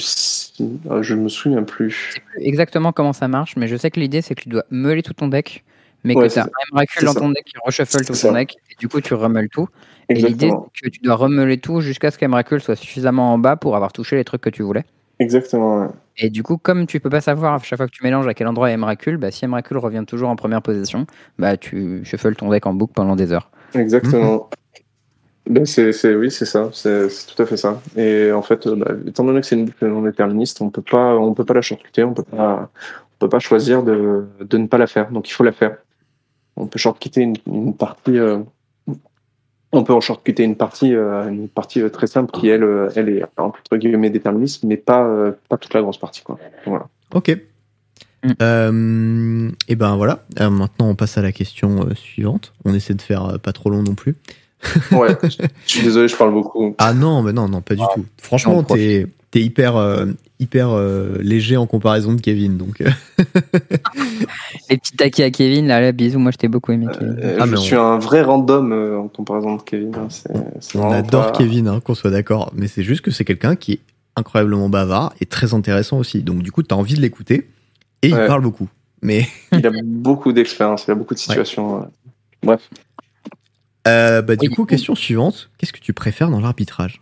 euh, je me souviens plus. Je sais plus exactement comment ça marche, mais je sais que l'idée c'est que tu dois meuler tout ton deck, mais Ouais, que tu as ça. un C'est dans ça. ton deck qui reshuffle tout ça. ton deck, et du coup tu remeules tout. Et l'idée c'est que tu dois remeuler tout jusqu'à ce qu'Emrakul soit suffisamment en bas pour avoir touché les trucs que tu voulais. Exactement. ouais. Et du coup, comme tu peux pas savoir à chaque fois que tu mélanges à quel endroit est Emrakul, bah, si Emrakul revient toujours en première position, bah, tu shuffles ton deck en boucle pendant des heures. Exactement. Ben, c'est, oui, c'est ça, c'est, tout à fait ça. Et en fait, euh, bah, étant donné que c'est une boucle non déterministe, on peut pas, on peut pas la shortcuter, on peut pas, on peut pas choisir de, de ne pas la faire. Donc il faut la faire. On peut shortcuter une, une partie, euh, on peut en shortcuter une partie, euh, une partie euh, très simple qui elle, euh, elle est entre guillemets déterministe, mais pas, euh, pas toute la grosse partie quoi. Voilà. Ok. Mm. Euh, et ben voilà. Euh, maintenant, on passe à la question euh, suivante. On essaie de faire euh, pas trop long non plus. Ouais. je suis désolé, je parle beaucoup. Ah non, mais non, non, pas du tout. Franchement, t'es t'es hyper, euh, hyper euh, léger en comparaison de Kevin. Donc, euh, Les petits taquets à Kevin, là, là, bisous, moi je t'ai beaucoup aimé Kevin. Euh, Ah, je on- suis un vrai random euh, en comparaison de Kevin. hein. C'est, c'est on adore pas- Kevin, hein, qu'on soit d'accord. Mais c'est juste que c'est quelqu'un qui est incroyablement bavard et très intéressant aussi. Donc, du coup, t'as envie de l'écouter et il parle beaucoup. mais Il a beaucoup d'expérience, il a beaucoup de situations. euh. Bref. Euh, bah, du Oui. coup, question suivante. Qu'est-ce que tu préfères dans l'arbitrage?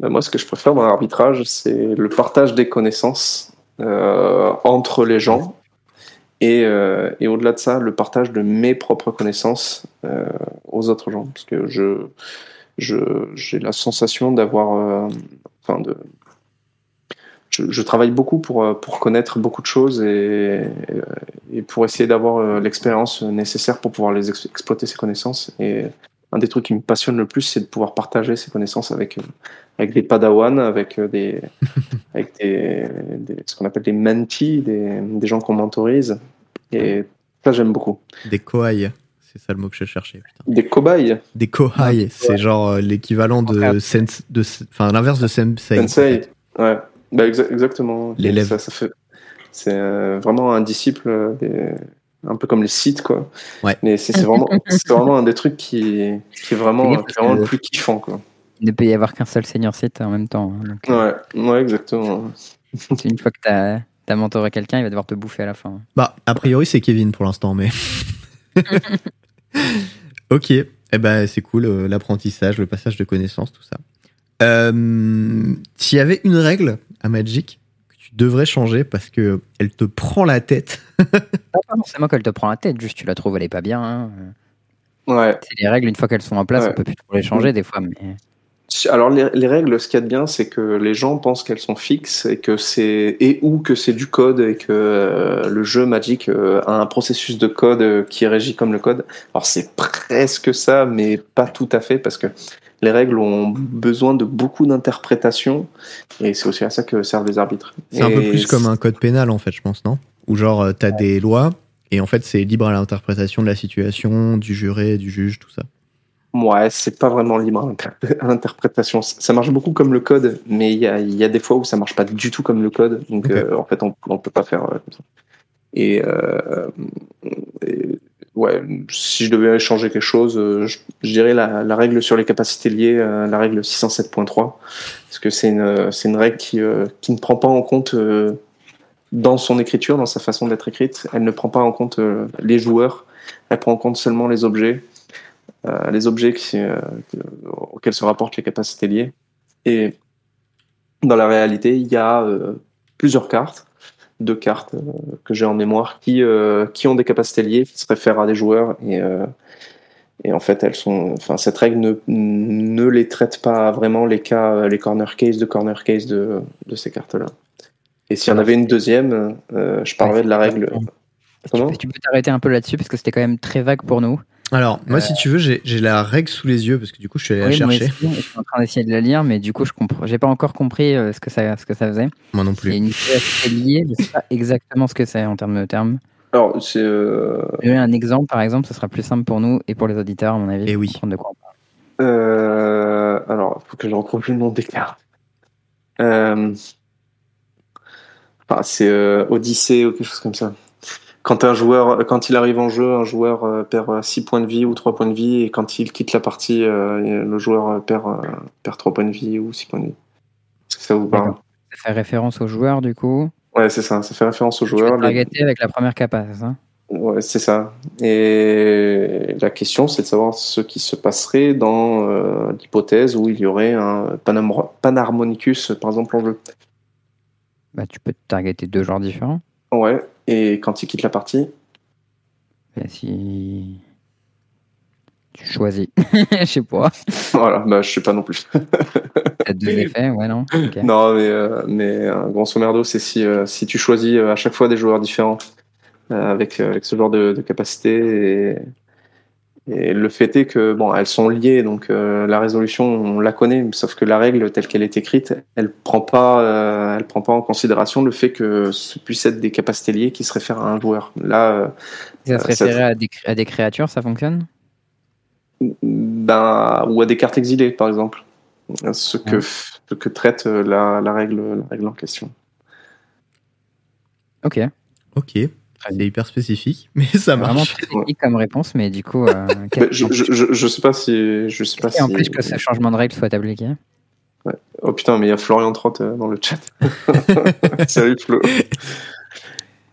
Bah, moi, ce que je préfère dans l'arbitrage, c'est le partage des connaissances euh, entre les gens. Et, euh, et au-delà de ça, le partage de mes propres connaissances euh, aux autres gens. Parce que je, je, j'ai la sensation d'avoir. enfin, de. Je, travaille beaucoup pour, pour connaître beaucoup de choses et, et pour essayer d'avoir l'expérience nécessaire pour pouvoir les ex- exploiter ces connaissances. Et un des trucs qui me passionne le plus, c'est de pouvoir partager ces connaissances avec, avec des padawans, avec euh, des, avec des, des- ce qu'on appelle des mentees, des, des gens qu'on mentorise. Et ça, j'aime beaucoup. Des kohai, c'est ça le mot que je cherchais. Putain. Des cobayes, Des kohai, c'est genre euh, l'équivalent de enfin l'inverse de sensei. en sensei. fait. Ouais, bah, exa- exactement. L'élève. Ça, ça fait, c'est euh, vraiment un disciple, des- un peu comme les sites, quoi. Ouais. Mais c'est vraiment, vraiment un des trucs qui, qui est vraiment, est vraiment le plus kiffant, quoi. Il ne peut y avoir qu'un seul senior site en même temps. hein, donc, euh, Ouais, ouais, exactement. une fois que tu as, mentoré quelqu'un, il va devoir te bouffer à la fin. Bah, a priori, c'est Kevin pour l'instant, mais. ok, eh ben, c'est cool, euh, l'apprentissage, le passage de connaissances, tout ça. Euh, S'il y avait une règle à Magic que tu devrais changer parce que elle te prend la tête, Pas forcément qu'elle te prend la tête, juste tu la trouves, elle est pas bien. hein. Ouais. C'est les règles, une fois qu'elles sont en place, Ouais. on peut plus trop les changer des fois. Mais... Alors les, les règles, ce qu'il y a de bien, c'est que les gens pensent qu'elles sont fixes et que c'est et ou que c'est du code et que euh, le jeu Magic euh, a un processus de code euh, qui est régi comme le code. Alors c'est presque ça, mais pas tout à fait parce que les règles ont besoin de beaucoup d'interprétation et c'est aussi à ça que servent les arbitres. c'est un peu plus comme un code pénal, en fait, je pense, non? Ou genre, t'as des lois et en fait, c'est libre à l'interprétation de la situation, du juré, du juge, tout ça. Ouais, c'est pas vraiment libre à l'inter- à l'interprétation. Ça marche beaucoup comme le code, mais il y a, il y a des fois où ça marche pas du tout comme le code. Donc, euh, en fait, on, on peut pas faire euh, comme ça. Et, euh, et, ouais, si je devais changer quelque chose, euh, je, je dirais la, la règle sur les capacités liées, euh, la règle 607.3, parce que c'est une, c'est une règle qui, qui ne prend pas en compte dans son écriture, dans sa façon d'être écrite, elle ne prend pas en compte les joueurs, elle prend en compte seulement les objets les objets qui, euh, que- auxquels se rapportent les capacités liées. Et dans la réalité, il y a euh, plusieurs cartes, deux cartes euh, que j'ai en mémoire, qui, euh, qui ont des capacités liées, qui se réfèrent à des joueurs. Et, euh, et en fait, elles sont, enfin, cette règle ne, ne les traite pas vraiment les cas, les corner case de corner case de, de ces cartes-là. Et s'il y en avait une deuxième, euh, je parlerais de la règle. Comment tu peux t'arrêter un peu là-dessus parce que c'était quand même très vague pour nous. Alors, moi, Euh, si tu veux, j'ai j'ai la règle sous les yeux parce que du coup, je suis allé la moi chercher. aussi, je suis en train d'essayer de la lire, mais du coup, je comprends. J'ai pas encore compris euh, ce que ça, ce que ça faisait. Moi non Il y a plus. une capacité liée, je sais pas exactement ce que c'est en termes de termes. Alors, c'est euh, Je vais donner un exemple, par exemple, ce sera plus simple pour nous et pour les auditeurs, à mon avis. Eh pour oui. de quoi on parle. Euh, alors, il faut que je retrouve le nom des cartes. Euh, enfin, c'est euh, Odyssée ou quelque chose comme ça. Quand un joueur, quand il arrive en jeu, un joueur euh, perd 6 points de vie ou 3 points de vie, et quand il quitte la partie, euh, le joueur euh, perd, euh, perd 3 points de vie ou 6 points de vie. Est-ce que ça vous parle? Ça fait référence aux joueurs, du coup? Ouais, c'est ça, ça fait référence joueurs. peux Les- avec la première capa, c'est ça Ouais, c'est ça. Et la question, c'est de savoir ce qui se passerait dans euh, l'hypothèse où il y aurait un Panam- Panharmonicus, par exemple, en jeu. bah, Tu peux targeter deux joueurs différents. Ouais, et quand il quitte la partie, Et si tu choisis, je sais pas, voilà, bah, je sais pas non plus. t'as deux effets, ouais, non non, mais, euh, mais euh, grosso merdo, c'est si, euh, si tu choisis à chaque fois des joueurs différents avec, avec ce genre de, de capacité. Et, et le fait est que, bon, elles sont liées, donc euh, la résolution, on la connaît, sauf que la règle telle qu'elle est écrite, elle prend pas, euh, elle prend pas en considération le fait que ce puisse être des capacités liées qui se réfèrent à un joueur. Là, euh, Ça se ça- référait à des, cré- à des créatures, ça fonctionne? Ben, ou à des cartes exilées, par exemple. Ce que, Ouais. ce que traite la, la, règle, la règle en question. Ok. Ok. C'est hyper spécifique, mais ça Vraiment marche. très technique comme réponse, mais du coup. euh, je, je, je, sais pas si. Je sais pas Et en si... plus que ce changement de règle soit appliqué. Oh putain, mais il y a Florian Trott euh, dans le chat. Salut Flo.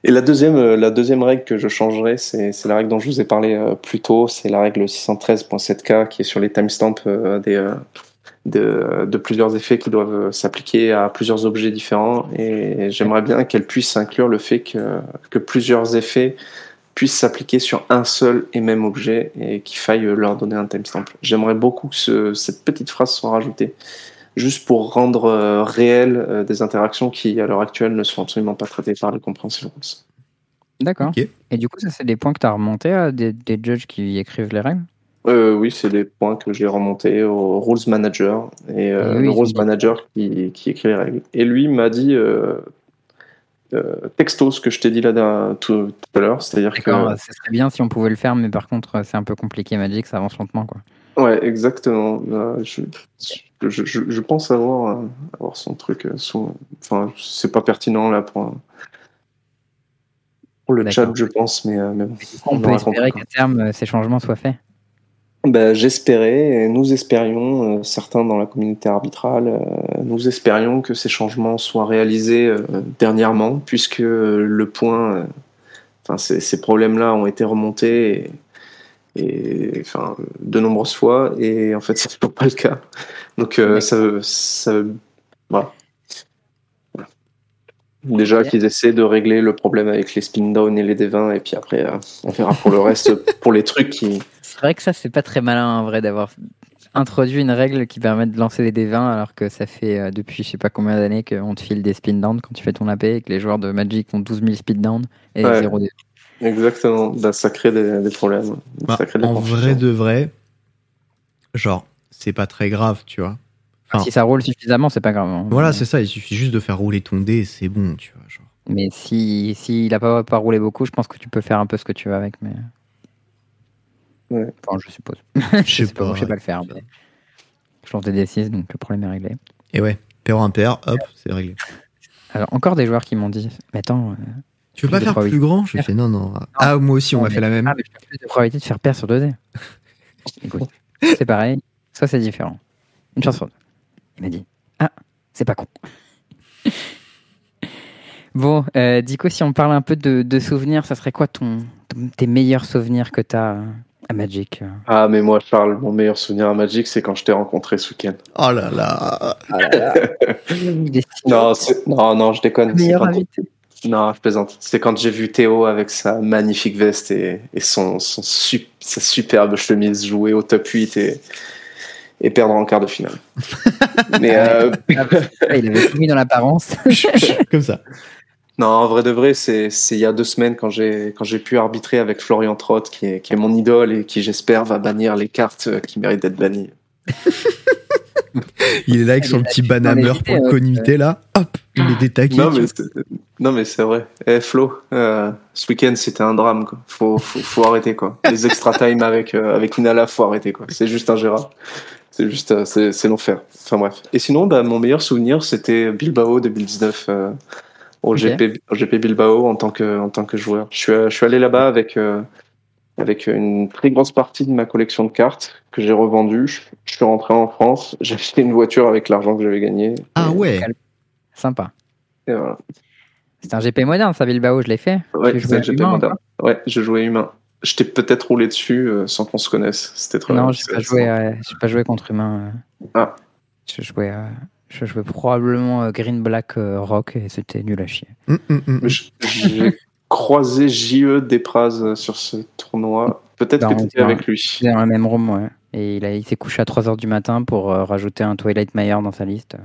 Et la deuxième, euh, la deuxième règle que je changerais, c'est la règle dont je vous ai parlé plus tôt, c'est la règle 613.7k qui est sur les timestamps des, de, de plusieurs effets qui doivent s'appliquer à plusieurs objets différents. Et j'aimerais bien qu'elle puisse inclure le fait que, que plusieurs effets puissent s'appliquer sur un seul et même objet et qu'il faille leur donner un timestamp. J'aimerais beaucoup que ce- cette petite phrase soit rajoutée, juste pour rendre euh, réelles euh, des interactions qui, à l'heure actuelle, ne sont absolument pas traitées par les comprehensive rules. D'accord. Et du coup, ça, c'est des points que tu as remontés à des, des judges qui écrivent les règles? Euh, oui, c'est des points que j'ai remontés au Rules Manager et euh, le Rules Manager qui, qui écrit les règles. Et lui m'a dit euh, texto ce que je t'ai dit là tout, tout à l'heure, c'est-à-dire que ce serait bien si on pouvait le faire, mais par contre, c'est un peu compliqué, Magic, ça avance lentement. Quoi. ouais, exactement. Euh, je, je, je, je pense avoir, avoir son truc. Son, enfin, c'est pas pertinent là pour, pour le chat, je pense, mais, mais bon, On, on peut espérer qu'à terme, ces changements soient faits. Ben, j'espérais, et nous espérions, euh, certains dans la communauté arbitrale, euh, nous espérions que ces changements soient réalisés euh, dernièrement, puisque le point, enfin, ces, ces problèmes-là ont été remontés et, et, enfin, de nombreuses fois, et en fait, c'est toujours pas le cas. Donc, ça, ça, voilà. Voilà. Déjà qu'ils essaient de régler le problème avec les spin down et les D20, et puis après, on verra pour le reste, pour les trucs qui, C'est vrai que ça, c'est pas très malin en vrai d'avoir introduit une règle qui permet de lancer les D20 alors que ça fait euh, depuis je sais pas combien d'années qu'on te file des spin down quand tu fais ton AP et que les joueurs de Magic ont 12 000 speed down et Ouais. 0 D. Exactement, bah, ça crée des, des problèmes. Bah, ça crée en vrai de vrai, genre, c'est pas très grave, tu vois. Enfin, Si ça roule suffisamment, c'est pas grave. hein. Voilà, c'est ça, il suffit juste de faire rouler ton dé, c'est bon, tu vois. Genre. Mais si s'il a pas, pas roulé beaucoup, je pense que tu peux faire un peu ce que tu veux avec. Mais... Ouais. Enfin, je suppose. Je sais pas, pas. je sais pas le faire. mais Je lance des D6, donc le problème est réglé. Et ouais, pair impair, hop, c'est réglé. Alors, encore des joueurs qui m'ont dit Mais attends, euh, Tu veux pas faire plus grand Je fais non, non. Ah, moi aussi, on m'a fait la même. Ah, mais as plus de probabilité de faire paire sur 2D. Écoute, c'est pareil, soit c'est différent. Une chance sur deux. Il m'a dit Ah, c'est pas con. bon, euh, Dico, si on parle un peu de, de souvenirs, ça serait quoi ton, ton- tes meilleurs souvenirs que tu as à Magic euh Ah, mais moi, Charles, mon meilleur souvenir à Magic, c'est quand je t'ai rencontré ce week-end. Oh là là. Est Non, c'est- non, non, je déconne. meilleur quand- invité. Non, je plaisante. C'est quand j'ai vu Théo avec sa magnifique veste et, et son, son su- sa superbe chemise jouer au top 8 et, et perdre en quart de finale. mais euh, Ah, il avait tout mis dans l'apparence. Comme ça. Non, en vrai de vrai, c'est il y a deux semaines quand j'ai quand j'ai pu arbitrer avec Florian Trott, qui est, qui est mon idole et qui, j'espère, va bannir les cartes euh, qui méritent d'être bannies. Il est là avec son petit banhammer pour le là. Hop, il met des taquets. Non, mais c'est- non, mais c'est vrai. Eh, Flo, euh, ce week-end, c'était un drame, quoi. Faut, faut, faut arrêter, quoi. Les extra time avec, euh, avec Inala, faut arrêter, quoi. C'est juste ingérable. C'est juste, euh, c'est, l'enfer. Enfin, bref. Et sinon, bah, mon meilleur souvenir, c'était Bilbao 2019, euh, au. GP, au GP Bilbao en tant que, en tant que joueur. Je suis, euh, je suis allé là-bas avec, euh, avec une très grosse partie de ma collection de cartes que j'ai revendue. Je, je suis rentré en France, j'ai acheté une voiture avec l'argent que j'avais gagné. Ah Et- ouais. Sympa. et voilà. C'est un GP moderne, ça, Bilbao, je l'ai fait. Ouais, c'est GP humain, moderne. Ouais, je jouais humain. Je t'ai peut-être roulé dessus euh, sans qu'on se connaisse. C'était trop. Non, j'ai c'est- pas joué, euh, pas joué contre humain. Ah. Je jouais, je jouais probablement euh, Green Black euh, Rock et c'était nul à chier. Hum. Mais je- J'ai croisé JE Despraz sur ce tournoi. Peut-être que tu étais avec lui. C'était dans la même room, ouais. Et il, s'est couché à 3h du matin pour euh, rajouter un Twilight Mayer dans sa liste.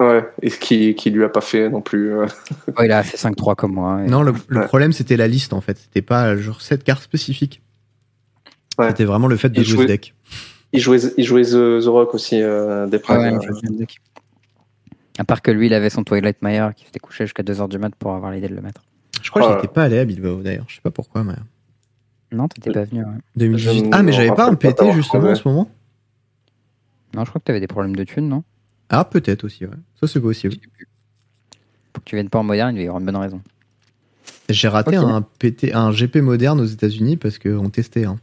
Ouais, et qui, qui lui a pas fait non plus. euh. Oh, il a fait 5-3 comme moi. et- Non, le, le Ouais. problème, c'était la liste, en fait. C'était pas genre cette carte spécifique. Ouais. C'était vraiment le fait de Il jouer jouait- ce deck. Il jouait, il jouait The, The Rock aussi, euh, Despraz. Ouais, euh. je joue le deck. À part que lui, il avait son Twilight Mayer qui s'était couché jusqu'à 2h du mat pour avoir l'idée de le mettre. Je crois que Oh. j'étais pas allé à Bilbao, d'ailleurs. Je sais pas pourquoi, mais. Non, t'étais pas venu. ouais. 2018. Je Ah, mais j'avais pas un PT, justement, en ce moment Non, je crois que t'avais des problèmes de thunes, non? Ah, peut-être aussi, ouais. Ça, c'est possible. Pour que tu viennes pas en moderne, il y avoir une bonne raison. J'ai raté un, PT, un GP moderne aux États-Unis parce qu'on testait. hein.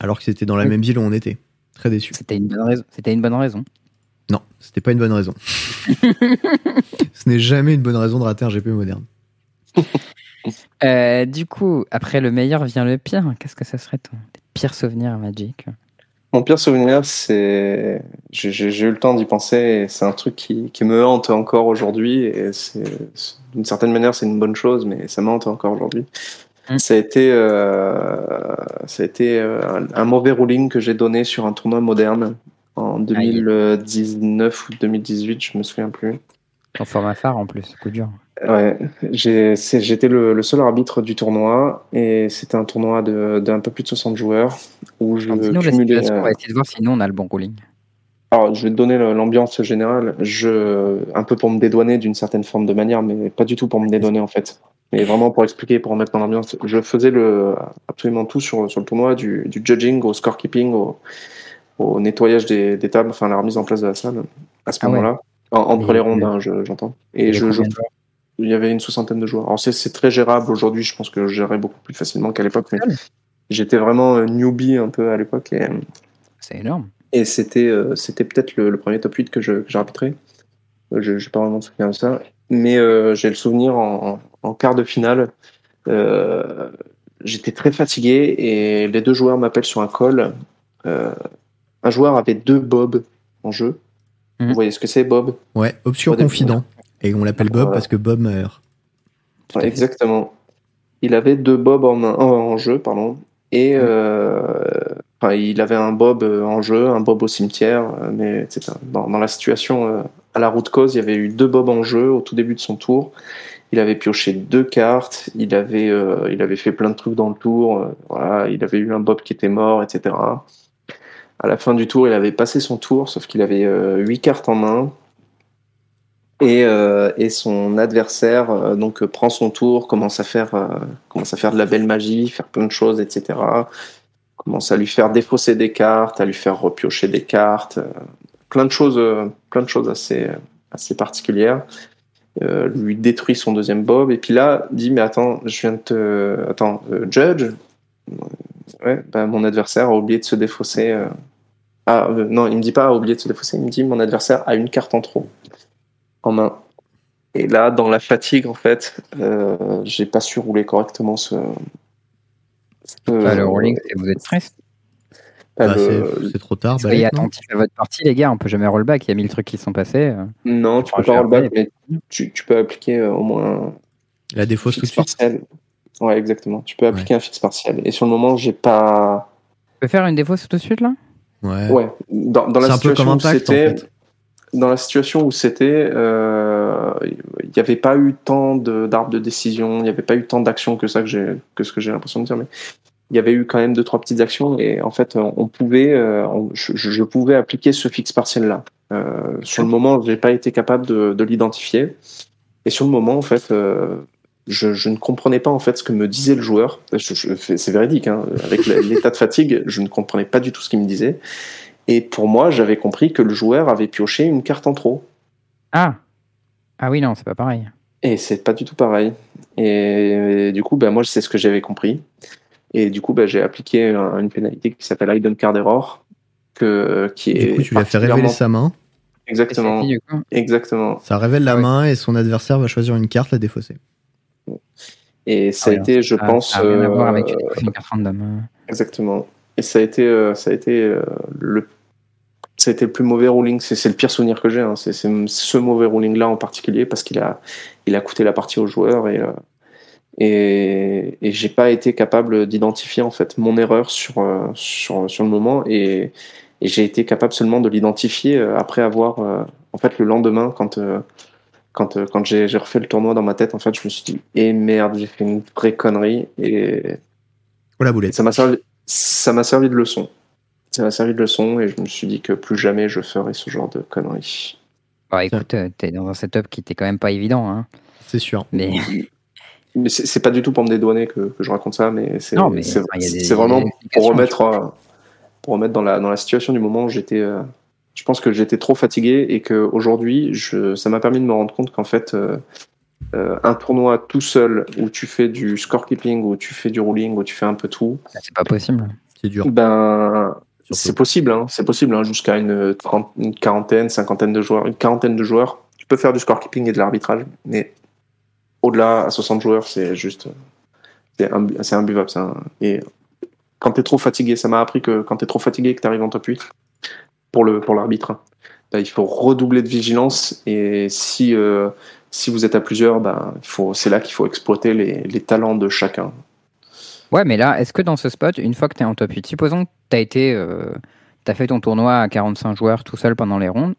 Alors que c'était dans la Oui. même ville où on était. Très déçu. C'était une bonne raison. C'était une bonne raison. Non, c'était pas une bonne raison. Ce n'est jamais une bonne raison de rater un GP moderne. Euh, du coup, après le meilleur vient le pire. Qu'est-ce que ça serait ton pire souvenir à Magic? Mon pire souvenir, c'est. J'ai eu le temps d'y penser et c'est un truc qui, qui me hante encore aujourd'hui. Et c'est d'une certaine manière, c'est une bonne chose, mais ça me hante encore aujourd'hui. Mm. Ça a été, euh, ça a été euh, un, un mauvais ruling que j'ai donné sur un tournoi moderne en 2019 ou 2018, je me souviens plus. En format phare en plus, coup dur. Ouais, j'étais le, le seul arbitre du tournoi et c'était un tournoi de- d'un peu plus de 60 joueurs où je la cumulais. situation, on euh, va essayer de voir si nous on a le bon ruling. Alors, je vais te donner l'ambiance générale, je, un peu pour me dédouaner d'une certaine forme de manière, mais pas du tout pour me dédouaner en fait. Mais vraiment pour expliquer, pour remettre dans l'ambiance. Je faisais le, absolument tout sur, sur le tournoi, du, du judging au scorekeeping, au, au nettoyage des, des tables, enfin la remise en place de la salle à ce Ah ouais. moment-là. En- entre les rondes, hein, je- j'entends. Et je, je- il y avait une soixantaine de joueurs. Alors c'est très gérable aujourd'hui, je pense que je gérais beaucoup plus facilement qu'à l'époque. mais J'étais vraiment euh, newbie un peu à l'époque et, C'est énorme. et c'était euh, c'était peut-être le, le premier top 8 que je- que. Euh, Je n'ai pas vraiment de souvenir de ça. Mais euh, j'ai le souvenir en, en quart de finale. euh, J'étais très fatigué et les deux joueurs m'appellent sur un call. Euh, un joueur avait deux bobs en jeu. Mhm. Vous voyez ce que c'est, Bob? Ouais, obscur confident. Et on l'appelle Bob Voilà. parce que Bob meurt. Ouais, exactement. Il avait deux bobs en, main- en, en jeu, pardon. Et euh, enfin, il avait un bob euh, en jeu, un bob au cimetière, euh, mais etc. Dans, dans la situation euh, à la route cause, il y avait eu deux bobs en jeu au tout début de son tour. Il avait pioché deux cartes, il avait, euh, il avait fait plein de trucs dans le tour. euh, voilà, il avait eu un bob qui était mort, etc. À la fin du tour, il avait passé son tour, sauf qu'il avait euh, huit cartes en main. Et, euh, son adversaire euh, donc prend son tour, commence à faire commence à faire de la belle magie, faire plein de choses, etc. Commence à lui faire défausser des cartes, à lui faire repiocher des cartes, plein de choses, plein de choses assez assez particulières. Lui détruit son deuxième bob et puis là dit mais attends, je viens de te attends judge. Ouais, bah, mon adversaire a oublié de se défausser. euh. Ah euh, non, il me dit pas a oublié de se défausser, il me dit mon adversaire a une carte en trop en main. Et là, dans la fatigue, en fait, euh, j'ai pas su rouler correctement ce. ce- Bah, le c'est vous êtes stress. Bah, le- c'est- trop tard. Soyez attentifs à votre partie, les gars. On peut jamais rollback. Il y a mille trucs qui sont passés. Non, tu peux je pas rollback, mais tu, tu peux appliquer euh, au moins La défausse tout de suite. Ouais, exactement. Tu peux appliquer un fixe partiel. Et sur le moment, j'ai pas. Tu peux faire une défausse tout de suite là? Ouais. Ouais. Dans, dans C'est la un peu situation comme où Impact, en c'était. fait. Dans la situation où c'était, euh, il n'y avait pas eu tant de- d'arbres de décision, il n'y avait pas eu tant d'actions que ça que j'ai que ce que j'ai l'impression de dire, mais il y avait eu quand même deux trois petites actions et en fait on, pouvait, euh, on- je, je- je pouvais appliquer ce fixe partiel là. Euh, sur le moment, j'ai pas été capable de, de l'identifier et sur le moment en fait. euh, je, je ne comprenais pas en fait ce que me disait le joueur. Je- je- C'est véridique, hein. avec l'état de fatigue, je ne comprenais pas du tout ce qu'il me disait. Et pour moi, j'avais compris que le joueur avait pioché une carte en trop. Ah Ah oui, non, c'est pas pareil. Et c'est pas du tout pareil. Et, du coup, bah, moi, c'est ce que j'avais compris. Et du coup, bah, j'ai appliqué un- une pénalité qui s'appelle Hidden Card Error, que, qui est. Du coup, tu lui as fait révéler sa main. Exactement. Exactement. Ça révèle la Ouais. main et son adversaire va choisir une carte à défausser. Et ça a été, je pense. Ça a rien à voir euh, avec une une carte random. euh. Exactement. Et ça a été, euh, ça a été euh, le, ça a été le plus mauvais ruling. C'est le pire souvenir que j'ai. Hein. C'est ce mauvais ruling là en particulier parce qu'il a, il a coûté la partie aux joueurs et euh, et, et j'ai pas été capable d'identifier en fait mon erreur sur euh, sur sur le moment et, et j'ai été capable seulement de l'identifier euh, après avoir euh, en fait le lendemain quand euh, quand, euh, quand j'ai refait le tournoi dans ma tête en fait je me suis dit et merde j'ai fait une vraie connerie et Oh la et boulette. ça m'a servi, ça m'a servi de leçon. Ça m'a servi de leçon et je me suis dit que plus jamais je ferai ce genre de conneries. Bah écoute, euh, t'es dans un setup qui était quand même pas évident. Hein. C'est sûr. Mais Mais c'est pas du tout pour me dédouaner que, que je raconte ça, mais c'est Non, mais, c'est- enfin, vraiment pour remettre, euh, pour remettre dans, la, dans la situation du moment où j'étais. euh, je pense que j'étais trop fatigué et que aujourd'hui, je, ça m'a permis de me rendre compte qu'en fait, euh, euh, un tournoi tout seul où tu fais du scorekeeping, où tu fais du ruling, où tu fais un peu tout, c'est pas possible. C'est dur. ben surtout. C'est possible, hein, c'est possible, hein, jusqu'à une, trente- une quarantaine, cinquantaine de joueurs, une quarantaine de joueurs. Tu peux faire du scorekeeping et de l'arbitrage, mais au-delà, à 60 joueurs, c'est juste. C'est un, c'est imbuvable. c'est un- Et quand tu es trop fatigué, ça m'a appris que quand tu es trop fatigué et que tu arrives en top 8, pour, le, pour l'arbitre, il faut redoubler de vigilance. Et si, euh, si vous êtes à plusieurs, faut, c'est là qu'il faut exploiter les, talents de chacun. Ouais, mais là, est-ce que dans ce spot, une fois que tu es en top 8, supposons que tu as été. euh, fait ton tournoi à 45 joueurs tout seul pendant les rondes,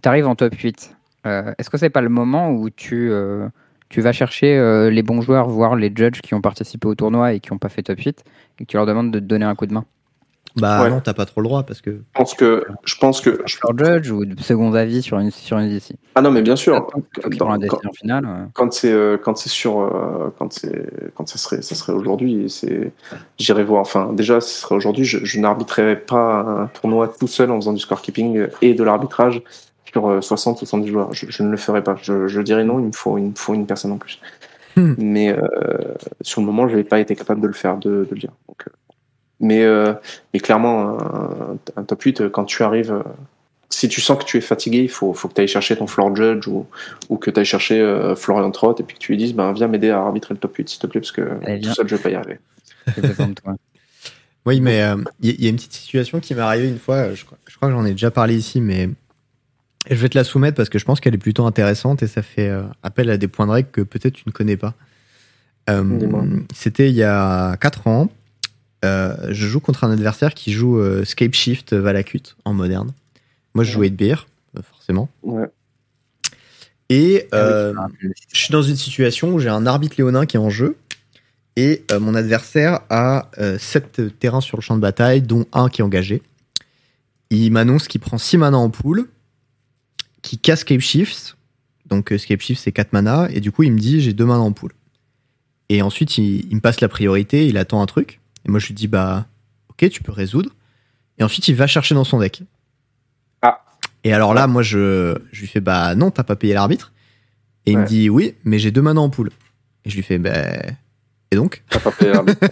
tu arrives en top 8. euh, est-ce que c'est pas le moment où tu, euh, tu vas chercher les bons joueurs, voir les judges qui ont participé au tournoi et qui n'ont pas fait top 8, et que tu leur demandes de te donner un coup de main? Bah Ouais. non, t'as pas trop le droit parce que. Je pense que. Je pense que je- Leur judge ou de second avis sur une, sur une DC Ah non, mais bien sûr. Dans- la quand- décision finale. euh. quand c'est euh, quand c'est sur euh, quand c'est quand ça serait ça serait aujourd'hui c'est j'irai voir enfin déjà ce serait aujourd'hui je, je n'arbitrerai pas un tournoi tout seul en faisant du scorekeeping et de l'arbitrage sur euh, 60 70 joueurs je, je ne le ferai pas je, je dirais non il me faut il me faut une personne en plus Hmm. mais euh, sur le moment je n'ai pas été capable de le faire de, de le dire Donc, euh, mais euh, mais clairement un, un top 8 euh, quand tu arrives euh, si tu sens que tu es fatigué, il faut, faut que tu ailles chercher ton floor judge ou, ou que tu ailles chercher euh, Florian Trott et puis que tu lui dises ben, viens m'aider à arbitrer le top 8 s'il te plaît parce que Allez, tout seul je vais pas y arriver. Oui, mais euh, il y, a une petite situation qui m'est arrivée une fois. Je crois, je crois que j'en ai déjà parlé ici, mais je vais te la soumettre parce que je pense qu'elle est plutôt intéressante et ça fait euh, appel à des points de règle que peut-être tu ne connais pas. Euh. C'était il y a 4 ans. Euh, je joue contre un adversaire qui joue euh, Scape Shift Valakut en moderne. Moi, je joue 8 beer, euh, forcément. Ouais. Et Ah oui, euh, je suis dans une situation où j'ai un arbitre léonin qui est en jeu et mon adversaire a 7 terrains sur le champ de bataille, dont un qui est engagé. Il m'annonce qu'il prend 6 mana en pool, qu'il casse Scape Shift. Donc Scape Shift c'est 4 mana, et du coup il me dit j'ai 2 mana en pool. Et ensuite il, il me passe la priorité, il attend un truc. Et moi je lui dis bah ok tu peux résoudre. Et ensuite il va chercher dans son deck. Ah. Et alors là moi je, je lui fais bah non t'as pas payé l'arbitre. Et il me dit oui mais j'ai 2 mana en pool. Et je lui fais bah et donc T'as pas payé l'arbitre.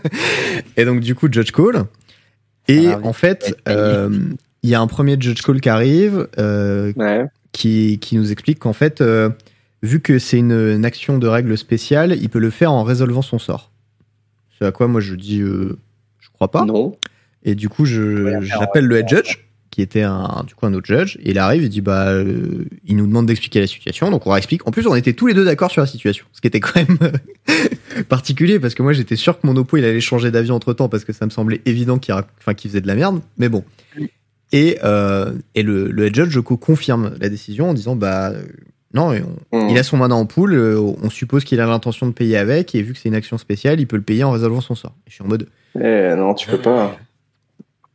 et donc, du coup, Judge Call. Et Ah oui. en fait, euh, il y a un premier Judge Call qui arrive, euh, ouais. qui, qui nous explique qu'en fait, euh, vu que c'est une, une action de règle spéciale, il peut le faire en résolvant son sort. Ce à quoi moi je dis, euh, crois pas. Non. Et du coup, je, j'appelle le head judge, qui était un, du coup un autre judge, et il arrive, il dit bah, euh, il nous demande d'expliquer la situation, donc on leur explique. En plus, on était tous les deux d'accord sur la situation, ce qui était quand même particulier parce que moi j'étais sûr que mon oppo il allait changer d'avis entre temps parce que ça me semblait évident qu'il, enfin, qu'il faisait de la merde, mais bon. Et, euh, et le, le head judge confirme la décision en disant bah euh, non, on- Hmm. il a son mana en pool, euh, on suppose qu'il a l'intention de payer avec, et vu que c'est une action spéciale, il peut le payer en résolvant son sort. Et je suis en mode Eh, non, tu peux pas.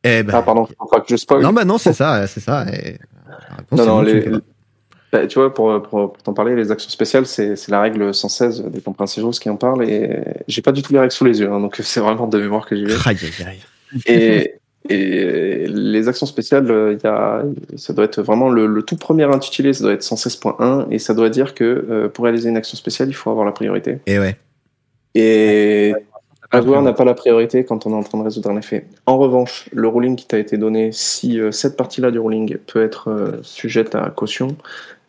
eh ben, Ah, pardon, faut pas que je spoil. non, bah non, c'est ça, c'est ça. Et la réponse, Non, non, les-. Bah, tu vois, pour, pour, pour t'en parler, les actions spéciales, c'est la règle 116 des compréhensions qui en parle et j'ai pas du tout les règles sous les yeux, hein, donc c'est vraiment de mémoire que j'y vais. Aïe, aïe, aïe. Et, et les actions spéciales, euh, il y a, ça doit être vraiment le, le tout premier intitulé, ça doit être 116.1 et ça doit dire que euh, pour réaliser une action spéciale, il faut avoir la priorité. Et ouais. Et joueur n'a pas la priorité quand on est en train de résoudre un effet. En revanche, le ruling qui t'a été donné, si euh, cette partie-là du ruling peut être euh, sujette à caution,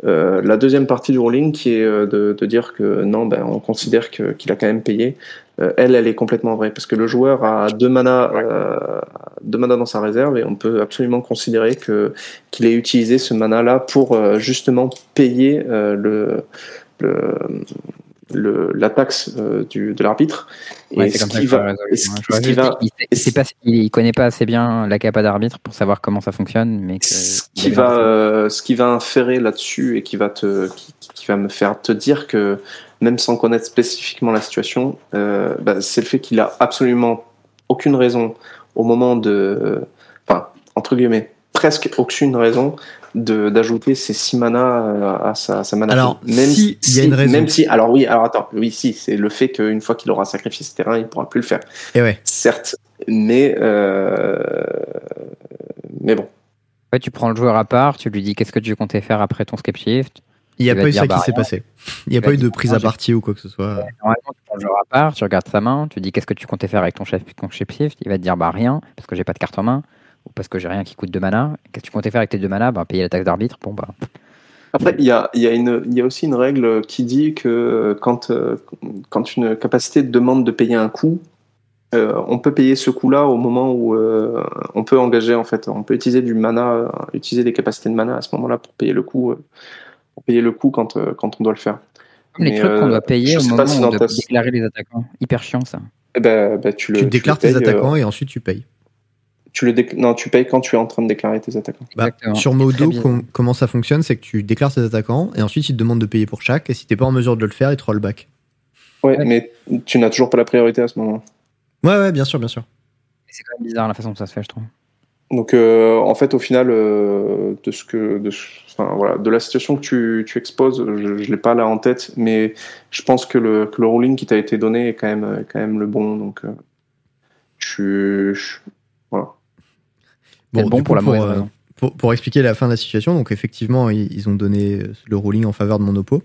euh, la deuxième partie du ruling qui est euh, de, de dire que non, ben, on considère que- qu'il a quand même payé, euh, elle, elle est complètement vraie. Parce que le joueur a deux manas, euh, deux manas dans sa réserve et on peut absolument considérer que qu'il ait utilisé ce mana-là pour euh, justement payer euh, le, le le- la taxe euh, du, de l'arbitre. Ouais, et ce qui va, il, connaît pas assez bien la capa d'arbitre pour savoir comment ça fonctionne, mais que ce qui va, euh, ce qui va inférer là-dessus et qui va te, qui, qui va me faire te dire que même sans connaître spécifiquement la situation, euh, bah, c'est le fait qu'il a absolument aucune raison au moment de, enfin entre guillemets, presque aucune raison d'ajouter ces six manas euh, à sa, à sa mana. Alors, même si, il y a une raison. même si, alors oui, alors attends, oui, si, c'est le fait qu'une fois qu'il aura sacrifié ce terrain, il pourra plus le faire. Et ouais. Certes, mais euh, mais bon. Ouais, tu prends le joueur à part, tu lui dis qu'est-ce que tu comptais faire après ton skip shift. Il n'y a pas eu ça bah, qui s'est rien. passé. Il n'y a pas eu de prise à partie ou quoi que ce soit. Normalement, tu prends le joueur à part, tu regardes sa main, tu dis qu'est-ce que tu comptais faire avec ton chef ton shift. Il va te dire bah rien, parce que j'ai pas de carte en main, ou parce que j'ai rien qui coûte de mana. Qu'est-ce que tu comptais faire avec tes deux mana? Bah payer la taxe d'arbitre. Bon bah Après, il y a, y, a une, y a aussi une règle qui dit que quand, euh, quand une capacité demande de payer un coût, euh, on peut payer ce coût-là au moment où euh, on peut engager, en fait, on peut utiliser du mana, utiliser des capacités de mana à ce moment-là pour payer le coût, pour payer le coût quand, quand on doit le faire. Comme les trucs qu'on doit payer au moment où on doit déclarer les attaquants. Hyper chiant, ça. Eh ben, ben, tu, le, tu déclares tes attaquants et ensuite tu payes. Tu le non, tu payes quand tu es en train de déclarer tes attaquants. Bah, sur Modo, comment ça fonctionne, c'est que tu déclares tes attaquants et ensuite il te demande de payer pour chaque. Et si t'es pas en mesure de le faire, il te rollback. Ouais, ouais, mais tu n'as toujours pas la priorité à ce moment. Ouais, ouais, bien sûr, bien sûr. C'est quand même bizarre la façon dont ça se fait, je trouve. Donc, euh, en fait, au final, euh, de ce que, de, enfin, voilà, de la situation que tu, tu exposes, je, ne l'ai pas là en tête, mais je pense que le, que le ruling qui t'a été donné est quand même, quand même le bon. Donc, euh, tu, voilà. Bon, bon pour, la euh, pour, pour, expliquer la fin de la situation, donc effectivement, ils, ont donné le ruling en faveur de mon oppo.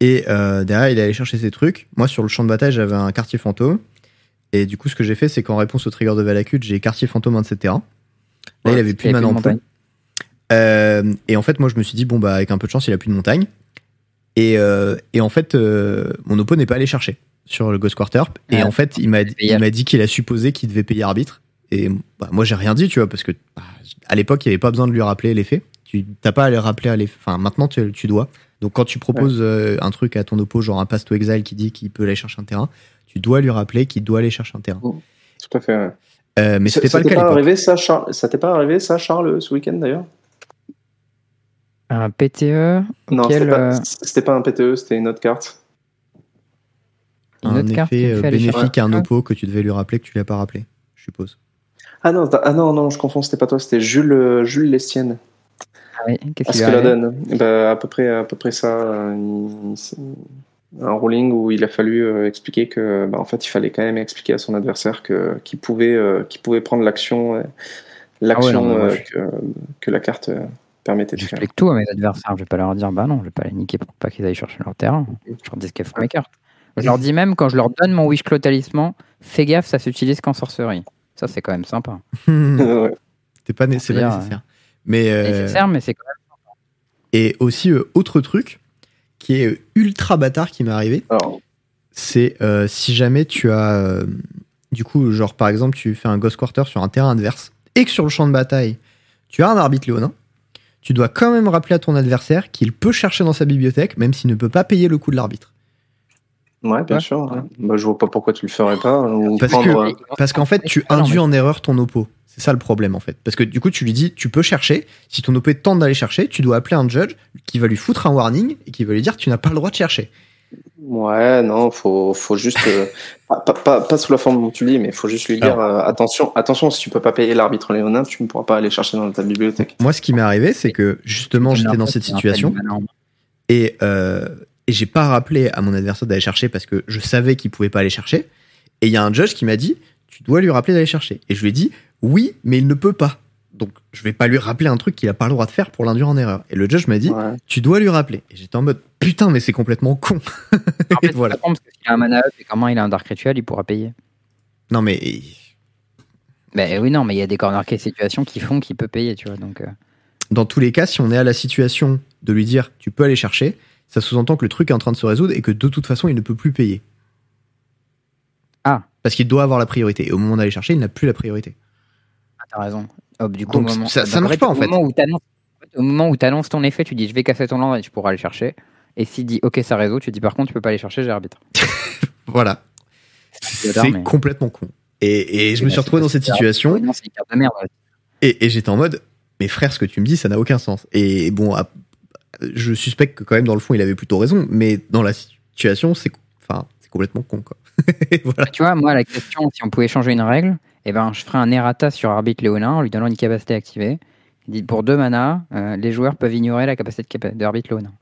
Et euh, derrière, il est allé chercher ses trucs. Moi, sur le champ de bataille, j'avais un quartier fantôme. Et du coup, ce que j'ai fait, c'est qu'en réponse au trigger de Valakut, j'ai quartier fantôme etc. Là, il avait plus de mana en euh, et en fait, moi, je me suis dit, bon, bah, avec un peu de chance, il a plus de montagne. Et, euh, et en fait, euh, mon oppo n'est pas allé chercher sur le Ghost Quarter. Et en fait, il m'a dit qu'il a supposé qu'il devait payer arbitre. Et bah, moi, j'ai rien dit, tu vois, parce que bah, à l'époque, il n'y avait pas besoin de lui rappeler les faits. Tu n'as pas à les rappeler à les Enfin, maintenant, tu, tu, dois. Donc, quand tu proposes euh, un truc à ton oppo, genre un pass to exile qui dit qu'il peut aller chercher un terrain, tu dois lui rappeler qu'il doit aller chercher un terrain. Tout à fait. Euh, mais c'était pas le cas. arrivé, ça, Charles, ça t'est pas arrivé, ça, Charles, ce week-end d'ailleurs? Un PTE Non, euh, c'était pas, un PTE, c'était une autre carte. Une un effet bénéfique à un oppo que tu devais lui rappeler que tu l'as pas rappelé, je suppose. Ah non, ah non, non, je confonds, c'était pas toi, c'était Jules, euh, Jules Lestienne. Ah oui, qu'est-ce qu'il la donne bah, à, peu près, à peu près ça. Euh, un ruling où il a fallu euh, expliquer que, bah, en fait, il fallait quand même expliquer à son adversaire que qu'il pouvait, pouvait prendre l'action, l'action ah que, que, la carte permettait de faire. J'explique tout à mes adversaires. Je vais pas leur dire, bah non, je vais pas les niquer pour pas qu'ils aillent chercher leur terrain. Je leur dis qu'elles font mes cartes. Je leur dis même quand je leur donne mon wish talisman, fais gaffe, ça s'utilise qu'en sorcerie. Ça, c'est quand même sympa. C'est pas, nécessaire. Mais, euh, nécessaire, mais c'est quand même sympa. Et aussi, euh, autre truc qui est euh, ultra bâtard qui m'est arrivé, c'est si jamais tu as. du coup, genre par exemple, tu fais un Ghost Quarter sur un terrain adverse et que sur le champ de bataille, tu as un arbitre léonin, tu dois quand même rappeler à ton adversaire qu'il peut chercher dans sa bibliothèque, même s'il ne peut pas payer le coût de l'arbitre. Ouais, bien sûr. Bah, je vois pas pourquoi tu le ferais pas. parce, qu'en fait, tu induis en erreur ton oppo. C'est ça le problème en fait. Parce que du coup, tu lui dis, tu peux chercher. Si ton oppo tente d'aller chercher, tu dois appeler un judge qui va lui foutre un warning et qui va lui dire, tu n'as pas le droit de chercher. Ouais, non, faut, faut juste euh, pas, pas, sous la forme dont tu dis, mais il faut juste lui dire euh, attention, attention, si tu peux pas payer l'arbitre léonin, tu ne pourras pas aller chercher dans ta bibliothèque. Moi, ce qui m'est arrivé, c'est que justement, j'étais dans cette situation et euh, et j'ai pas rappelé à mon adversaire d'aller chercher parce que je savais qu'il pouvait pas aller chercher. Et il y a un judge qui m'a dit Tu dois lui rappeler d'aller chercher. Et je lui ai dit Oui, mais il ne peut pas. Donc je vais pas lui rappeler un truc qu'il a pas le droit de faire pour l'induire en erreur. Et le judge m'a dit Tu dois lui rappeler. Et j'étais en mode Putain, mais c'est complètement con. en fait, voilà. Parce qu'il a un mana up et comment il a un dark ritual, il pourra payer. Non, mais. Ben oui, non, mais il y a des corner case situations qui font qu'il peut payer, tu vois. Donc. Euh. Dans tous les cas, si on est à la situation de lui dire Tu peux aller chercher ça sous-entend que le truc est en train de se résoudre et que de toute façon, il ne peut plus payer. Ah. Parce qu'il doit avoir la priorité. Et au moment d'aller chercher, il n'a plus la priorité. Ah, t'as raison. du coup, ça, ne marche pas en fait. au moment où tu annonces ton effet, tu dis je vais casser ton land et tu pourras aller chercher. Et s'il dit ok, ça résout, tu dis par contre, tu peux pas aller chercher, j'ai arbitre. voilà. C'est complètement con. Et, je me suis retrouvé dans cette situation. Et, et j'étais en mode, mais frère, ce que tu me dis, ça n'a aucun sens. Et bon, je suspecte que quand même dans le fond il avait plutôt raison, mais dans la situation c'est enfin c'est complètement con quoi. voilà. Tu vois, moi la question si on pouvait changer une règle, eh ben je ferais un errata sur arbitre léonin en lui donnant une capacité activée. Il dit pour deux mana, euh, les joueurs peuvent ignorer la capacité de arbitre léonin.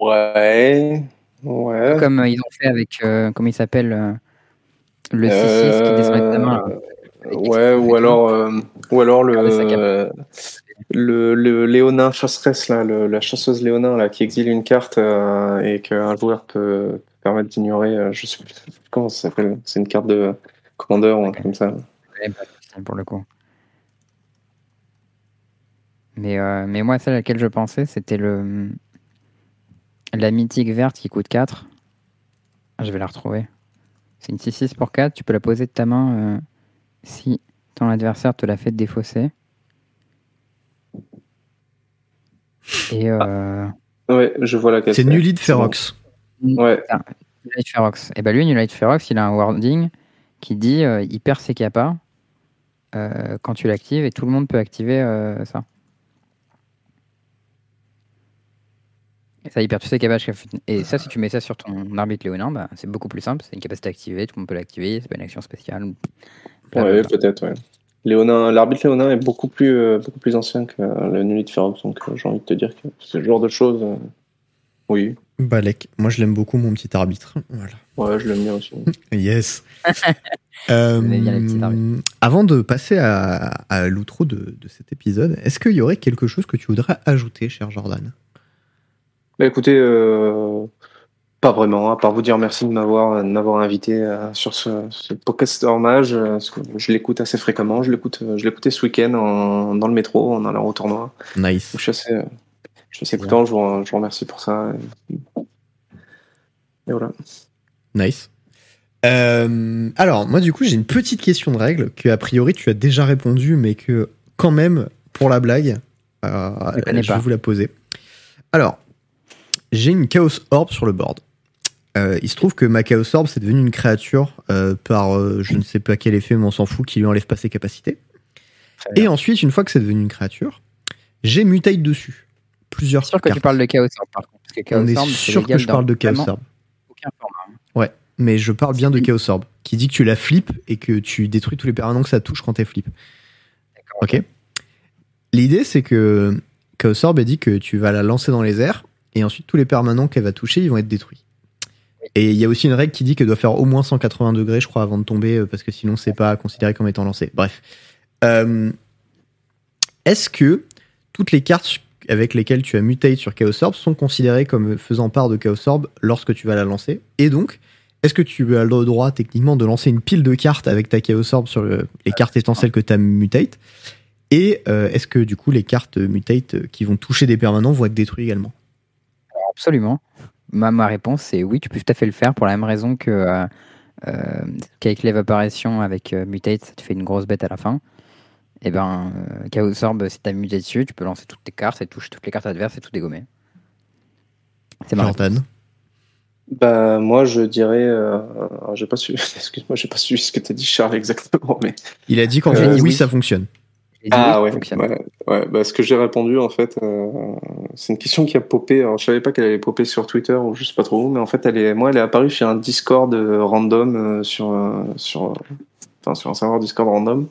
Ouais. Ouais. Comme euh, ils ont fait avec euh, comment il s'appelle le 6-6 qui descend de main. Ouais, ou alors, ou alors le, le, le Léonin chasseresse, là, la chasseuse Léonin là, qui exile une carte euh, et qu'un joueur peut permettre d'ignorer, euh, je sais plus comment ça s'appelle, c'est une carte de commandeur ou un comme ça. Pour le coup. Mais, euh, mais moi, celle à laquelle je pensais, c'était le la mythique verte qui coûte 4. Ah, je vais la retrouver. C'est une 6-6 pour 4. Tu peux la poser de ta main si ton adversaire te l'a fait défausser. Et euh, Ouais, je vois laquelle. C'est Nulid Ferox. Ouais. Nulite Ferox. Et bah lui, Nulite Ferox, il a un wording qui dit euh, il perd ses capas euh, quand tu l'actives et tout le monde peut activer euh, ça. Et ça, il perd tous ses capas. Et ça, si tu mets ça sur ton arbitre léonin, bah, c'est beaucoup plus simple. C'est une capacité activée, tout le monde peut l'activer, c'est pas une action spéciale. Ouais, peut-être, ouais. Léonin, l'arbitre Léonin est beaucoup plus, euh, beaucoup plus ancien que euh, le Nullit Ferox, donc euh, j'ai envie de te dire que ce genre de choses, euh, oui. Balek. Moi, je l'aime beaucoup, mon petit arbitre. Voilà. Ouais, je l'aime bien aussi. Yes. Euh, avant de passer à, à l'outro de, de cet épisode, est-ce qu'il y aurait quelque chose que tu voudrais ajouter, cher Jordan? Bah écoutez, euh, pas vraiment, à part vous dire merci de m'avoir de m'avoir invité euh, sur ce, ce podcast hommage, euh, parce que je l'écoute assez fréquemment. Je l'écoute, euh, je l'écoutais ce week-end en- dans le métro en allant au tournoi. Nice. Je suis assez, euh, je suis assez content. Je vous, je vous remercie pour ça. Et, et voilà. Nice. Euh, alors, moi, du coup, j'ai une petite question de règle que, a priori, tu as déjà répondu, mais que, quand même, pour la blague, euh, Je vais vous la poser. Alors, j'ai une Chaos Orb sur le board. Euh, il se trouve que ma Chaos Orb, c'est devenu une créature euh, par euh, je ne sais pas quel effet, mais on s'en fout, qui lui enlève pas ses capacités. Et ensuite, une fois que c'est devenu une créature, j'ai Mutate dessus. Plusieurs sûr que tu parles de Chaos Orb, par contre. Parce que Chaos On est Orb, sûr que je parle de Chaos Orb. aucun format. Mais je parle bien de. Chaos Orb, qui dit que tu la flippes et que tu détruis tous les permanents que ça touche quand t'es flip. D'accord. Ok L'idée, c'est que Chaos Orb a dit que tu vas la lancer dans les airs et ensuite tous les permanents qu'elle va toucher, ils vont être détruits. Et il y a aussi une règle qui dit qu'elle doit faire au moins 180 degrés, je crois, avant de tomber, euh, parce que sinon, c'est pas considéré comme étant lancé. Bref. Euh, Est-ce que toutes les cartes avec lesquelles tu as mutate sur Chaos Orb sont considérées comme faisant part de Chaos Orb lorsque tu vas la lancer? Et donc, est-ce que tu as le droit techniquement de lancer une pile de cartes avec ta Chaos Orb sur le- les cartes étant celles que tu as mutate Et euh, est-ce que du coup les cartes mutate qui vont toucher des permanents vont être détruites également? Absolument. Ma, ma réponse, c'est oui, tu peux tout à fait le faire pour la même raison que euh, euh, qu'avec l'évaporation, avec euh, Mutate, ça te fait une grosse bête à la fin. Et ben, euh, Chaos Orb, si t'as muté dessus, tu peux lancer toutes tes cartes, et touche toutes les cartes adverses et tout dégommer. C'est ma Jordan réponse. Bah moi je dirais, euh, alors, j'ai pas su, excuse-moi, j'ai pas su ce que t'as dit Charles exactement, mais Il a dit quand Euh, oui. ça fonctionne. Ah ouais, ouais, ouais. Bah, ce que j'ai répondu en fait, euh, c'est une question qui a popé. Alors je savais pas qu'elle allait popper sur Twitter ou je sais pas trop où, mais en fait elle est, moi elle est apparue sur un Discord euh, random euh, sur euh, sur, enfin sur un serveur Discord random.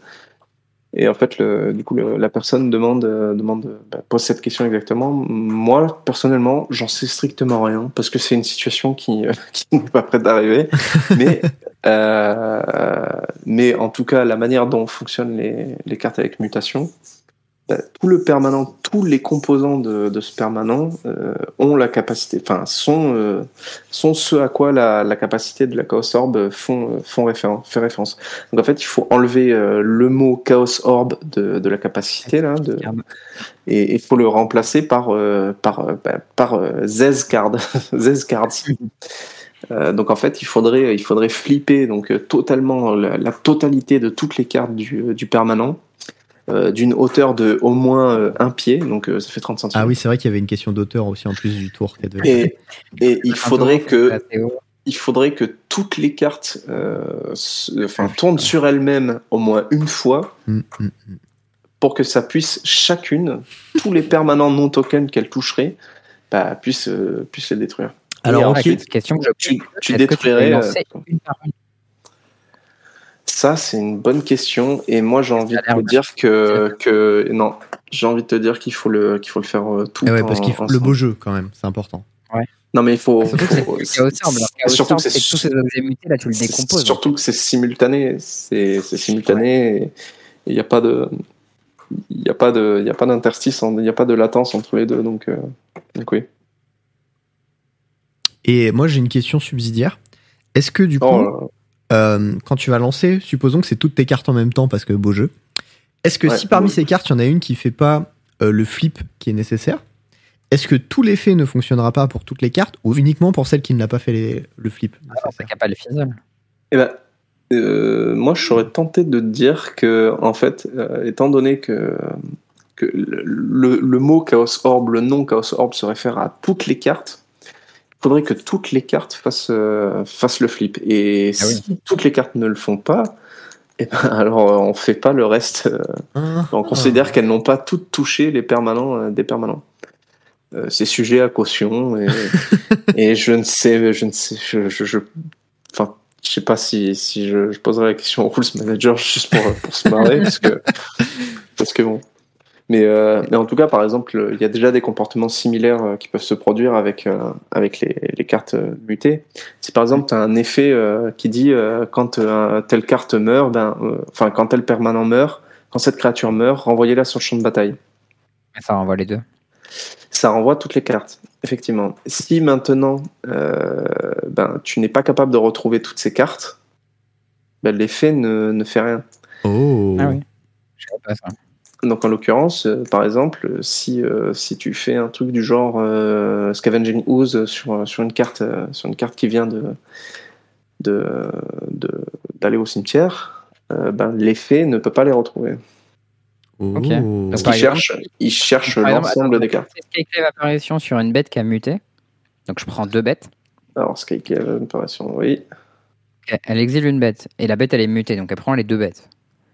Et en fait le, du coup le- la personne demande euh, demande bah, pose cette question exactement. Moi personnellement j'en sais strictement rien parce que c'est une situation qui euh, qui n'est pas prête d'arriver, mais euh, mais en tout cas, la manière dont fonctionnent les, les cartes avec mutation, bah, tout le permanent, tous les composants de, de ce permanent euh, ont la capacité, enfin sont euh, sont ce à quoi la, la capacité de la Chaos Orb font font référence, fait référence. Donc en fait, il faut enlever euh, le mot Chaos Orb de, de la capacité là, de, et il faut le remplacer par euh, par euh, bah, par Zez card, Zez. Euh, donc en fait, il faudrait il faudrait flipper donc euh, totalement la, la totalité de toutes les cartes du, du permanent euh, d'une hauteur de au moins euh, un pied, donc euh, ça fait 30 cm. Ah oui, c'est vrai qu'il y avait une question d'auteur aussi en plus du tour. qu'elle devait- Et, et il faudrait que il faudrait que toutes les cartes euh, enfin, tournent sur elles-mêmes au moins une fois Mm, mm, mm. pour que ça puisse chacune, tous les permanents non tokens qu'elle toucherait, bah, puissent, euh, puissent les détruire. Alors, ensuite, question que je tu, tu Est-ce que tu peux détruirais. lancer une par une ça, c'est une bonne question. Et moi, j'ai envie a de te dire que, que non, j'ai envie de te dire qu'il faut le, qu'il faut le faire euh, tout. Eh ouais, parce qu'il faut le beau jeu quand même, c'est important. Non, mais il faut. Surtout que c'est tous ces objets mutés, là, tu le décomposes. Surtout que c'est simultané, c'est c'est simultané et il n'y a pas de il n'y a pas de il y a pas d'interstice, il n'y a pas de latence entre les deux donc, euh, donc oui. Et moi, j'ai une question subsidiaire. Est-ce que du coup, Oh, euh, quand tu vas lancer, supposons que c'est toutes tes cartes en même temps parce que beau jeu. Est-ce que Ouais, si parmi ces cartes, il y en a une qui fait pas euh, le flip qui est nécessaire, est-ce que tout l'effet ne fonctionnera pas pour toutes les cartes ou uniquement pour celle qui n'a pas fait les- le flip Ah, pas le fizzle. Eh ben, euh, moi, je serais tenté de dire que, en fait, euh, étant donné que, que le, le- le mot Chaos Orb, le nom Chaos Orb se réfère à toutes les cartes, faudrait que toutes les cartes fassent, euh, fassent le flip. Et Ah oui. si toutes les cartes ne le font pas, eh ben, alors euh, on fait pas le reste. euh, Ah, on considère qu'elles n'ont pas toutes touché les permanents euh, des permanents. Euh, c'est sujet à caution et, et je ne sais, je ne sais, je, je, je- enfin, je sais pas si, si je, je poserai la question au rules manager juste pour, pour se marrer parce que parce que bon. Mais, euh, mais en tout cas, par exemple, il y a déjà des comportements similaires euh, qui peuvent se produire avec, euh, avec les, les cartes euh, mutées. Si par exemple, tu as un effet euh, qui dit euh, quand euh, telle carte meurt, ben, euh, enfin, quand tel permanent meurt, quand cette créature meurt, renvoyez-la sur le champ de bataille. Ça renvoie les deux. Ça renvoie toutes les cartes, effectivement. Si maintenant, euh, ben, tu n'es pas capable de retrouver toutes ces cartes, ben, l'effet ne, ne fait rien. Oh. Ah oui. Je pas ça. Donc en l'occurrence, euh, par exemple, si, euh, si tu fais un truc du genre euh, Scavenging Ooze sur, sur, une carte, euh, sur une carte qui vient de de- de- d'aller au cimetière, euh, ben, l'effet ne peut pas les retrouver. Oh. Ok. Parce Par qu'il exemple- cherche, il cherche l'ensemble des cartes. Skyclave apparition sur une bête qui a muté. Donc je prends deux bêtes. Alors Skyke apparition, oui. Elle exile une bête. Et la bête, elle est mutée. Donc elle prend les deux bêtes.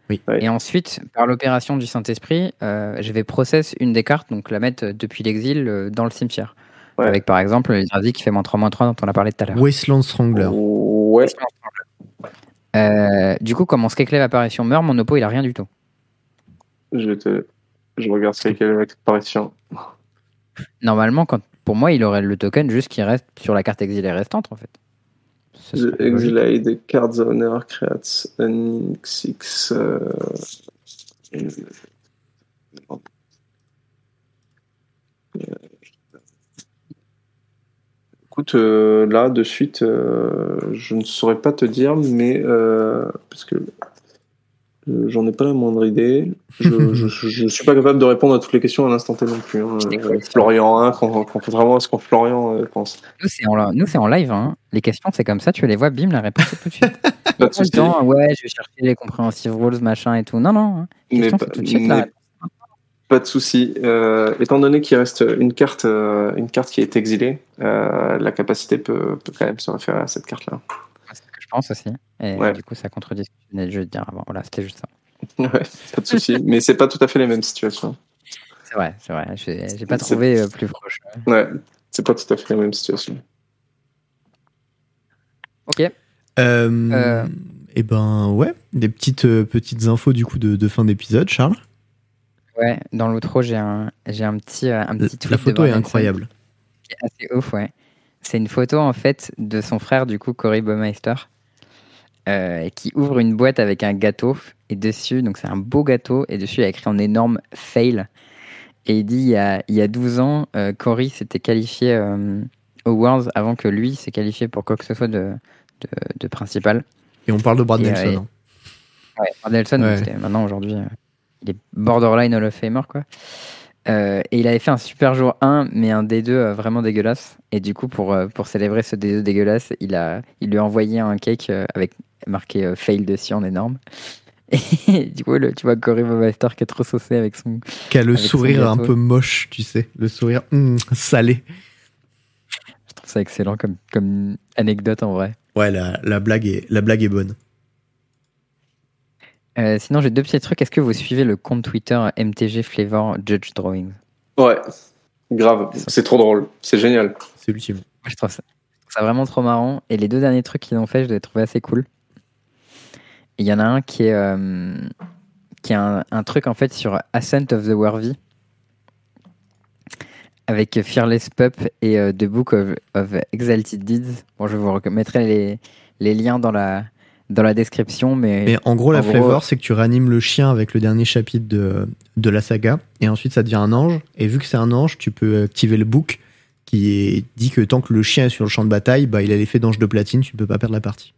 Oui. Et ensuite, par l'opération du Saint-Esprit, euh, je vais process une des cartes, donc la mettre depuis l'exil euh, dans le cimetière. Ouais. Avec par exemple l'Iradi qui fait moins 3 moins 3 dont on a parlé tout à l'heure. Wasteland Strangler. Ouais. Euh, du coup, quand mon Skyclave apparition meurt, mon oppo il a rien du tout. Je vais te, je regarde Skyke apparition. Normalement, quand, pour moi, il aurait le token juste qui reste sur la carte exilée restante en fait. The. Exiled Cards Owner creates an X6. euh, Écoute, euh, là, de suite, euh, je ne saurais pas te dire, mais euh, parce que j'en ai pas la moindre idée. Je, je, je suis pas capable de répondre à toutes les questions à l'instant T non plus. hein. Euh, Florian 1, contrairement à ce qu'on Florian euh, pense. Nous, c'est en, nous, c'est en live. hein. Les questions, c'est comme ça, tu les vois, bim, la réponse est tout de suite. Pas de temps, ouais, je vais chercher les comprehensive rules, machin et tout. Non, non. hein. Question, pas- tout de suite. Pas de souci. Euh, étant donné qu'il reste une carte, euh, une carte qui est exilée, euh, la capacité peut, peut quand même se référer à cette carte-là. C'est ce que je pense aussi. Et Ouais. du coup, ça contredit ce que tu venais de dire avant. Voilà, c'était juste ça. ouais, pas de souci. Mais c'est pas tout à fait les mêmes situations. C'est vrai, c'est vrai. J'ai pas trouvé euh, plus proche. Ouais, c'est pas tout à fait les mêmes situations. Ok. Euh, Euh. Et ben ouais, des petites euh, petites infos du coup de, de fin d'épisode, Charles? Ouais, dans l'outro, j'ai un, j'ai un petit, euh, un petit tweet La de photo est incroyable. qui est assez ouf, ouais. C'est une photo en fait de son frère du coup Cory Baumeister euh, qui ouvre une boîte avec un gâteau et dessus, donc c'est un beau gâteau et dessus il y a écrit en énorme fail et il dit il y a, il y a 12 ans euh, Cory s'était qualifié euh, aux Worlds avant que lui s'est qualifié pour quoi que ce soit de, de, de principal. Et on parle de Brad Et, Nelson. euh, hein. Ouais, Brad Nelson, Ouais. maintenant aujourd'hui, euh, il est borderline Hall of Famer quoi. Euh, et il avait fait un super jour 1, mais un D2 euh, vraiment dégueulasse. Et du coup, pour, euh, pour célébrer ce D2 dégueulasse, il, a, il lui a envoyé un cake avec marqué fail dessus en énorme. Et du coup, le- tu vois Corey Bobmaster qui est trop saucé avec son. Qui a le sourire un peu moche, tu sais, le sourire hum, salé. Je trouve ça excellent comme, comme anecdote en vrai. Ouais, la, la blague est la blague est bonne. Euh, sinon, j'ai deux petits trucs. Est-ce que vous suivez le compte Twitter MTG Flavor Judge Drawing? Ouais, grave. C'est trop drôle. C'est génial. C'est ultime. Moi, je trouve ça, vraiment trop marrant. Et les deux derniers trucs qu'ils ont fait, je les ai trouvés assez cool. Il y en a un qui est, euh, qui est un, un truc en fait sur Ascent of the Worthy avec Fearless Pup et euh, The Book of, of Exalted Deeds. Bon, je vous remettrai les, les liens dans la, dans la description, mais, Mais en gros, la gros- flavor, c'est que tu réanimes le chien avec le dernier chapitre de, de la saga, et ensuite ça devient un ange. Et vu que c'est un ange, tu peux activer le book qui dit que tant que le chien est sur le champ de bataille, bah, il a l'effet d'ange de platine, tu ne peux pas perdre la partie.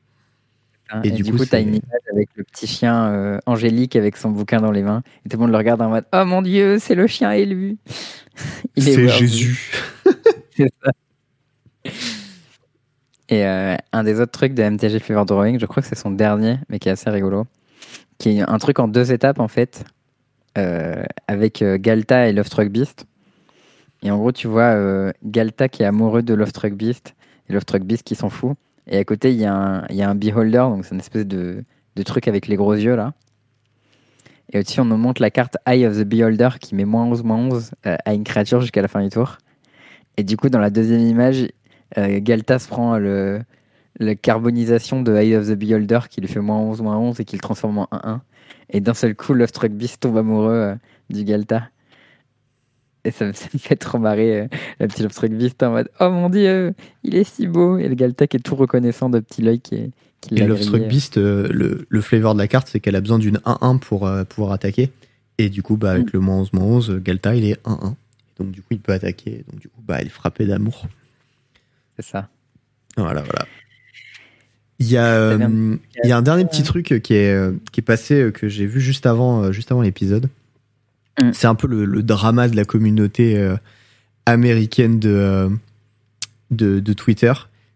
Et, du, coup, tu as une image avec le petit chien euh, Angélique avec son bouquin dans les mains. Et tout le monde le regarde en mode Oh mon dieu, c'est le chien élu. C'est Jésus. c'est ça. Et euh, un des autres trucs de MTG Fever Drawing, je crois que c'est son dernier, mais qui est assez rigolo, qui est un truc en deux étapes en fait, euh, avec Galta et Love Truck Beast. Et en gros, tu vois Galta qui est amoureux de Love Truck Beast et Love Truck Beast qui s'en fout. Et à côté, il y, a un, y a un beholder, donc c'est une espèce de, truc avec les gros yeux là. Et au-dessus, on nous montre la carte Eye of the Beholder qui met moins 11, moins 11 euh, à une créature jusqu'à la fin du tour. Et du coup, dans la deuxième image, euh, Galtas prend le, la carbonisation de Eye of the Beholder qui lui fait moins 11, moins 11 et qui le transforme en 1-1. Et d'un seul coup, Love Truck Beast tombe amoureux euh, du Galta. Et ça, me fait trop marrer euh, la petite Truc Beast en mode Oh mon dieu, il est si beau Et le Galtac est tout reconnaissant de petit l'œil qui est. Qui et Truck Beast, euh, le, le flavor de la carte, c'est qu'elle a besoin d'une 1-1 pour euh, pouvoir attaquer. Et du coup, bah, avec mm. le moins 11, moins 11, Galta, il est 1-1. Donc du coup, il peut attaquer. Donc du coup, bah, il est frappé d'amour. C'est ça. Voilà, voilà. Il y, a, il y a un dernier petit truc qui est, qui est passé, que j'ai vu juste avant, juste avant l'épisode. Mm. C'est un peu le, drama de la communauté euh, américaine euh, de, de, Twitter.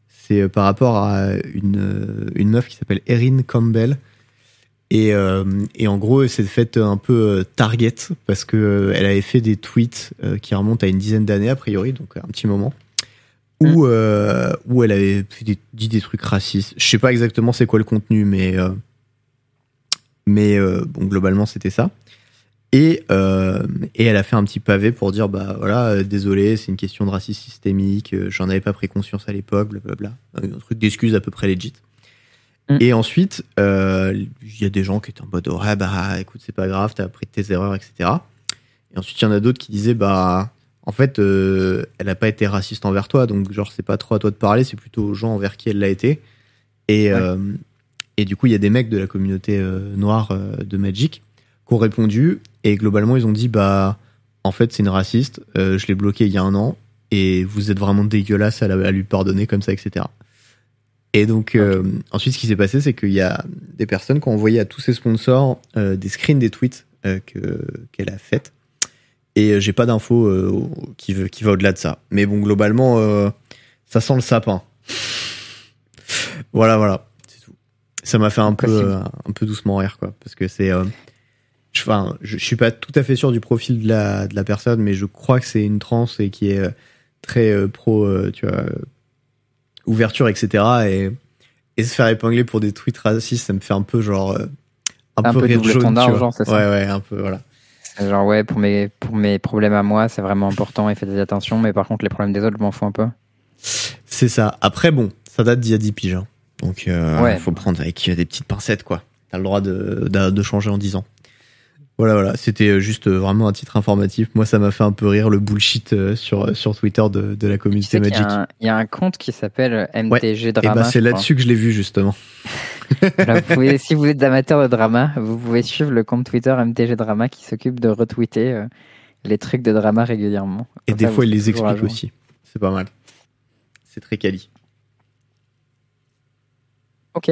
C'est euh, par rapport à une, une meuf qui s'appelle Erin Campbell. Et, et, en gros, elle s'est faite un peu target parce que elle avait fait des tweets qui remontent à une dizaine d'années a priori, donc un petit moment, où, mm. où elle avait dit des trucs racistes. Je sais pas exactement c'est quoi le contenu, mais mais bon globalement c'était ça. Et, euh, et elle a fait un petit pavé pour dire bah voilà euh, désolé c'est une question de racisme systémique euh, j'en avais pas pris conscience à l'époque blablabla un truc d'excuse à peu près legit mm. et ensuite il y a des gens qui étaient en mode ouais bah écoute c'est pas grave t'as appris de tes erreurs etc et ensuite il y en a d'autres qui disaient bah en fait elle a pas été raciste envers toi donc genre c'est pas trop à toi de parler c'est plutôt aux gens envers qui elle l'a été. Et et du coup il y a des mecs de la communauté noire de Magic qui ont répondu et globalement ils ont dit bah en fait c'est une raciste, euh, je l'ai bloqué il y a un an et vous êtes vraiment dégueulasse à, à lui pardonner comme ça etc. Et donc euh, ensuite ce qui s'est passé c'est qu'il y a des personnes qui ont envoyé à tous ses sponsors euh, des screens des tweets que qu'elle a faites et j'ai pas d'infos qui, qui va au-delà de ça. Mais bon globalement ça sent le sapin. voilà voilà c'est tout. Ça m'a fait un peu un peu doucement rire quoi parce que c'est enfin, je, suis pas tout à fait sûr du profil de la, de la personne, mais je crois que c'est une trans et qui est euh, très euh, pro, euh, tu vois, ouverture, etc. Et, et se faire épingler pour des tweets racistes, ça me fait un peu genre un, un, peu, rire jaune, genre, c'est ça. Ouais, ouais, un peu, voilà. Genre, ouais, pour mes, pour mes problèmes à moi, c'est vraiment important et faites attention, mais par contre, les problèmes des autres, je m'en fous un peu. C'est ça. Après, bon, ça date d'il y a 10 piges. Hein. Donc, il faut prendre avec des petites pincettes, quoi. T'as le droit de, de, de, changer en 10 ans. Voilà, voilà, c'était euh, juste euh, vraiment un titre informatif. Moi, ça m'a fait un peu rire le bullshit euh, sur, sur Twitter de, de la communauté Magic. Il y, a un compte qui s'appelle MTG Drama. Et bah, c'est là-dessus que je l'ai vu, justement. si vous êtes amateur de drama, vous pouvez suivre le compte Twitter MTG Drama qui s'occupe de retweeter les trucs de drama régulièrement. Et des fois, il les explique aussi. C'est pas mal. C'est très quali. Ok.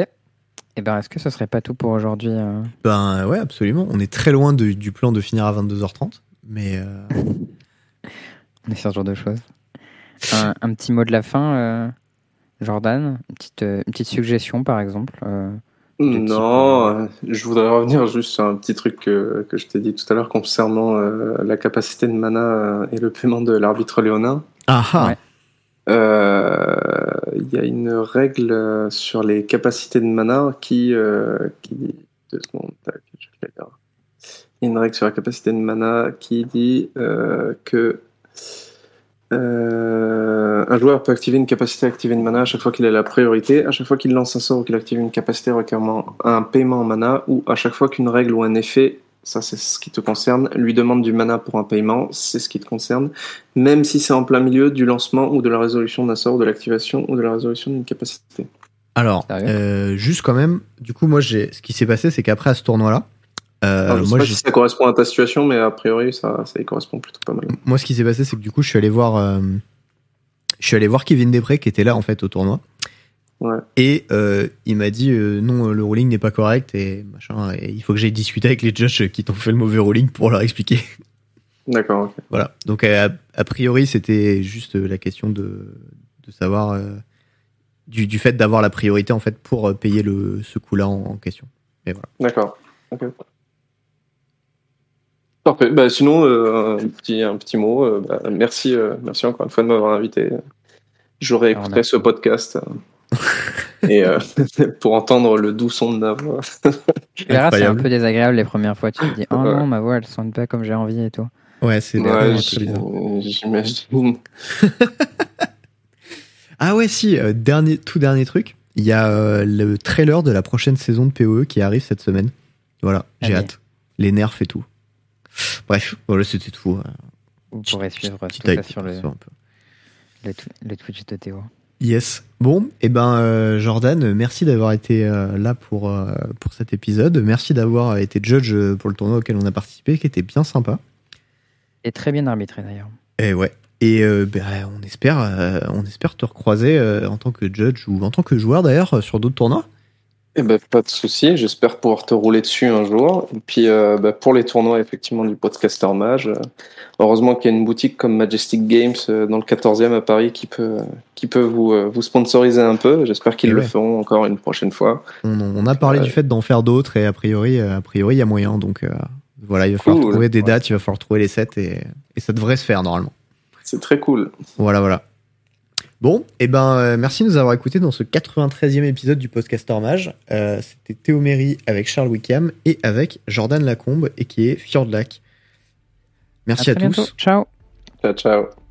Eh ben, est-ce que ce serait pas tout pour aujourd'hui euh Ben ouais, absolument. On est très loin du plan de finir à 22h30, mais. Euh, On est sur ce genre de choses. Un, petit mot de la fin, euh, Jordan? Une petite, une petite suggestion par exemple Non, je voudrais revenir juste sur un petit truc que, que je t'ai dit tout à l'heure concernant la capacité de mana et le paiement de l'arbitre léonin. Ah, ah. Euh, il y a une règle sur les capacités de mana qui, euh, qui deux secondes, une règle sur la capacité de mana qui dit euh, que un joueur peut activer une capacité activée de mana à chaque fois qu'il a la priorité, à chaque fois qu'il lance un sort ou qu'il active une capacité requérant un paiement en mana, ou à chaque fois qu'une règle ou un effet ça c'est ce qui te concerne, lui demande du mana pour un paiement, c'est ce qui te concerne, même si c'est en plein milieu du lancement ou de la résolution d'un sort, de l'activation ou de la résolution d'une capacité. Alors, euh, juste quand même, du coup, moi, j'ai, ce qui s'est passé, c'est qu'après à ce tournoi-là, euh, je moi, sais pas si ça correspond à ta situation, mais a priori, ça, ça y correspond plutôt pas mal. Moi, ce qui s'est passé, c'est que du coup, je suis allé voir, euh, je suis allé voir Kevin Després qui était là en fait au tournoi, Ouais. Et euh, il m'a dit euh, non, le ruling n'est pas correct et machin. Et il faut que j'aille discuter avec les judges qui t'ont fait le mauvais ruling pour leur expliquer. D'accord. ok. voilà. Donc a, a priori, c'était juste la question de, de savoir euh, du, du fait d'avoir la priorité en fait pour euh, payer le ce coup-là en, en question. D'accord. Ok. Parfait. Bah, sinon, euh, un, petit, un petit mot. euh, bah, merci, euh, merci encore une fois de m'avoir invité. J'aurais on écouté a- ce podcast euh, et euh, pour entendre le doux son de ma voix. C'est un peu désagréable les premières fois. Tu te dis, oh Ouais. non, ma voix, elle sonne pas comme j'ai envie et tout. Ouais, c'est Ouais, j'imagine. Ah ouais, si, euh, dernier, tout dernier truc. Il y a euh, le trailer de la prochaine saison de PoE qui arrive cette semaine. Voilà, j'ai hâte. Les nerfs et tout. Bref, voilà, c'était tout. Vous pourrez suivre tout ça sur le, un peu. le, tw- le Twitch de Théo. Yes. Bon, et ben euh, Jordan, merci d'avoir été euh, là pour, euh, pour cet épisode. Merci d'avoir été judge pour le tournoi auquel on a participé, qui était bien sympa. Et très bien arbitré d'ailleurs. Et ouais. Et ben, on espère, on espère te recroiser en tant que judge ou en tant que joueur d'ailleurs sur d'autres tournois. Eh ben, pas de souci. J'espère pouvoir te rouler dessus un jour. Et puis, euh, bah, pour les tournois, effectivement, du podcaster mage, euh, heureusement qu'il y a une boutique comme Majestic Games euh, dans le 14e à Paris qui peut, qui peut vous, vous sponsoriser un peu. J'espère qu'ils Eh le feront encore une prochaine fois. On, on a parlé du fait d'en faire d'autres et a priori, a priori, il y a moyen. Donc voilà, il va falloir trouver des dates, il va falloir trouver les sets et, et ça devrait se faire normalement. C'est très cool. Voilà, voilà. Bon, et ben euh, merci de nous avoir écoutés dans ce 93e épisode du Podcaster Mage. Euh, C'était Théo Méry avec Charles Wickham et avec Jordan Lacombe et qui est Fjordlac. Merci à, très bientôt. tous. Ciao. Ciao, ciao.